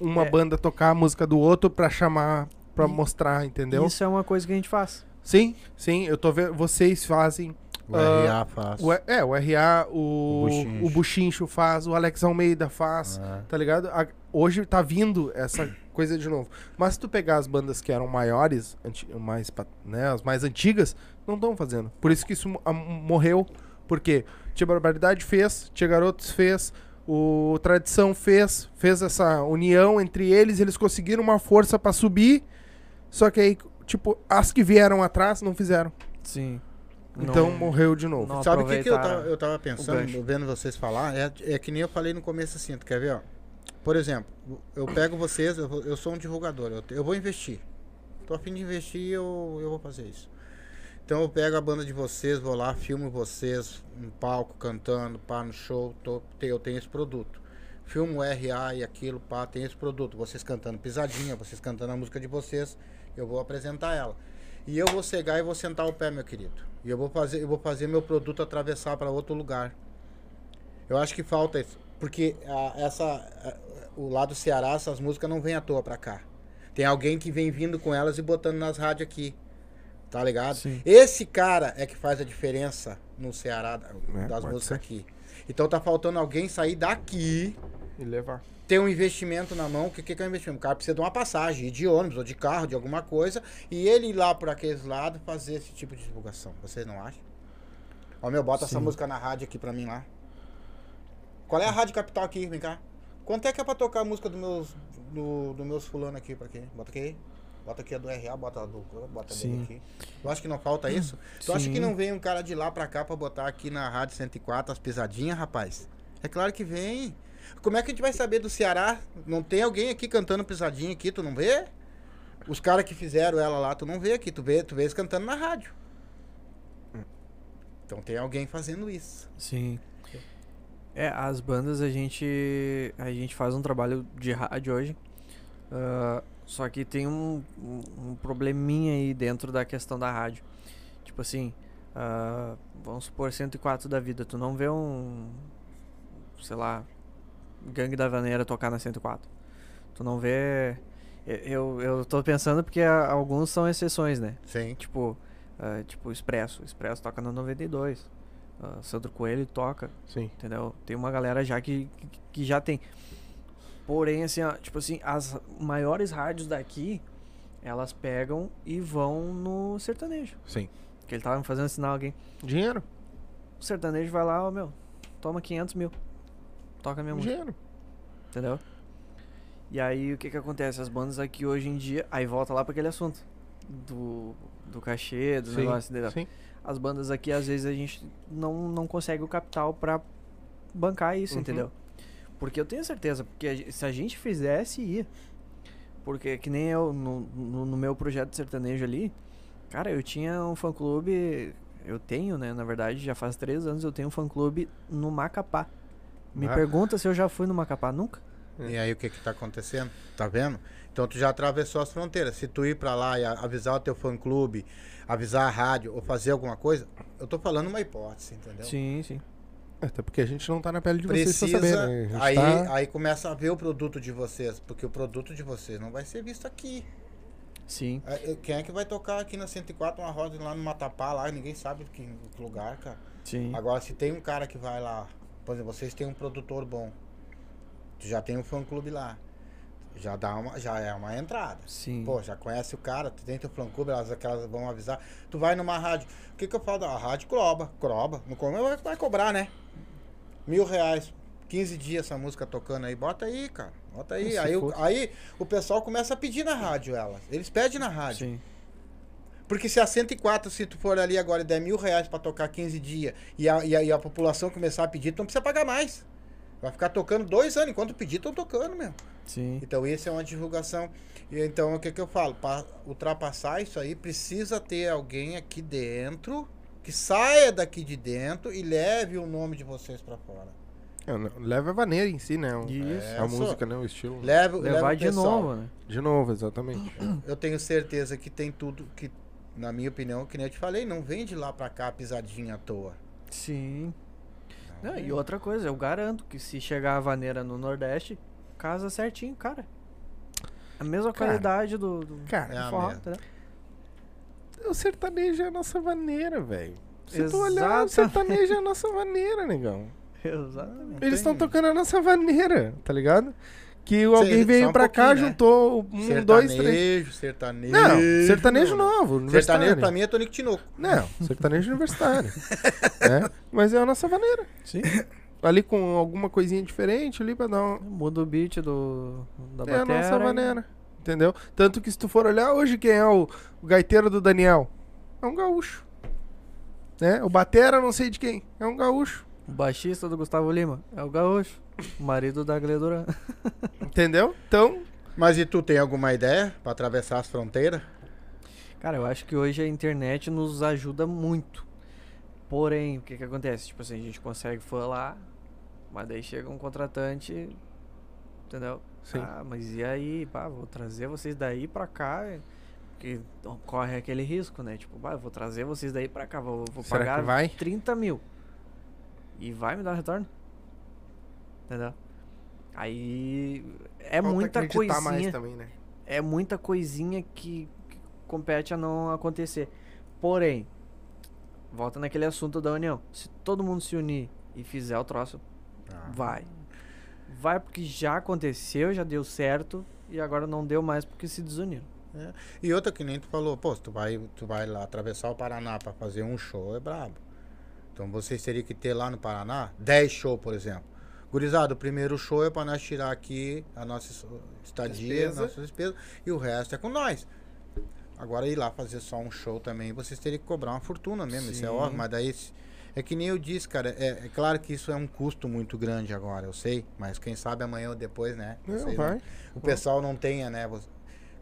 Uma É. banda tocar a música do outro pra chamar, pra E- mostrar, entendeu? Isso é uma coisa que a gente faz. Sim, sim, eu tô vendo. Vocês fazem. O ah, RA faz. o, é, o RA, o, O Buchincho. o Buchincho faz, o Alex Almeida faz, É. tá ligado? A- hoje tá vindo essa coisa de novo. Mas se tu pegar as bandas que eram maiores, anti- mais, né, as mais antigas, não estão fazendo. Por isso que isso a- morreu. Porque Tia Barbaridade fez, Tia Garotos fez, o Tradição fez, fez essa união entre eles, eles conseguiram uma força pra subir. Só que aí, tipo, as que vieram atrás não fizeram. Sim. Então Não- morreu de novo. Sabe o que, que eu, tava, eu tava pensando, vendo vocês falar? É, é que nem eu falei no começo assim, tu quer ver, ó? Por exemplo, eu pego vocês, eu, vou- eu sou um divulgador, eu, eu vou investir. Tô a fim de investir eu, eu vou fazer isso. Então eu pego a banda de vocês, vou lá, filmo vocês em palco, cantando, pá, no show, tô, eu tenho esse produto. Filmo o RA e aquilo, pá, tem esse produto. Vocês cantando pisadinha, vocês cantando a música de vocês, eu vou apresentar ela. E eu vou cegar e vou sentar o pé, meu querido. E eu vou fazer, eu vou fazer meu produto atravessar para outro lugar. Eu acho que falta isso. Porque ah, essa, ah, o lado Ceará, essas músicas não vêm à toa pra cá. Tem alguém que vem vindo com elas e botando nas rádios aqui. Tá ligado? Sim. Esse cara é que faz a diferença no Ceará É, das pode músicas ser. aqui. Então tá faltando alguém sair daqui, E levar. Ter um investimento na mão. O que, que é um investimento? O cara precisa de uma passagem, ir de ônibus ou de carro, de alguma coisa, e ele ir lá por aqueles lados fazer esse tipo de divulgação. Vocês não acham? Ó, meu, bota essa Sim. música na rádio aqui pra mim lá. Qual é a rádio capital aqui? Vem cá. Quanto é que é pra tocar a música dos meus, do, do meus fulano aqui? Pra quê? Bota aqui. Bota aqui a do RA, bota a do. Bota a Sim. aqui. Tu acha que não falta isso? Tu acha que Sim. não vem um cara de lá pra cá pra botar aqui na Rádio 104 as pisadinhas, rapaz? É claro que vem. Como é que a gente vai saber do Ceará? Não tem alguém aqui cantando pisadinha aqui, tu não vê? Os caras que fizeram ela lá, tu não vê aqui, tu vê, tu vê eles cantando na rádio. Então tem alguém fazendo isso. Sim. É, as bandas a gente a gente faz um trabalho de rádio hoje. ah, só que tem um, um, probleminha aí dentro da questão da rádio. Tipo assim, ah, vamos supor 104 da vida, tu não vê um sei lá, Gangue da Vaneira tocar na 104. Tu não vê eu, eu tô pensando porque alguns são exceções, né? Sim. Tipo, ah, tipo Expresso. Expresso toca no 92. Uh, Sandro Coelho toca, Sim. entendeu? Tem uma galera já que, que, que já tem. Porém, assim, ó, tipo assim, as maiores rádios daqui, elas pegam e vão no sertanejo. Sim. Que ele tava me fazendo sinal alguém. Dinheiro. O sertanejo vai lá, ó, meu, toma 500 mil. Toca minha música, Dinheiro. entendeu? E aí, o que que acontece? As bandas aqui hoje em dia, aí volta lá pra aquele assunto. Do, do cachê, do Sim. negócio, entendeu? Sim. as bandas aqui, às vezes, a gente não, não consegue o capital pra bancar isso, Uhum. entendeu? Porque eu tenho certeza, porque a se a gente fizesse, ia. Porque que nem eu, no, no, no meu projeto sertanejo ali, cara, eu tinha um fã-clube, eu tenho, né, na verdade, já faz três anos eu tenho um fã-clube no Macapá. Me Ah. pergunta se eu já fui no Macapá, nunca. E aí o que que tá acontecendo? Tá vendo? Então tu já atravessou as fronteiras. Se tu ir pra lá e avisar o teu fã clube, avisar a rádio ou fazer alguma coisa, eu tô falando uma hipótese, entendeu? Sim, sim. Até porque a gente não tá na pele de vocês Precisa, pra saber, né? Aí, tá- aí começa a ver o produto de vocês, porque o produto de vocês não vai ser visto aqui. Sim. É, é, Quem é que vai tocar aqui na 104 uma roda lá no Matapá, lá, ninguém sabe que, que lugar, cara. Sim. Agora, se tem um cara que vai lá, por exemplo, vocês têm um produtor bom, tu já tem um fã clube lá, já dá uma, já é uma entrada. Sim. Pô, já conhece o cara, tu tem teu fã clube, elas, aquelas vão avisar. Tu vai numa rádio, o que que eu falo? A rádio croba, croba, não come, vai, cobrar, né? Mil reais, 15 dias essa música tocando aí, bota aí, cara, bota aí. Se Aí, o- aí o pessoal começa a pedir na rádio elas, eles pedem na rádio. Sim. Porque se a 104, se tu for ali agora e der mil reais pra tocar 15 dias e a, e a, e a população começar a pedir, tu não precisa pagar mais. Vai ficar tocando dois anos, enquanto pedir, estão tocando mesmo. Sim. Então isso é uma divulgação. E então o que, que eu falo? Para ultrapassar isso aí, precisa ter alguém aqui dentro que saia daqui de dentro e leve o nome de vocês pra fora. É, leva a vaneira em si, né? o- Isso. É, a música, né? O estilo. Leve, leve Levar o de novo, né? De novo, exatamente. Eu tenho certeza que tem tudo que, na minha opinião, que nem eu te falei, não vem de lá pra cá pisadinha à toa. Sim. Não Não, e outra coisa, eu garanto que se chegar a vaneira no Nordeste, casa certinho, cara. A mesma Cara, qualidade do, do, cara, do é forró, entendeu? o sertanejo é a nossa maneira, velho. Se tu olhar, o sertanejo é a nossa maneira, negão. Exatamente. Eles estão tocando a nossa maneira, tá ligado? Que alguém veio um pra cá, né? juntou um, sertanejo, dois, três. Sertanejo, Não, sertanejo novo. Sertanejo pra mim é Tonico Tinoco. Não, sertanejo universitário. é, mas é a nossa maneira. Sim. Ali com alguma coisinha diferente ali pra dar um... Muda o beat do, da É a nossa maneira, entendeu? Tanto que se tu for olhar hoje quem é o, o gaiteiro do Daniel, é um gaúcho. Né? O batera não sei de quem, é um gaúcho. O baixista do Gustavo Lima é o gaúcho, marido da Gledora. Entendeu? Então. Mas e tu tem alguma ideia para atravessar as fronteiras? Cara, eu acho que hoje a internet nos ajuda muito. Porém, o que que acontece? Tipo assim, a gente consegue falar, mas daí chega um contratante, entendeu? Sim. Ah, mas e aí, pá, vou trazer vocês daí pra cá, que corre aquele risco, né? Tipo, bah, vou trazer vocês daí pra cá, vou, vou pagar vai? 30 mil. E vai me dar retorno. Entendeu? Aí é Falta muita coisinha. Também, né? É muita coisinha que, que, compete a não acontecer. Porém, volta naquele assunto da união. Se todo mundo se unir e fizer o troço, ah. vai. Vai porque já aconteceu, já deu certo e agora não deu mais porque se desuniram. É. E outra que nem tu falou, pô, tu vai, tu vai lá atravessar o Paraná para fazer um show, é brabo. Então vocês teriam que ter lá no Paraná 10 shows, por exemplo. Gurizada, o primeiro show é para nós tirar aqui a nossa estadia, despesa. nossa despesa, e o resto é com nós. Agora ir lá fazer só um show também, vocês teriam que cobrar uma fortuna mesmo, Sim. isso é óbvio, mas daí é que nem eu disse, cara, é, é, claro que isso é um custo muito grande agora, eu sei, mas quem sabe amanhã ou depois, né? Vocês, vai. Né? O pessoal não tenha, né?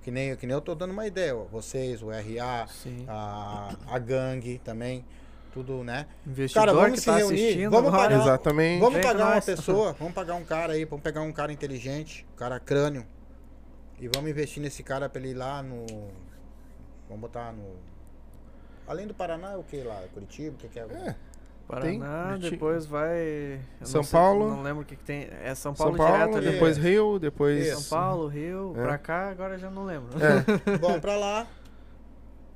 Que nem, que nem eu tô dando uma ideia, vocês, o RA, a, a gangue também tudo, né? Investidor cara, vamos se tá reunir, vamos pagar, exatamente. Vamos pagar uma pessoa, vamos pagar um cara aí, vamos pegar um cara inteligente, um cara crânio. E vamos investir nesse cara pra ele ir lá no vamos botar no Além do Paraná, o que lá? Curitiba, o que que é? é. Paraná, tem, depois vai. São sei, Paulo. Não lembro o que, que tem. É São Paulo, São Paulo direto, depois Rio, depois. São Paulo, Rio, é. pra cá, agora já não lembro. É. Bom, pra lá,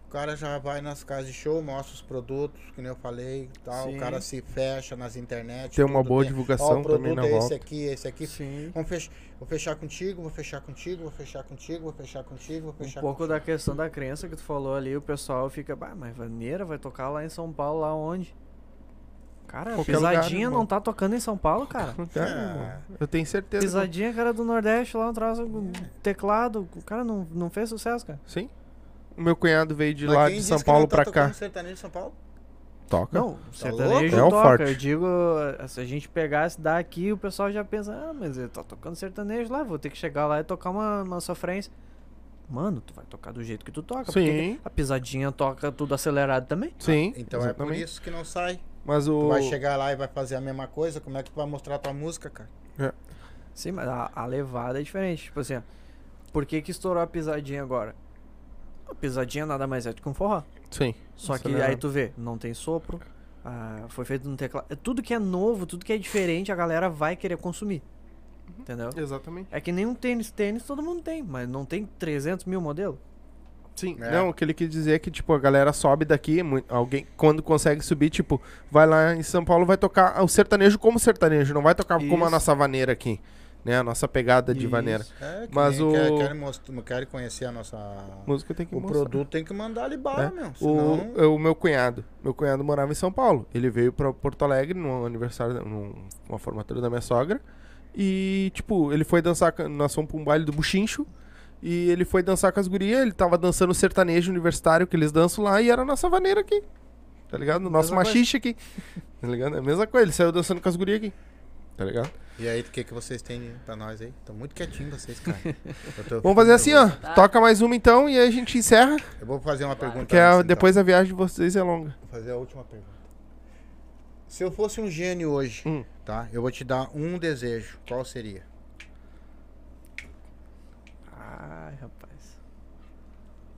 o cara já vai nas casas de show, mostra os produtos, que nem eu falei, tal. O cara se fecha nas internet. Tem uma boa tem. divulgação Ó, também na é volta. esse aqui, esse aqui. Sim. Vamos fech... Vou fechar contigo, vou fechar contigo, vou fechar contigo, vou fechar contigo, vou fechar Um pouco contigo. da questão da crença que tu falou ali, o pessoal fica, bah, mas Vaneira vai tocar lá em São Paulo, lá onde? Cara, Qualquer Pisadinha lugar, não tá tocando em São Paulo, cara. É, eu tenho certeza. Pisadinha, cara do Nordeste, lá atrás, teclado. O cara não, não fez sucesso, cara. Sim. O meu cunhado veio de lá de São Paulo tá pra cá. sertanejo de São Paulo? Toca. Não, tá sertanejo é toca. Forte. Eu digo, se a gente pegasse daqui, o pessoal já pensa, ah, mas ele tá tocando sertanejo lá, vou ter que chegar lá e tocar uma, uma sofrência. Mano, tu vai tocar do jeito que tu toca. Sim. a pisadinha toca tudo acelerado também. Sim. Ah, então exatamente. é por isso que não sai. Mas o... Tu vai chegar lá e vai fazer a mesma coisa, como é que tu vai mostrar a tua música, cara? É. Sim, mas a, a levada é diferente. Tipo assim, ó, por que que estourou a pisadinha agora? A pisadinha nada mais é do que um forró. Sim. Só que aí tu vê, não tem sopro, ah, foi feito no teclado. É tudo que é novo, tudo que é diferente, a galera vai querer consumir. Uhum. Entendeu? Exatamente. É que nem um tênis. Tênis todo mundo tem, mas não tem 300 mil modelos. Sim, é. não, o que ele quis dizer é que, tipo, a galera sobe daqui, alguém, quando consegue subir, tipo, vai lá em São Paulo, vai tocar o sertanejo como sertanejo, não vai tocar Isso. como a nossa vaneira aqui né? A nossa pegada de vaneira. É, Mas o quer, quer, mostrar, quer conhecer a nossa música tem que o mostrar. produto tem que mandar ali bala, é. meu. Senão... O, o meu cunhado, meu cunhado morava em São Paulo. Ele veio para Porto Alegre no aniversário, numa formatura da minha sogra. E, tipo, ele foi dançar, nós fomos pra um baile do Buchincho. E ele foi dançar com as gurias, ele tava dançando sertanejo universitário que eles dançam lá e era a nossa vaneira aqui. Tá ligado? O nosso machixe aqui. Tá ligado? É a mesma coisa, ele saiu dançando com as gurias aqui. Tá ligado? E aí, o que, que vocês têm pra nós aí? Tô muito quietinho vocês, cara. Vamos fazer assim, ó. Tá. Toca mais uma então e aí a gente encerra. Eu vou fazer uma pergunta. Que é, depois então. a viagem de vocês é longa. Vou fazer a última pergunta. Se eu fosse um gênio hoje, hum. tá? Eu vou te dar um desejo. Qual seria? Ai, rapaz.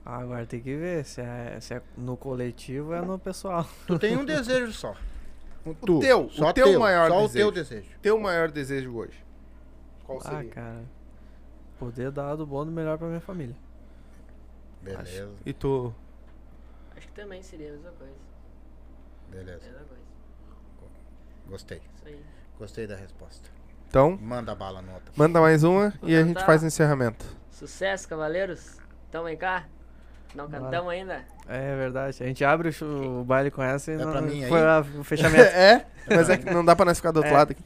Agora tem que ver se é, se é no coletivo ou é no pessoal. Tu tem um desejo só. O tu, teu, só o teu, teu maior só desejo. o teu desejo. Teu maior desejo hoje. Qual seria? Ah, cara. Poder dar do bom do melhor pra minha família. Beleza. Acho. E tu? Acho que também seria a mesma coisa. Beleza. Mesma coisa. Gostei. Isso aí. Gostei da resposta. Então, Manda bala no outro. manda mais uma Vou e a gente faz o encerramento. Sucesso, cavaleiros. Então vem cá. Não Bora. cantamos ainda? É verdade. A gente abre o, o baile com essa e É não, pra mim aí? foi a- o fechamento. é, mas é que não dá pra nós ficar do outro É. lado aqui.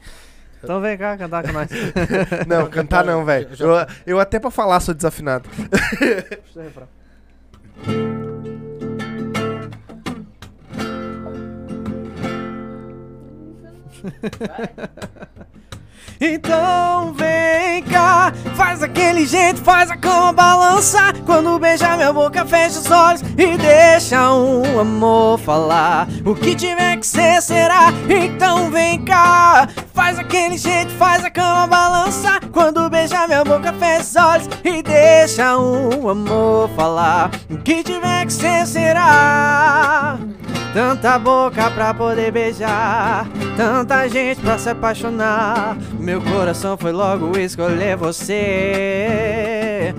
então vem cá cantar com nós. Não, cantar não, velho. Eu, eu até pra falar sou desafinado. Puxa o refrão. Então vem cá, faz aquele jeito, faz a cama balançar. Quando beijar minha boca, fecha os olhos e deixa um amor falar. O que tiver que ser, será. Então vem cá, faz aquele jeito, faz a cama balançar. Quando beijar minha boca, fecha os olhos e deixa um amor falar. O que tiver que ser, será. Tanta boca pra poder beijar, tanta gente pra se apaixonar. Meu coração foi logo escolher você.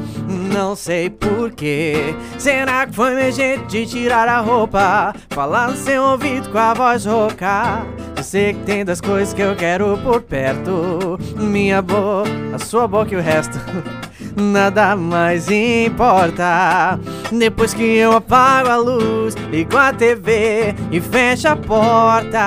Não sei porquê. Será que foi meu jeito de tirar a roupa? Falar no seu ouvido com a voz rouca. Eu sei que tem das coisas que eu quero por perto. Minha boca, a sua boca e o resto. Nada mais importa. Depois que eu apago a luz, ligo a TV e fecho a porta.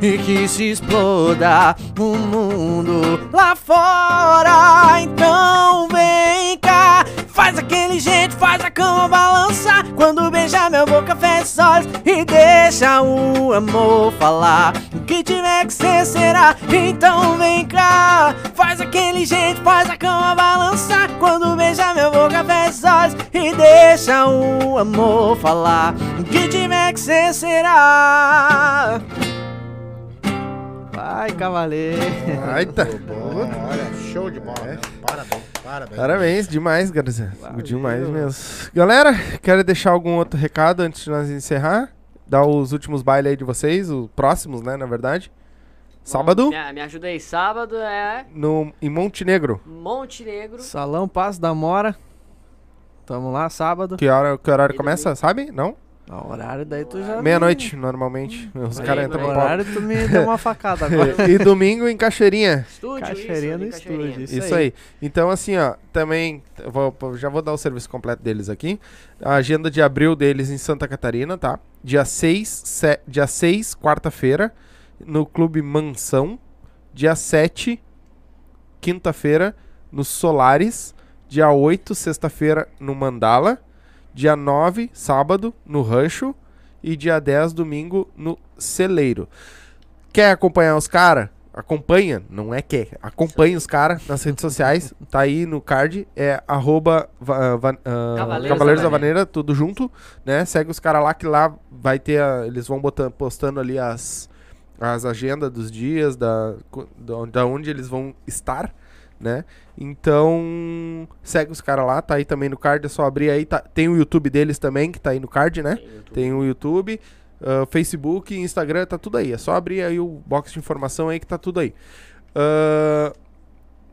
E que se exploda o mundo lá fora. Então vem cá, faz aquele jeito, faz a cama balançar. Quando beijar minha boca, fecha os olhos e deixa o amor falar. O que tiver que ser, será. Então vem cá, faz aquele jeito, faz a cama balançar. Quando beijar minha boca, fecha os olhos e deixa o amor falar. O que tiver que ser, será. Vai, cavaleiro. Eita. Bom, olha, show de bola. meu. Parabéns, parabéns. Parabéns, demais. Valeu. Demais mesmo. Galera, quero deixar algum outro recado antes de nós encerrar? Dar os últimos bailes aí de vocês, os próximos, né, na verdade. Sábado, Me, me ajuda aí. Sábado é no, em Montenegro. Monte Negro. Salão Passo da Mora. Tamo lá, sábado. Que, hora, que horário E começa, sabe? Não? O horário daí tu já. Meia-noite, normalmente. Os Aí, caras entram no horário tu me deu uma facada agora. E domingo em Cachoeirinha. Estúdio, Cachoeirinha isso, no Cachoeirinha. estúdio. Isso Isso, aí. aí. Então, assim, ó, também vou- já vou dar o serviço completo deles aqui. A agenda de abril deles em Santa Catarina, tá? Dia 6, se- dia 6 quarta-feira, no Clube Mansão. Dia 7, quinta-feira, no Solares. Dia 8, sexta-feira, no Mandala. Dia 9, sábado, no Rancho. E dia 10, domingo, no Celeiro. Quer acompanhar os caras? Acompanha, não é quer. Acompanha os caras nas redes sociais. Tá aí no card. É arroba va- va- ah, Cavaleiros Cavaleiros da Vaneira, tudo junto. né? Segue os caras lá que lá vai ter. a- eles vão botando, postando ali as, as agendas dos dias, da, da onde eles vão estar, né? Então, segue os caras lá, tá aí também no card, é só abrir aí. tá- tem o YouTube deles também, que tá aí no card, né? Tem o YouTube, ah, Facebook, Instagram, tá tudo aí. É só abrir aí o box de informação aí que tá tudo aí. Ah,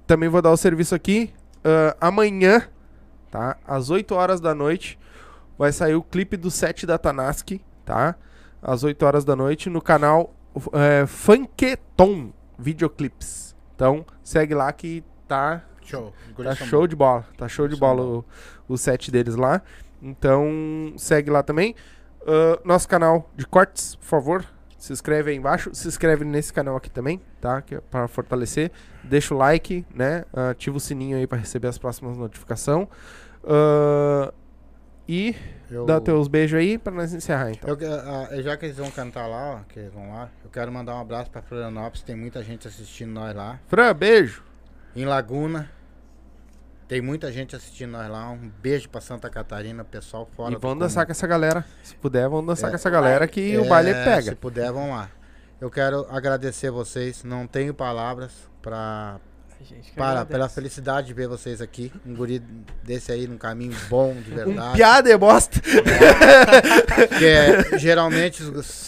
também vou dar o serviço aqui. ah, amanhã, tá? Às 8 horas da noite, vai sair o clipe do set da Tanaski, tá? Às 8 horas da noite no canal é, Funketon Videoclips. Então, segue lá que tá Show. Tá show de bola. Tá show de bola o, o set deles lá. Então, segue lá também. Ah, nosso canal de cortes, por favor. Se inscreve aí embaixo. Se inscreve nesse canal aqui também, tá? Que é pra fortalecer. Deixa o like, né? Ah, ativa o sininho aí pra receber as próximas notificações. Ah, e Eu, dá teus beijos aí pra nós encerrar, então. eu, já que eles vão cantar lá, ó, que eles vão lá, eu quero mandar um abraço pra Florianópolis, tem muita gente assistindo nós lá. Fran, beijo. Em Laguna, tem muita gente assistindo nós lá. Um beijo pra Santa Catarina, pessoal fora e vamos dançar comum. com essa galera. Se puder, vamos dançar É. com essa galera que o É, baile Se pega. puder, vão lá. Eu quero agradecer vocês, não tenho palavras pra, A gente que para, agradece. pela felicidade de ver vocês aqui. Um guri desse aí num caminho bom, de Um verdade. piada e bosta. Que é, geralmente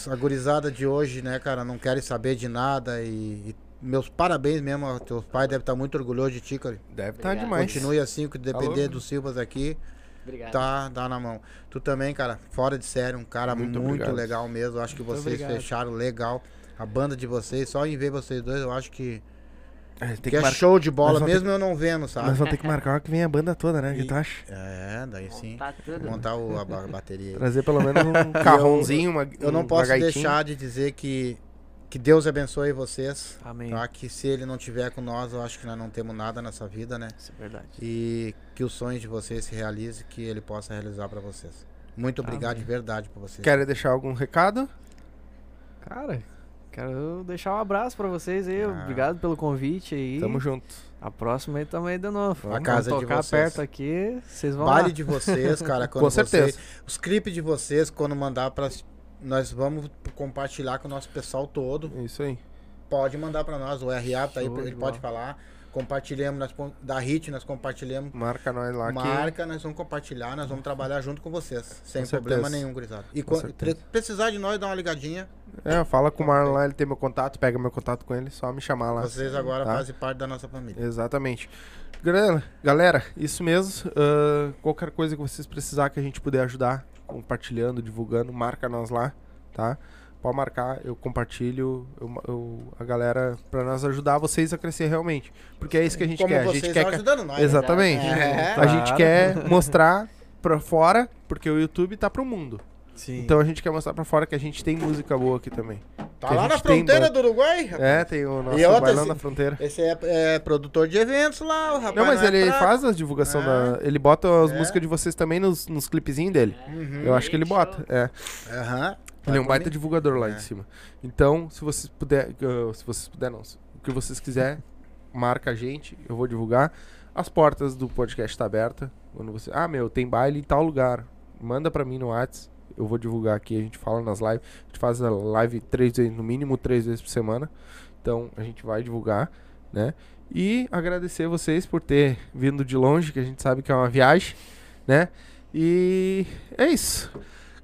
a gurizada de hoje, né, cara, não querem saber de nada e, e meus parabéns mesmo, teus pais devem estar muito orgulhosos de ti, cara. Deve estar Obrigado. demais. Continue assim, que depender Falou. dos Silvas aqui, Obrigado. Tá, dá na mão. Tu também, cara, fora de série, um cara muito, muito legal mesmo. Acho que muito vocês obrigado. fecharam legal a banda de vocês. Só em ver vocês dois, eu acho que. É, que, que é mar... show de bola, mesmo eu não vendo, sabe? Nós vamos ter que marcar que vem a banda toda, né? O que tu acha? É, daí sim. Tudo. Montar o, a, a bateria. Trazer pelo menos um carrãozinho, uma Eu não posso deixar de dizer que que Deus abençoe vocês. Amém. Tá? Que se Ele não tiver com nós, eu acho que nós não temos nada nessa vida, né? Isso é verdade. E que os sonhos de vocês se realizem, que Ele possa realizar para vocês. Muito obrigado Amém. de verdade por vocês. Querem deixar algum recado? Cara, quero deixar um abraço para vocês aí. Ah. Obrigado pelo convite aí. Tamo junto. A próxima aí também de novo. Vamos a casa tocar de vocês. perto aqui, vocês vão Vale lá. de vocês, cara. com certeza. Vocês, os clipes de vocês, quando mandar para nós vamos compartilhar com o nosso pessoal todo. Isso aí. Pode mandar para nós, o RA tá aí, ele pode falar. Compartilhamos nós, da HIT, nós compartilhamos. Marca nós lá Marca, nós vamos compartilhar, nós vamos trabalhar junto com vocês. Sem com problema certeza. nenhum, gurizada. E com precisar de nós, dá uma ligadinha. É, fala com o Marlon lá, ele tem meu contato, pega meu contato com ele, só me chamar lá. Vocês agora tá? fazem parte da nossa família. Exatamente. Galera, galera isso mesmo. Uh, qualquer coisa que vocês precisar que a gente puder ajudar, compartilhando, divulgando, marca nós lá, tá? Pode marcar, eu compartilho eu, eu, a galera para nós ajudar vocês a crescer realmente. Porque é isso que a gente Como quer. a gente quer ajudando nós, né? Exatamente. É. A gente quer mostrar para fora, porque o YouTube tá pro mundo. Sim. Então a gente quer mostrar pra fora que a gente tem música boa aqui também. Tá lá na fronteira do Uruguai? Rapaz. É, tem o nosso e bailão na fronteira. Esse é, é, produtor de eventos lá, o rapaz. Não, mas não é ele faz a divulgação é. da. Ele bota as é. músicas de vocês também nos, nos clipezinhos dele. Uhum. Eu acho que ele bota. É. Aham. Uhum. Ele é um baita divulgador lá é. em cima. Então, se vocês puder, uh, se vocês puder não, o que vocês quiser, marca a gente, eu vou divulgar. As portas do podcast tá abertas. Quando você, ah, meu, tem baile em tal lugar, manda para mim no WhatsApp eu vou divulgar aqui, a gente fala nas lives. A gente faz a live três vezes, no mínimo três vezes por semana. Então a gente vai divulgar, né? E agradecer vocês por ter vindo de longe, que a gente sabe que é uma viagem, né? E é isso.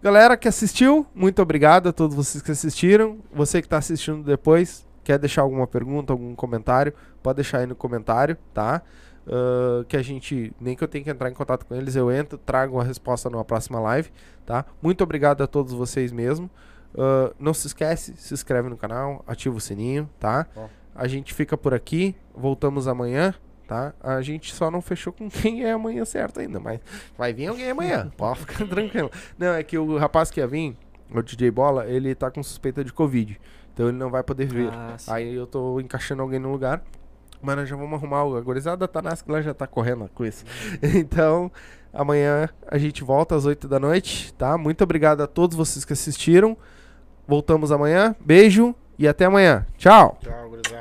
Galera que assistiu, muito obrigado a todos vocês que assistiram. Você que está assistindo depois, quer deixar alguma pergunta, algum comentário, pode deixar aí no comentário, tá? Uh, que a gente, nem que eu tenha que entrar em contato com eles, eu entro, trago a resposta numa próxima live, tá? Muito obrigado a todos vocês mesmo. Uh, não se esquece, se inscreve no canal, ativa o sininho, tá? Oh. A gente fica por aqui, voltamos amanhã, tá? A gente só não fechou com quem é amanhã certo ainda, mas vai vir alguém amanhã, pode ficar tranquilo. Não, é que o rapaz que ia vir, o DJ Bola, ele tá com suspeita de Covid, então ele não vai poder vir. Ah, Aí eu tô encaixando alguém no lugar. Mas nós já vamos arrumar o. A gorizada tá nasce lá já tá correndo com isso. Então, amanhã a gente volta às 8 da noite, tá? Muito obrigado a todos vocês que assistiram. Voltamos amanhã. Beijo e até amanhã. Tchau. Tchau,